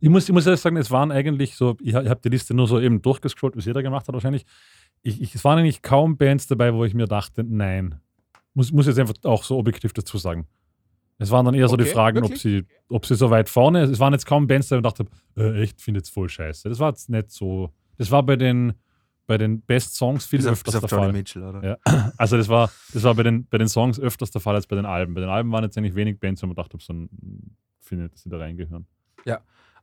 B: Ich muss, ich muss ehrlich sagen, es waren eigentlich so, ich, habe die Liste nur so eben durchgescrollt, wie es jeder gemacht hat wahrscheinlich. Ich, ich, es waren eigentlich kaum Bands dabei, wo ich mir dachte, nein. Muss, muss jetzt einfach auch so objektiv dazu sagen. Es waren dann eher so die
C: Okay,
B: Fragen, ob sie, ob sie so weit vorne, es waren jetzt kaum Bands, da ich mir dachte, äh, echt, finde jetzt voll scheiße. Das war jetzt nicht so, das war bei den, bei den Best Songs viel
A: Bis auf,
B: öfters
A: bis auf
B: der
A: Johnny
B: Fall.
A: Mitchell, oder?
B: Ja. Also das war, das war bei, den, bei den Songs öfters der Fall als bei den Alben. Bei den Alben waren jetzt eigentlich wenig Bands, wo man dachte, so ein, finde, dass sie da reingehören.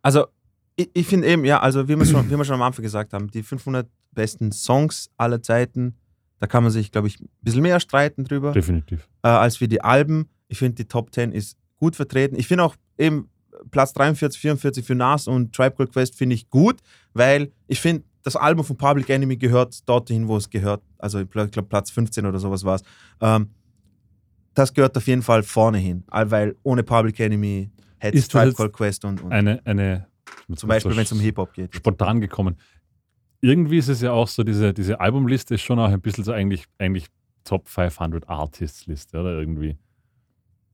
A: Also, ich, ich finde eben, ja, also wie wir, schon, wie wir schon am Anfang gesagt haben, die 500 besten Songs aller Zeiten, da kann man sich, glaube ich, ein bisschen mehr streiten drüber,
B: Definitiv.
A: äh, als wie die Alben. Ich finde, die Top 10 ist gut vertreten. Ich finde auch eben Platz 43, 44 für Nas und Tribe Called Quest finde ich gut, weil ich finde, das Album von Public Enemy gehört dorthin, wo es gehört. Also ich glaube, Platz 15 oder sowas war es. Ähm, das gehört auf jeden Fall vorne hin, weil ohne Public Enemy hätte es Tribe Called Quest und, und
B: Eine, eine
A: zum Beispiel, wenn es um Hip-Hop geht.
B: spontan gekommen. Irgendwie ist es ja auch so, diese, diese Albumliste ist schon auch ein bisschen so eigentlich, eigentlich Top 500 Artists Liste, oder irgendwie.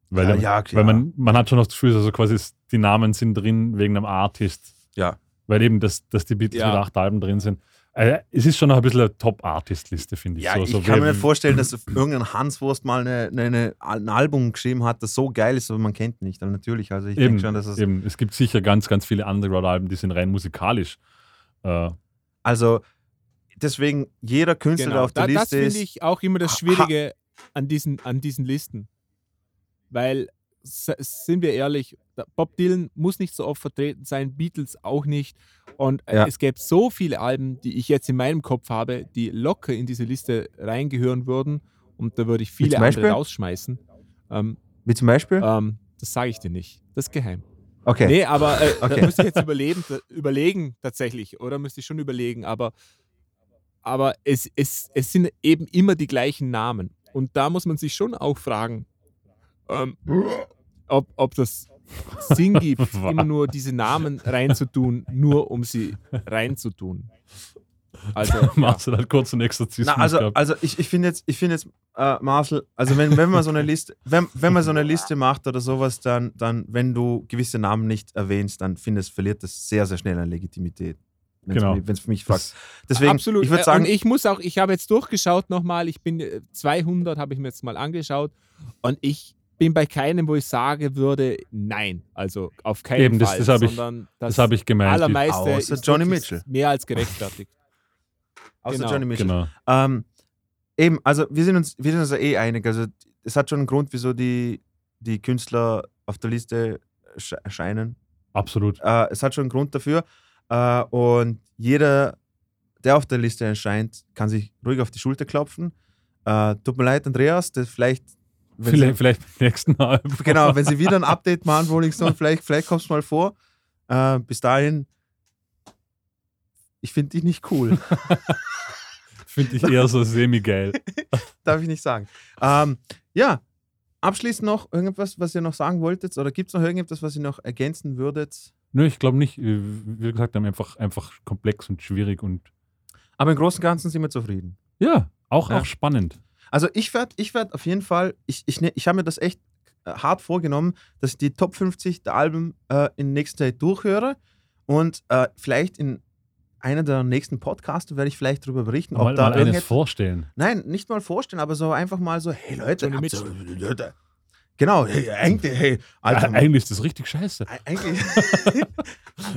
B: Weil,
A: Ja, ja,
B: weil man, man hat schon noch das Gefühl, also quasi die Namen sind drin wegen einem Artist.
A: Ja.
B: Weil eben, das, dass die Beatles
C: Ja.
B: mit acht Alben drin sind. Äh, es ist schon noch ein bisschen eine Top-Artist-Liste, finde ich.
A: Ja,
B: so,
A: ich
B: so
A: kann mir nicht vorstellen, dass irgendein Hanswurst mal eine, eine, eine, ein Album geschrieben hat, das so geil ist, aber man kennt nicht. Aber natürlich, also ich
B: Eben,
A: denke schon, dass es.
B: eben. Es gibt sicher ganz, ganz viele Underground-Alben, die sind rein musikalisch. Äh,
A: Also deswegen, jeder Künstler, der
C: Genau,
A: auf der
C: da, das
A: Liste
C: finde
A: ist.
C: ich auch immer das Schwierige an diesen, an diesen Listen. Weil, sind wir ehrlich, Bob Dylan muss nicht so oft vertreten sein, Beatles auch nicht. Und äh,
A: Ja.
C: es gäbe so viele Alben, die ich jetzt in meinem Kopf habe, die locker in diese Liste reingehören würden. Und da würde ich viele
A: Beispiel?
C: andere rausschmeißen. Ähm,
A: Wie zum Beispiel?
C: ähm, das sage ich dir nicht. Das ist geheim.
A: Okay.
C: Nee, aber äh,
A: Okay.
C: da müsste ich jetzt überleben, überlegen tatsächlich, oder müsste ich schon überlegen, aber, aber es, es, es sind eben immer die gleichen Namen. Und da muss man sich schon auch fragen, ähm, ob, ob das Sinn gibt, immer nur diese Namen reinzutun, nur um sie reinzutun. Also, ja.
B: Marcel hat kurz einen Exorzismus
A: Na, also,
B: gehabt.
A: also ich, ich finde jetzt, ich finde jetzt, äh, Marcel, also wenn, wenn man so eine Liste, wenn, wenn man so eine Liste macht oder sowas, dann, dann, wenn du gewisse Namen nicht erwähnst, dann finde ich, verliert das sehr, sehr schnell an Legitimität. Wenn
B: Genau.
A: es für mich fragt.
B: Das-
A: Deswegen,
C: Absolut.
A: ich würde
C: Äh,
A: sagen,
C: und ich muss auch, ich habe jetzt durchgeschaut nochmal, ich bin äh, 200, habe ich mir jetzt mal angeschaut und ich bin bei keinem, wo ich sagen würde, nein. Also auf keinen
B: Eben, das-
C: Fall.
B: das habe ich-
C: sondern
B: das habe ich gemeint.
C: Allermeiste
A: Außer
C: ist
A: Johnny Mitchell.
C: Mehr als gerechtfertigt.
A: außer
C: genau.
A: Johnny Mitchell.
B: Genau.
A: Ähm, eben, also wir sind uns, wir sind uns ja eh einig. Also es hat schon einen Grund, wieso die, die Künstler auf der Liste ersch- erscheinen.
B: Absolut.
A: Äh, es hat schon einen Grund dafür. Äh, und jeder, der auf der Liste erscheint, kann sich ruhig auf die Schulter klopfen. Äh, tut mir leid, Andreas, das vielleicht.
B: Vielleicht, vielleicht beim nächsten Album.
A: genau, wenn Sie wieder ein Update machen, Rolling Stone, vielleicht, vielleicht kommst du mal vor. Äh, bis dahin, ich finde dich nicht cool.
B: Finde ich eher so semi-geil.
A: Darf ich nicht sagen. Ähm, ja, abschließend noch irgendwas, was ihr noch sagen wolltet? Oder gibt es noch irgendetwas, was ihr noch ergänzen würdet?
B: Nö, ich glaube nicht. Wie gesagt, einfach, einfach komplex und schwierig und
A: Aber im Großen und Ganzen sind wir zufrieden.
B: ja, auch,
A: Ja.
B: auch spannend.
A: Also ich werde ich werd auf jeden Fall, ich, ich, ne- ich habe mir das echt äh, hart vorgenommen, dass ich die Top 50 der Alben äh, in nächster Zeit durchhöre und äh, vielleicht in einer der nächsten Podcasts werde ich vielleicht darüber berichten, ob
B: Mal,
A: da
B: mal eines vorstellen.
A: Nein, nicht mal vorstellen, aber so einfach mal so, hey Leute, habt ihr- Leute. Genau, hey, eigentlich, hey,
B: Ja, eigentlich ist das richtig scheiße.
A: Eig- Eigentlich,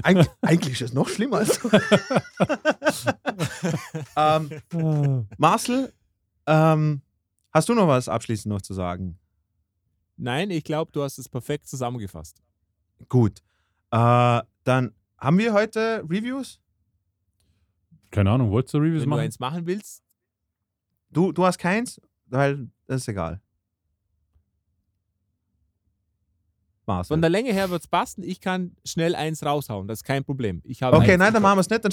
A: eigentlich, eigentlich ist es noch schlimmer. Als ähm, Marcel, ähm, hast du noch was abschließend noch zu sagen?
C: Nein, ich glaube, du hast es perfekt zusammengefasst.
A: Gut. Äh, dann haben wir heute Reviews?
B: Keine Ahnung, wolltest du Reviews
C: Wenn
B: machen?
C: du eins machen willst,
A: Du, du hast keins? Weil das ist egal. Marcel.
C: von der Länge her wird es passen. Ich kann schnell eins raushauen, das ist kein Problem. Ich habe
A: Okay, nein, dann machen wir es nicht. Dann,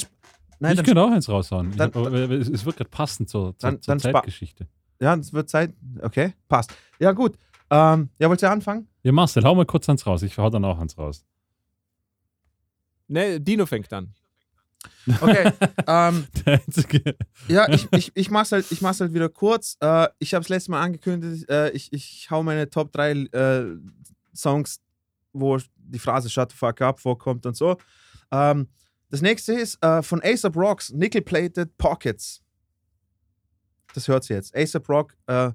A: nein,
B: ich
A: dann,
B: könnte auch eins raushauen.
A: Dann-
B: hab, aber es es wird gerade passend zur, zur,
A: Dann-
B: zur Zeitgeschichte.
A: ja, es wird Zeit. Okay, passt. Ja, gut. Ähm, ja, wollt ihr anfangen?
B: Ja, Marcel, hau mal kurz eins raus. Ich hau dann auch eins raus.
C: Ne, Dino fängt an.
A: Okay. ähm,
B: Der einzige.
A: ja, ich, ich, ich mach's halt, ich mach's halt wieder kurz. Äh, ich habe es letztes Mal angekündigt. Äh, ich, ich hau meine Top 3 äh, Songs, wo die Phrase Shut the fuck up vorkommt und so. Ähm, das nächste ist äh, von ASAP Rocks Nickel Plated Pockets. Das hört sie jetzt. ASAP Rock, äh,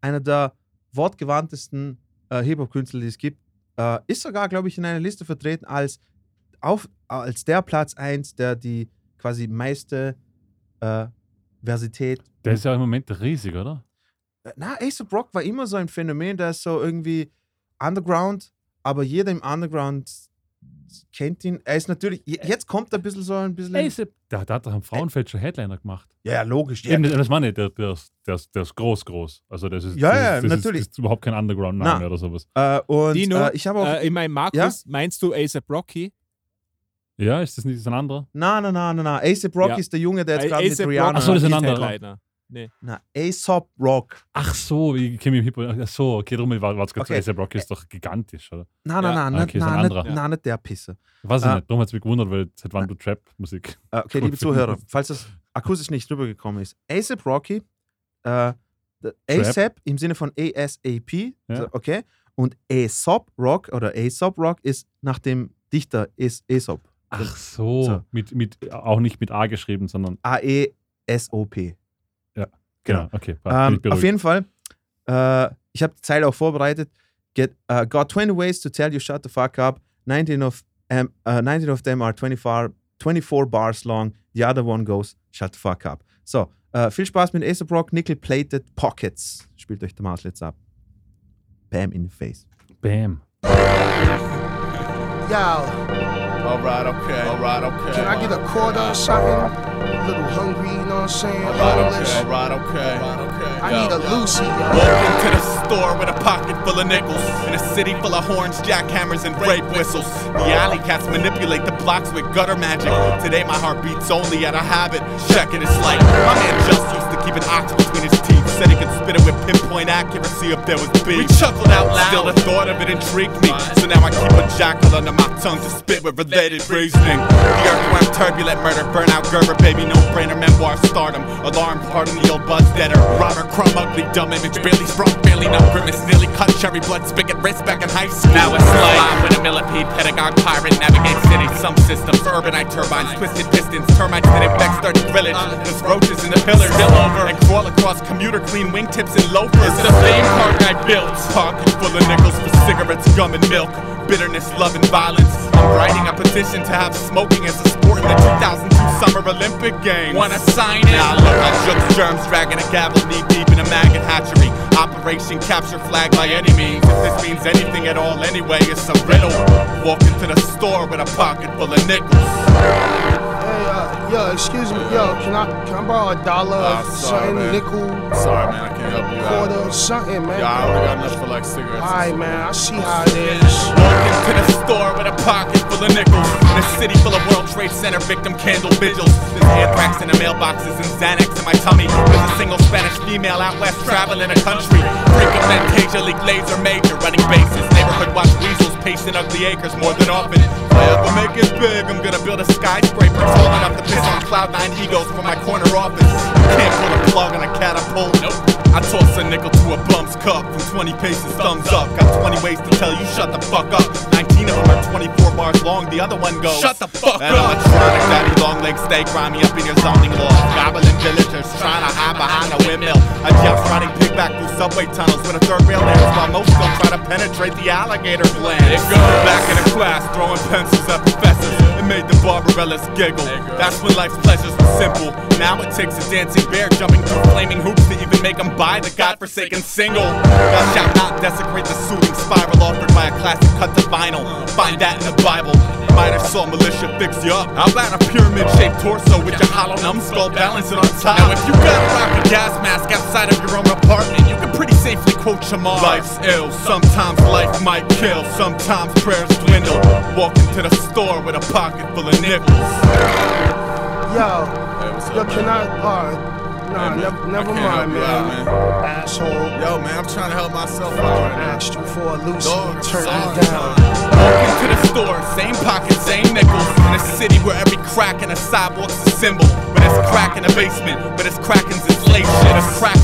A: einer der wortgewandtesten äh, Hip-Hop-Künstler, die es gibt, äh, ist sogar, glaube ich, in einer Liste vertreten als, auf, als der Platz 1, der die quasi meiste äh, Versität.
B: Der ist ja im Moment riesig, oder?
A: Na, ASAP Rock war immer so ein Phänomen, der ist so irgendwie Underground, aber jeder im Underground kennt ihn. Er ist natürlich, je- jetzt kommt er ein bisschen so ein bisschen.
B: Ey, der, der hat doch am Frauenfeld schon Headliner gemacht.
A: ja, ja, logisch. Ja,
B: Eben, das meine ich, der, der, ist, der, ist, der ist groß, groß. Also das ist,
A: Ja,
B: das
A: ja,
B: ist, das
A: natürlich.
B: Ist, das ist überhaupt kein Underground-Name
A: Na.
B: oder sowas.
A: äh, und
C: Dino,
A: äh, ich habe auch.
C: Äh, ich meine, Markus, meinst du ASAP Rocky?
B: Ja, ist das nicht ein anderer?
A: na, na, na, na, na. ASAP Rock
C: Ja.
A: ist der Junge, der jetzt
C: Äh,
A: gerade mit Rihanna.
B: Ach so, das ist ein anderer.
C: Nee.
A: Na, ASAP Rock.
B: Ach so, ich kenne mich im Hip Ach so, okay, darum war es gerade
A: Okay.
B: so, ASAP Rocky ist doch gigantisch, oder?
A: Na, na,
C: Ja.
A: na, na,
B: Okay, ist ein
A: na,
B: anderer.
A: nicht, der Pisse.
B: Weiß ich
A: Ah.
B: nicht, darum hat es mich gewundert, weil seit wann du Trap-Musik.
A: Äh, okay, liebe. Zuhörer, falls das akustisch nicht rübergekommen ist. ASAP Rocky, äh. ASAP im Sinne von ASAP,
B: Ja.
A: so, okay, und Aesop Rock oder Aesop Rock ist nach dem Dichter Aes- Aesop.
B: Ach so,
A: So.
B: Mit, mit, auch nicht mit A geschrieben, sondern.
A: A-E-S-O-P.
B: Genau, okay.
A: Ähm, auf jeden Fall, äh, ich habe die Zeile auch vorbereitet. Get, uh, got 20 ways to tell you shut the fuck up. 19 of, um, uh, 19 of them are 24, 24 bars long. The other one goes shut the fuck up. So, äh, viel Spaß mit ASAP Rock, Nickel Plated Pockets. Spielt euch der Maus jetzt ab. Bam in the face.
B: Bam.
D: Yo,
E: Alright, okay. Alright, okay.
D: can I get a quarter or something? A little hungry, you know what I'm saying?
E: Alright, okay. Alright, okay. okay.
D: I need a Lucy, yo.
E: Walk into the store with a pocket full of nickels. In a city full of horns, jackhammers, and rape whistles. The alley cats manipulate the blocks with gutter magic. Today my heart beats only at a habit. Check Checking it's like my man just used to keep an ox between his teeth. Said he could spit it with pinpoint accuracy if there was beef. We chuckled out loud. Still the thought of it intrigued me. So now I keep a jackal under my tongue to spit with related reasoning. The earthworm, turbulent murder, burnout, Gerber, baby, no brainer, memoir, stardom. Alarm, pardon the old buzz deader. Robert Crumb, ugly, dumb image, barely sprung, barely no grimace, nearly cut cherry blood, spigot, wrist back in high school. Now it's like I'm with a millipede, pedagogue, pirate, navigate cities, some systems, urbanite turbines, twisted pistons, termites that infect sturdy grillage. There's roaches in the pillars, spill over, and crawl across commuter clean wingtips and loafers. Is it a park I built? Pocket full of nickels for cigarettes, gum, and milk. Bitterness, love, and violence. I'm writing a petition to have smoking as a sport in the 2002 Summer Olympic Games. Wanna sign it? Now look, I shook germs, dragging a gavel knee deep in a maggot hatchery. Operation capture flag by any means. If this means anything at all, anyway, it's a riddle. Walk into the store with a pocket full of nickels.
D: Hey, uh, yo, excuse me, yo, can I can I borrow a dollar,
E: Ah,
D: or
E: sorry,
D: something,
E: man.
D: nickel,
E: Sorry, man, I can't help you
D: quarter, or something, man?
E: I only got enough for like cigarettes.
D: Alright, man, I see how it is.
E: Walk into the store with a pocket full of nickels. In a city full of World Trade Center victim candle vigils. There's anthrax in the mailboxes and Xanax in my tummy. There's a single Spanish female out west traveling a country. Freak of Fantasia, league laser major, running bases. Neighborhood watch weasels, pacing ugly acres more than often. If I ever make it big, I'm gonna build a skyscraper tall enough to piss on cloud nine egos from my corner office. You can't pull a plug on a catapult. Nope. I toss a nickel to a bum's cup from 20 paces, thumbs up. Got 20 ways to tell you shut the fuck up. 19 of them are 24 bars long, the other one goes. Shut the fuck up! Electronic daddy long legs stay grimy up in your zoning law. Gobbling villagers trying to hide behind a windmill. A jump riding pigback through subway tunnels with a third rail ends while most don't try to penetrate the alligator gland. It goes back in the class, throwing pencils at professors. Made the Barbarellas giggle. That's when life's pleasures were simple. Now it takes a dancing bear jumping through flaming hoops to even make them buy the godforsaken single. Thou shalt not desecrate the soothing spiral offered by a classic cut to vinyl. Find that in the Bible. Might have saw militia fix you up. How about a pyramid shaped torso with your hollow numbskull balancing on top? Now, if you gotta rock a gas mask outside of your own apartment, you can pretty safely quote Shamar. Life's ill, sometimes life might kill, sometimes prayers dwindle. Walk into the store with a pocket full of nickels.
D: Yo, yo, can I? Alright. Nah, nev- never mind, man. Asshole.
E: Yo, man, I'm trying to help myself out
D: I asked you for a loose,
E: Dog, sorry,
D: me down.
E: Walk into the store, same pocket, same nickels. In a city where every crack in a sidewalk's a symbol. But it's a crack in the basement, but it's crackins and slave shit. It's crack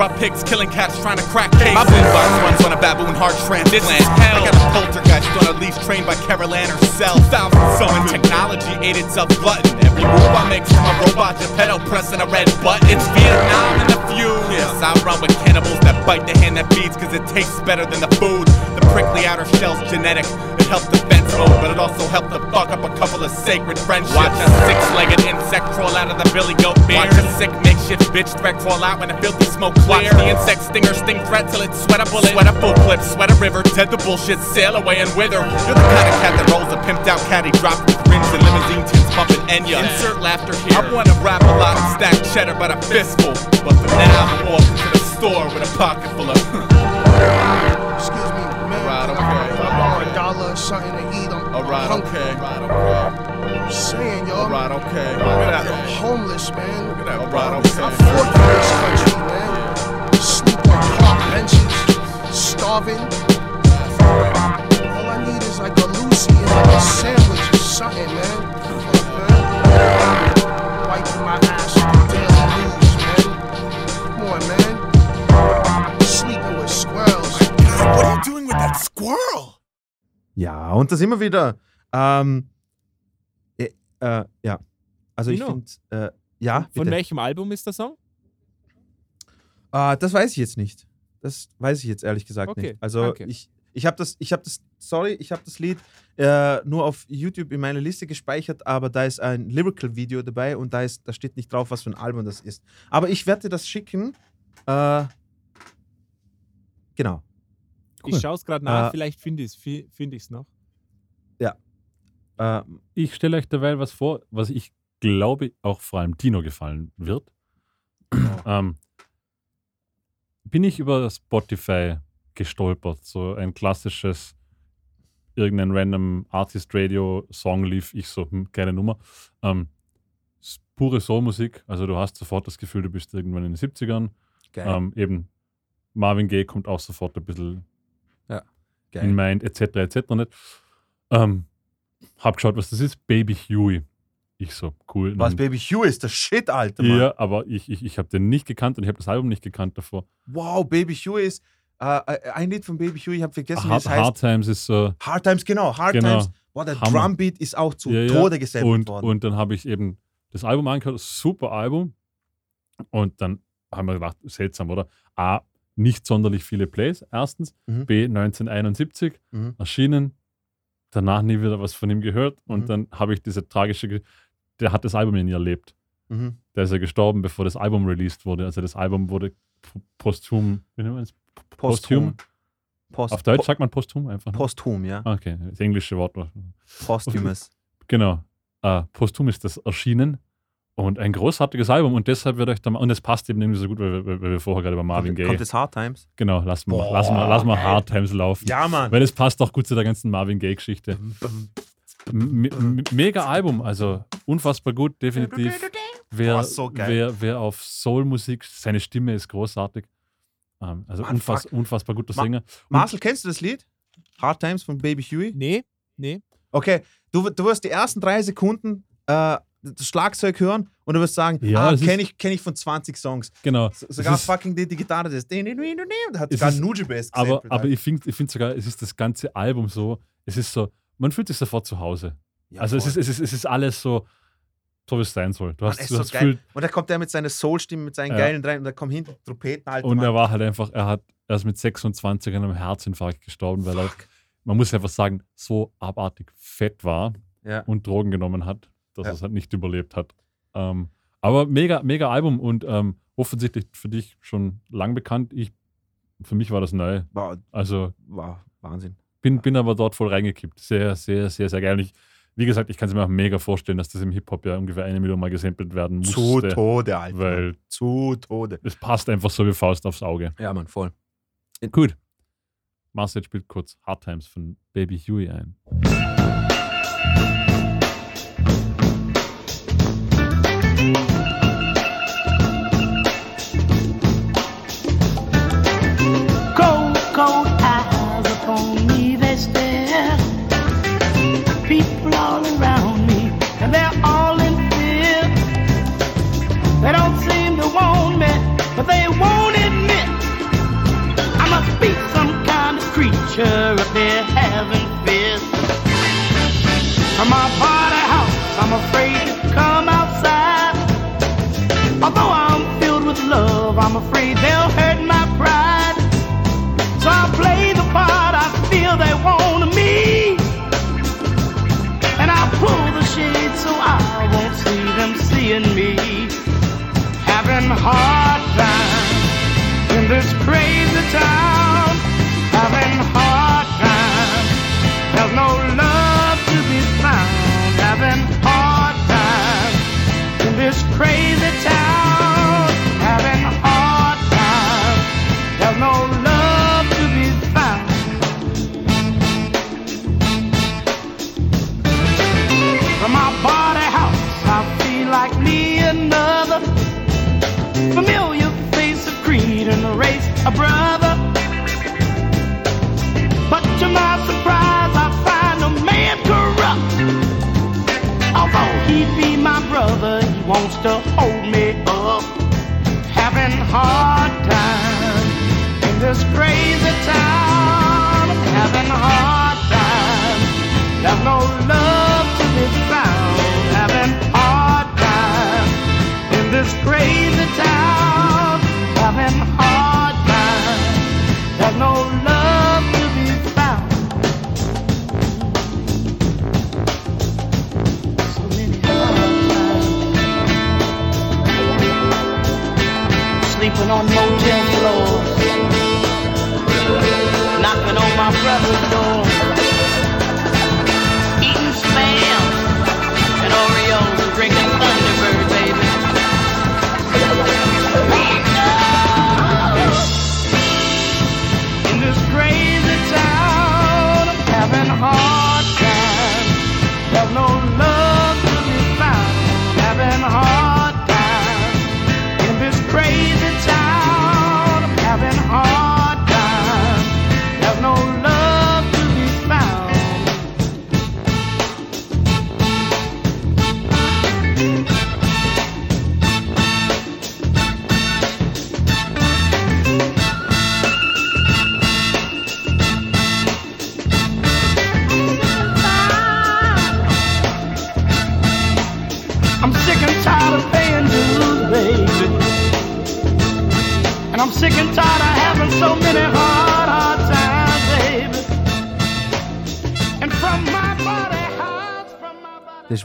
E: and pigs killing cats trying to crack cases. My boombox runs on a baboon heart transplant. I got a poltergeist on a leash trained by Carol Ann herself. Thousand summon technology ate itself glutton. Every move I make from a robot Geppetto pressing a red button. It's Vietnam in the fuse. Yes, I run with cannibals that bite the hand that feeds cause it tastes better than the food. The prickly outer shell's genetic. It the fence mode, but it also helped to fuck up a couple of sacred friendships. Watch a six-legged insect crawl out of the billy goat beard. Watch a sick makeshift bitch threat crawl out when the filthy smoke clear. Watch the insect stinger sting threat till it sweat a bullet. Sweat a full clip, sweat a river, dead the bullshit, sail away and wither. You're the kind of cat that rolls a pimped out caddy drop with rims and limousine tints bumping Enya. Insert laughter here. I wanna rap a lot and stack cheddar by the fistful. But for now, I'm walking to the store with a pocket full of.
D: dollar something to eat? I'm, I'm
E: Alright,
D: hungry.
E: okay. Alright, okay.
D: I'm uh, saying, yo.
E: Alright, okay. Look at
D: I'm homeless, man.
E: Look at that,
D: I'm
E: bro.
D: I'm
E: Okay.
D: forked in this country, man. Sleep on park benches, starving. All I need is like a Lucy and like a sandwich or something, man. Man. Wiping my ass with the daily news, man. Come on, man. Sleeping with squirrels.
E: God, what are you doing with that squirrel?
A: Ja, und das immer wieder. Ähm, äh, äh, ja, also ich finde, äh, ja,
C: Von
A: bitte.
C: welchem Album ist der Song?
A: Äh, das weiß ich jetzt nicht. Das weiß ich jetzt ehrlich gesagt
C: Okay,
A: nicht. Also
C: danke.
A: ich, ich habe das, ich habe das, sorry, ich habe das Lied äh, nur auf YouTube in meiner Liste gespeichert, aber da ist ein Lyrical-Video dabei und da ist, da steht nicht drauf, was für ein Album das ist. Aber ich werde dir das schicken. Äh, genau.
C: Ich schaue es gerade nach,
A: Äh,
C: vielleicht finde ich es find ich's noch.
A: Äh,
B: Ich stelle euch derweil was vor, was ich glaube auch vor allem Tino gefallen wird. ähm, bin ich über Spotify gestolpert, so ein klassisches irgendein random Artist Radio Song lief, ich so, hm, geile Nummer. Ähm, pure Soulmusik, also du hast sofort das Gefühl, du bist irgendwann in den 70ern.
A: geil.
B: Ähm, eben Marvin Gaye kommt auch sofort ein bisschen
A: geil.
B: in Mind, etc. etc. Nicht. Ähm, hab geschaut, was das ist. Baby Huey. Ich so, cool.
A: was Baby Hugh ist, das Shit, Alter. Mann.
B: ja, aber ich, ich, ich habe den nicht gekannt und ich habe das Album nicht gekannt davor.
A: Wow, Baby Hugh ist äh, äh, ein Lied von Baby Hugh, ich habe vergessen, wie
B: Hard,
A: es heißt.
B: Hard Times ist so.
A: Hard Times, genau. Hard
B: Genau.
A: Times. Boah, der
B: Hammer.
A: Drumbeat ist auch zu
B: Ja, ja.
A: Tode
B: und,
A: worden.
B: und dann habe ich eben das Album angehört, super Album. Und dann haben wir gedacht, seltsam, oder? A, nicht sonderlich viele Plays, erstens.
A: Mhm.
B: B, 1971
A: Mhm.
B: erschienen. Danach nie wieder was von ihm gehört. Und
A: Mhm.
B: dann habe ich diese tragische, Ge- der hat das Album nie erlebt.
A: Mhm.
B: Der ist ja gestorben, bevor das Album released wurde. Also das Album wurde posthum, wie nennt man das?
A: Posthum. Post,
B: Auf Deutsch
A: po
B: sagt man posthum einfach. ne?
A: Posthum, ja.
B: Okay, das englische Wort.
A: Posthumous.
B: Genau. Äh, posthum ist das erschienen. Und ein großartiges Album. Und deshalb wird euch da mal, und es passt eben irgendwie so gut, weil, wir- weil wir vorher gerade über Marvin Gaye.
A: kommt das Hard Times?
B: genau, lass mal,
A: Boah,
B: lass mal, lass mal. Hard Times laufen.
A: Ja, Mann.
B: Weil es passt auch gut zu der ganzen Marvin Gaye-Geschichte. Mega Album, also unfassbar gut, definitiv. Wer,
A: Boah, so geil.
B: wer, wer auf Soul-Musik, seine Stimme ist großartig. Ähm, also
A: Mann,
B: unfass, unfassbar guter
A: Ma-
B: Sänger.
A: Marcel, kennst du das Lied? Hard Times von Baby Huey?
C: Nee, nee.
A: Okay, du, du wirst die ersten drei Sekunden äh, das Schlagzeug hören und du wirst sagen,
B: Ja,
A: ah, kenne ich, kenn ich von 20 Songs.
B: Genau.
A: S- Sogar
B: ist-
A: fucking die, die Gitarre, das da hat sogar Nujibes
B: aber, aber
A: halt.
B: ich finde ich find sogar, es ist das ganze Album so, es ist so, man fühlt sich sofort zu Hause.
A: Ja,
B: also es ist, es, ist, es ist alles so, so wie es sein soll. Du
A: Mann,
B: hast,
A: ist
B: du
A: so
B: hast
A: geil.
B: Gefühl,
A: Und da kommt er mit seiner Soul-Stimme, mit seinen
B: Ja.
A: geilen dreien und da kommen hinten Trompeten halt.
B: und er war halt einfach, er hat erst mit 26 an einem Herzinfarkt gestorben, weil er, man muss einfach sagen, so abartig fett war.
A: Ja.
F: und Drogen genommen hat, dass
A: Ja.
F: es halt nicht überlebt hat. Ähm, aber mega, mega Album und ähm, offensichtlich für dich schon lang bekannt. Ich, für mich war das neu.
A: War,
F: Also
A: war Wahnsinn.
F: bin, bin aber dort voll reingekippt. Sehr, sehr, sehr, sehr geil. Und ich, wie gesagt, ich kann es mir auch mega vorstellen, dass das im Hip-Hop ja ungefähr eine Million Mal gesampelt werden musste.
A: Zu Tode, Alter.
F: Weil
A: Zu Tode.
F: es passt einfach so wie Faust aufs Auge.
A: Ja, Mann, voll.
F: Gut. Marcel spielt kurz Hard Times von Baby Huey ein.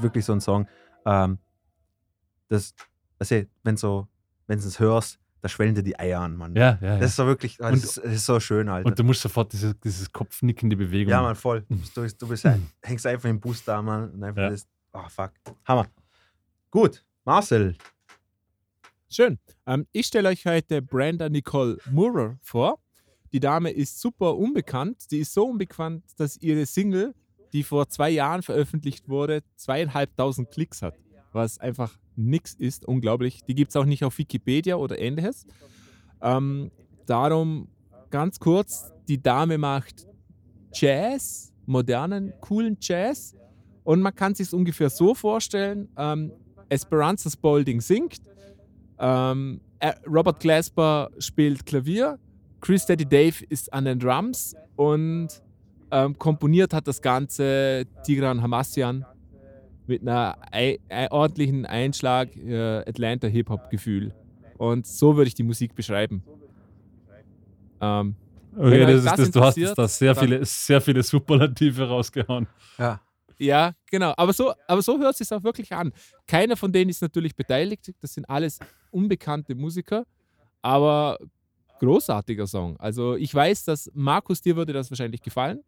A: Wirklich so ein Song. Ähm, das, weißt du, wenn so, wenn du es hörst, da schwellen dir die Eier an, Mann.
F: Ja, ja, ja.
A: Das ist so wirklich, das,
F: Und-
A: ist, das ist so schön, Alter.
F: Und du musst sofort dieses, dieses kopfnickende Bewegung.
A: ja, Mann, voll. Du, du bist, hängst einfach im Bus da, Mann. Und einfach
F: Ja.
A: das, oh, fuck. Hammer. Gut, Marcel.
C: Schön. Ähm, ich stelle euch heute Brenda Nicole Murrer vor. Die Dame ist super unbekannt. Die ist so unbekannt, dass ihre Single, die vor zwei Jahren veröffentlicht wurde, zweieinhalbtausend Klicks hat. Was einfach nix ist. Unglaublich. Die gibt es auch nicht auf Wikipedia oder ähnliches. Ähm, darum ganz kurz: Die Dame macht Jazz, modernen, coolen Jazz. Und man kann sich ungefähr so vorstellen: ähm, Esperanza Spalding singt, ähm, äh, Robert Glasper spielt Klavier, Chris Daddy Dave ist an den Drums und ähm, komponiert hat das Ganze Tigran Hamassian mit einer ei- ei- ordentlichen Einschlag äh, Atlanta Hip-Hop-Gefühl. Und so würde ich die Musik beschreiben. Ähm,
F: Okay, das ist,
C: das
F: das, du hast da sehr viele, sehr viele Superlative rausgehauen.
A: Ja.
G: Ja, genau. Aber so, aber so hört es sich auch wirklich an. Keiner von denen ist natürlich beteiligt. Das sind alles unbekannte Musiker. Aber großartiger Song. Also ich weiß, dass Markus, dir würde das wahrscheinlich gefallen.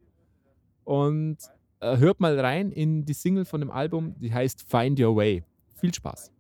G: Und äh, hört mal rein in die Single von dem Album, die heißt Find Your Way. Viel Spaß.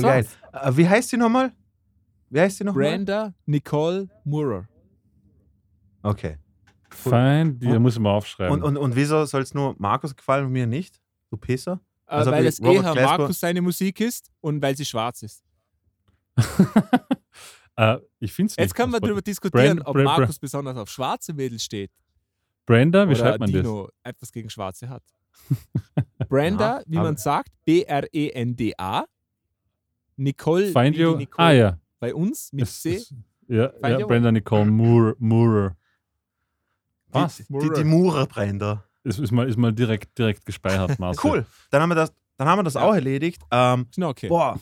A: Voll
G: Das
A: geil.
G: war's.
A: Äh, wie heißt sie nochmal? Wie heißt sie nochmal?
G: Brenda Nicole Moorer.
A: Okay.
B: Fein, die
A: Und-
B: muss ich mal aufschreiben.
A: Und, und, und wieso soll es nur Markus gefallen und mir nicht? Du Pisser?
G: Äh,
A: Also
G: weil es eher
A: Glasper-
G: Markus seine Musik ist und weil sie schwarz ist.
B: äh, ich finde es
G: Jetzt können wir darüber diskutieren,
B: Brand-
G: ob
B: Bra- Bra-
G: Markus besonders auf schwarze Mädels steht.
B: Brenda, wie
G: oder
B: schreibt man das?
G: Dino etwas gegen Schwarze hat. Brenda,
A: Ja,
G: wie man sagt, B-R-E-N-D-A. Nicole,
B: Find you.
G: Nicole
B: Ah ja.
G: bei uns mit
B: Es-
G: C.
B: es- Ja,
G: Find
B: ja Brenda Nicole Moore. Moorer. Was?
A: Die, die, die Murerbrender.
B: Ist, ist, mal, ist mal direkt, direkt gespeichert, Marcel.
A: Cool. Dann haben wir das, dann haben wir das
G: Ja.
A: auch erledigt. Ähm,
G: Ist okay.
A: Boah.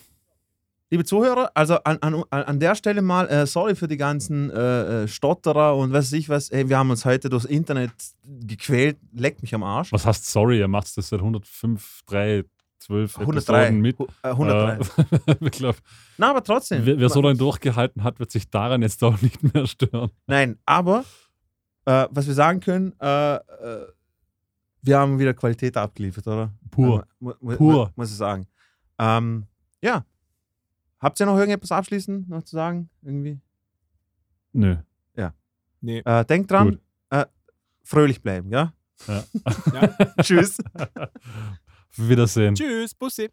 A: Liebe Zuhörer, also an, an, an der Stelle mal, äh, sorry für die ganzen äh, äh, Stotterer und was weiß ich was. Ey, wir haben uns heute durchs Internet gequält. Leckt mich am Arsch.
B: Was heißt sorry? Er macht das seit 105, 3, 12
A: 103.
B: Episoden mit.
A: Hu- äh, 103.
B: Äh, ich glaube,
A: Na, aber trotzdem.
B: wer, wer so lange durchgehalten hat, wird sich daran jetzt auch nicht mehr stören.
A: Nein, aber äh, was wir sagen können, äh, äh, wir haben wieder Qualität abgeliefert, oder?
B: Pur.
A: Äh, mu- mu-
B: Pur.
A: Muss ich sagen. Ähm, ja. Habt ihr noch irgendetwas abschließend noch zu sagen? Irgendwie?
B: Nö.
G: Nee.
A: Äh, denkt dran, äh, fröhlich bleiben, ja?
B: Ja.
G: Ja.
A: Tschüss.
B: Wiedersehen.
G: Tschüss, Bussi.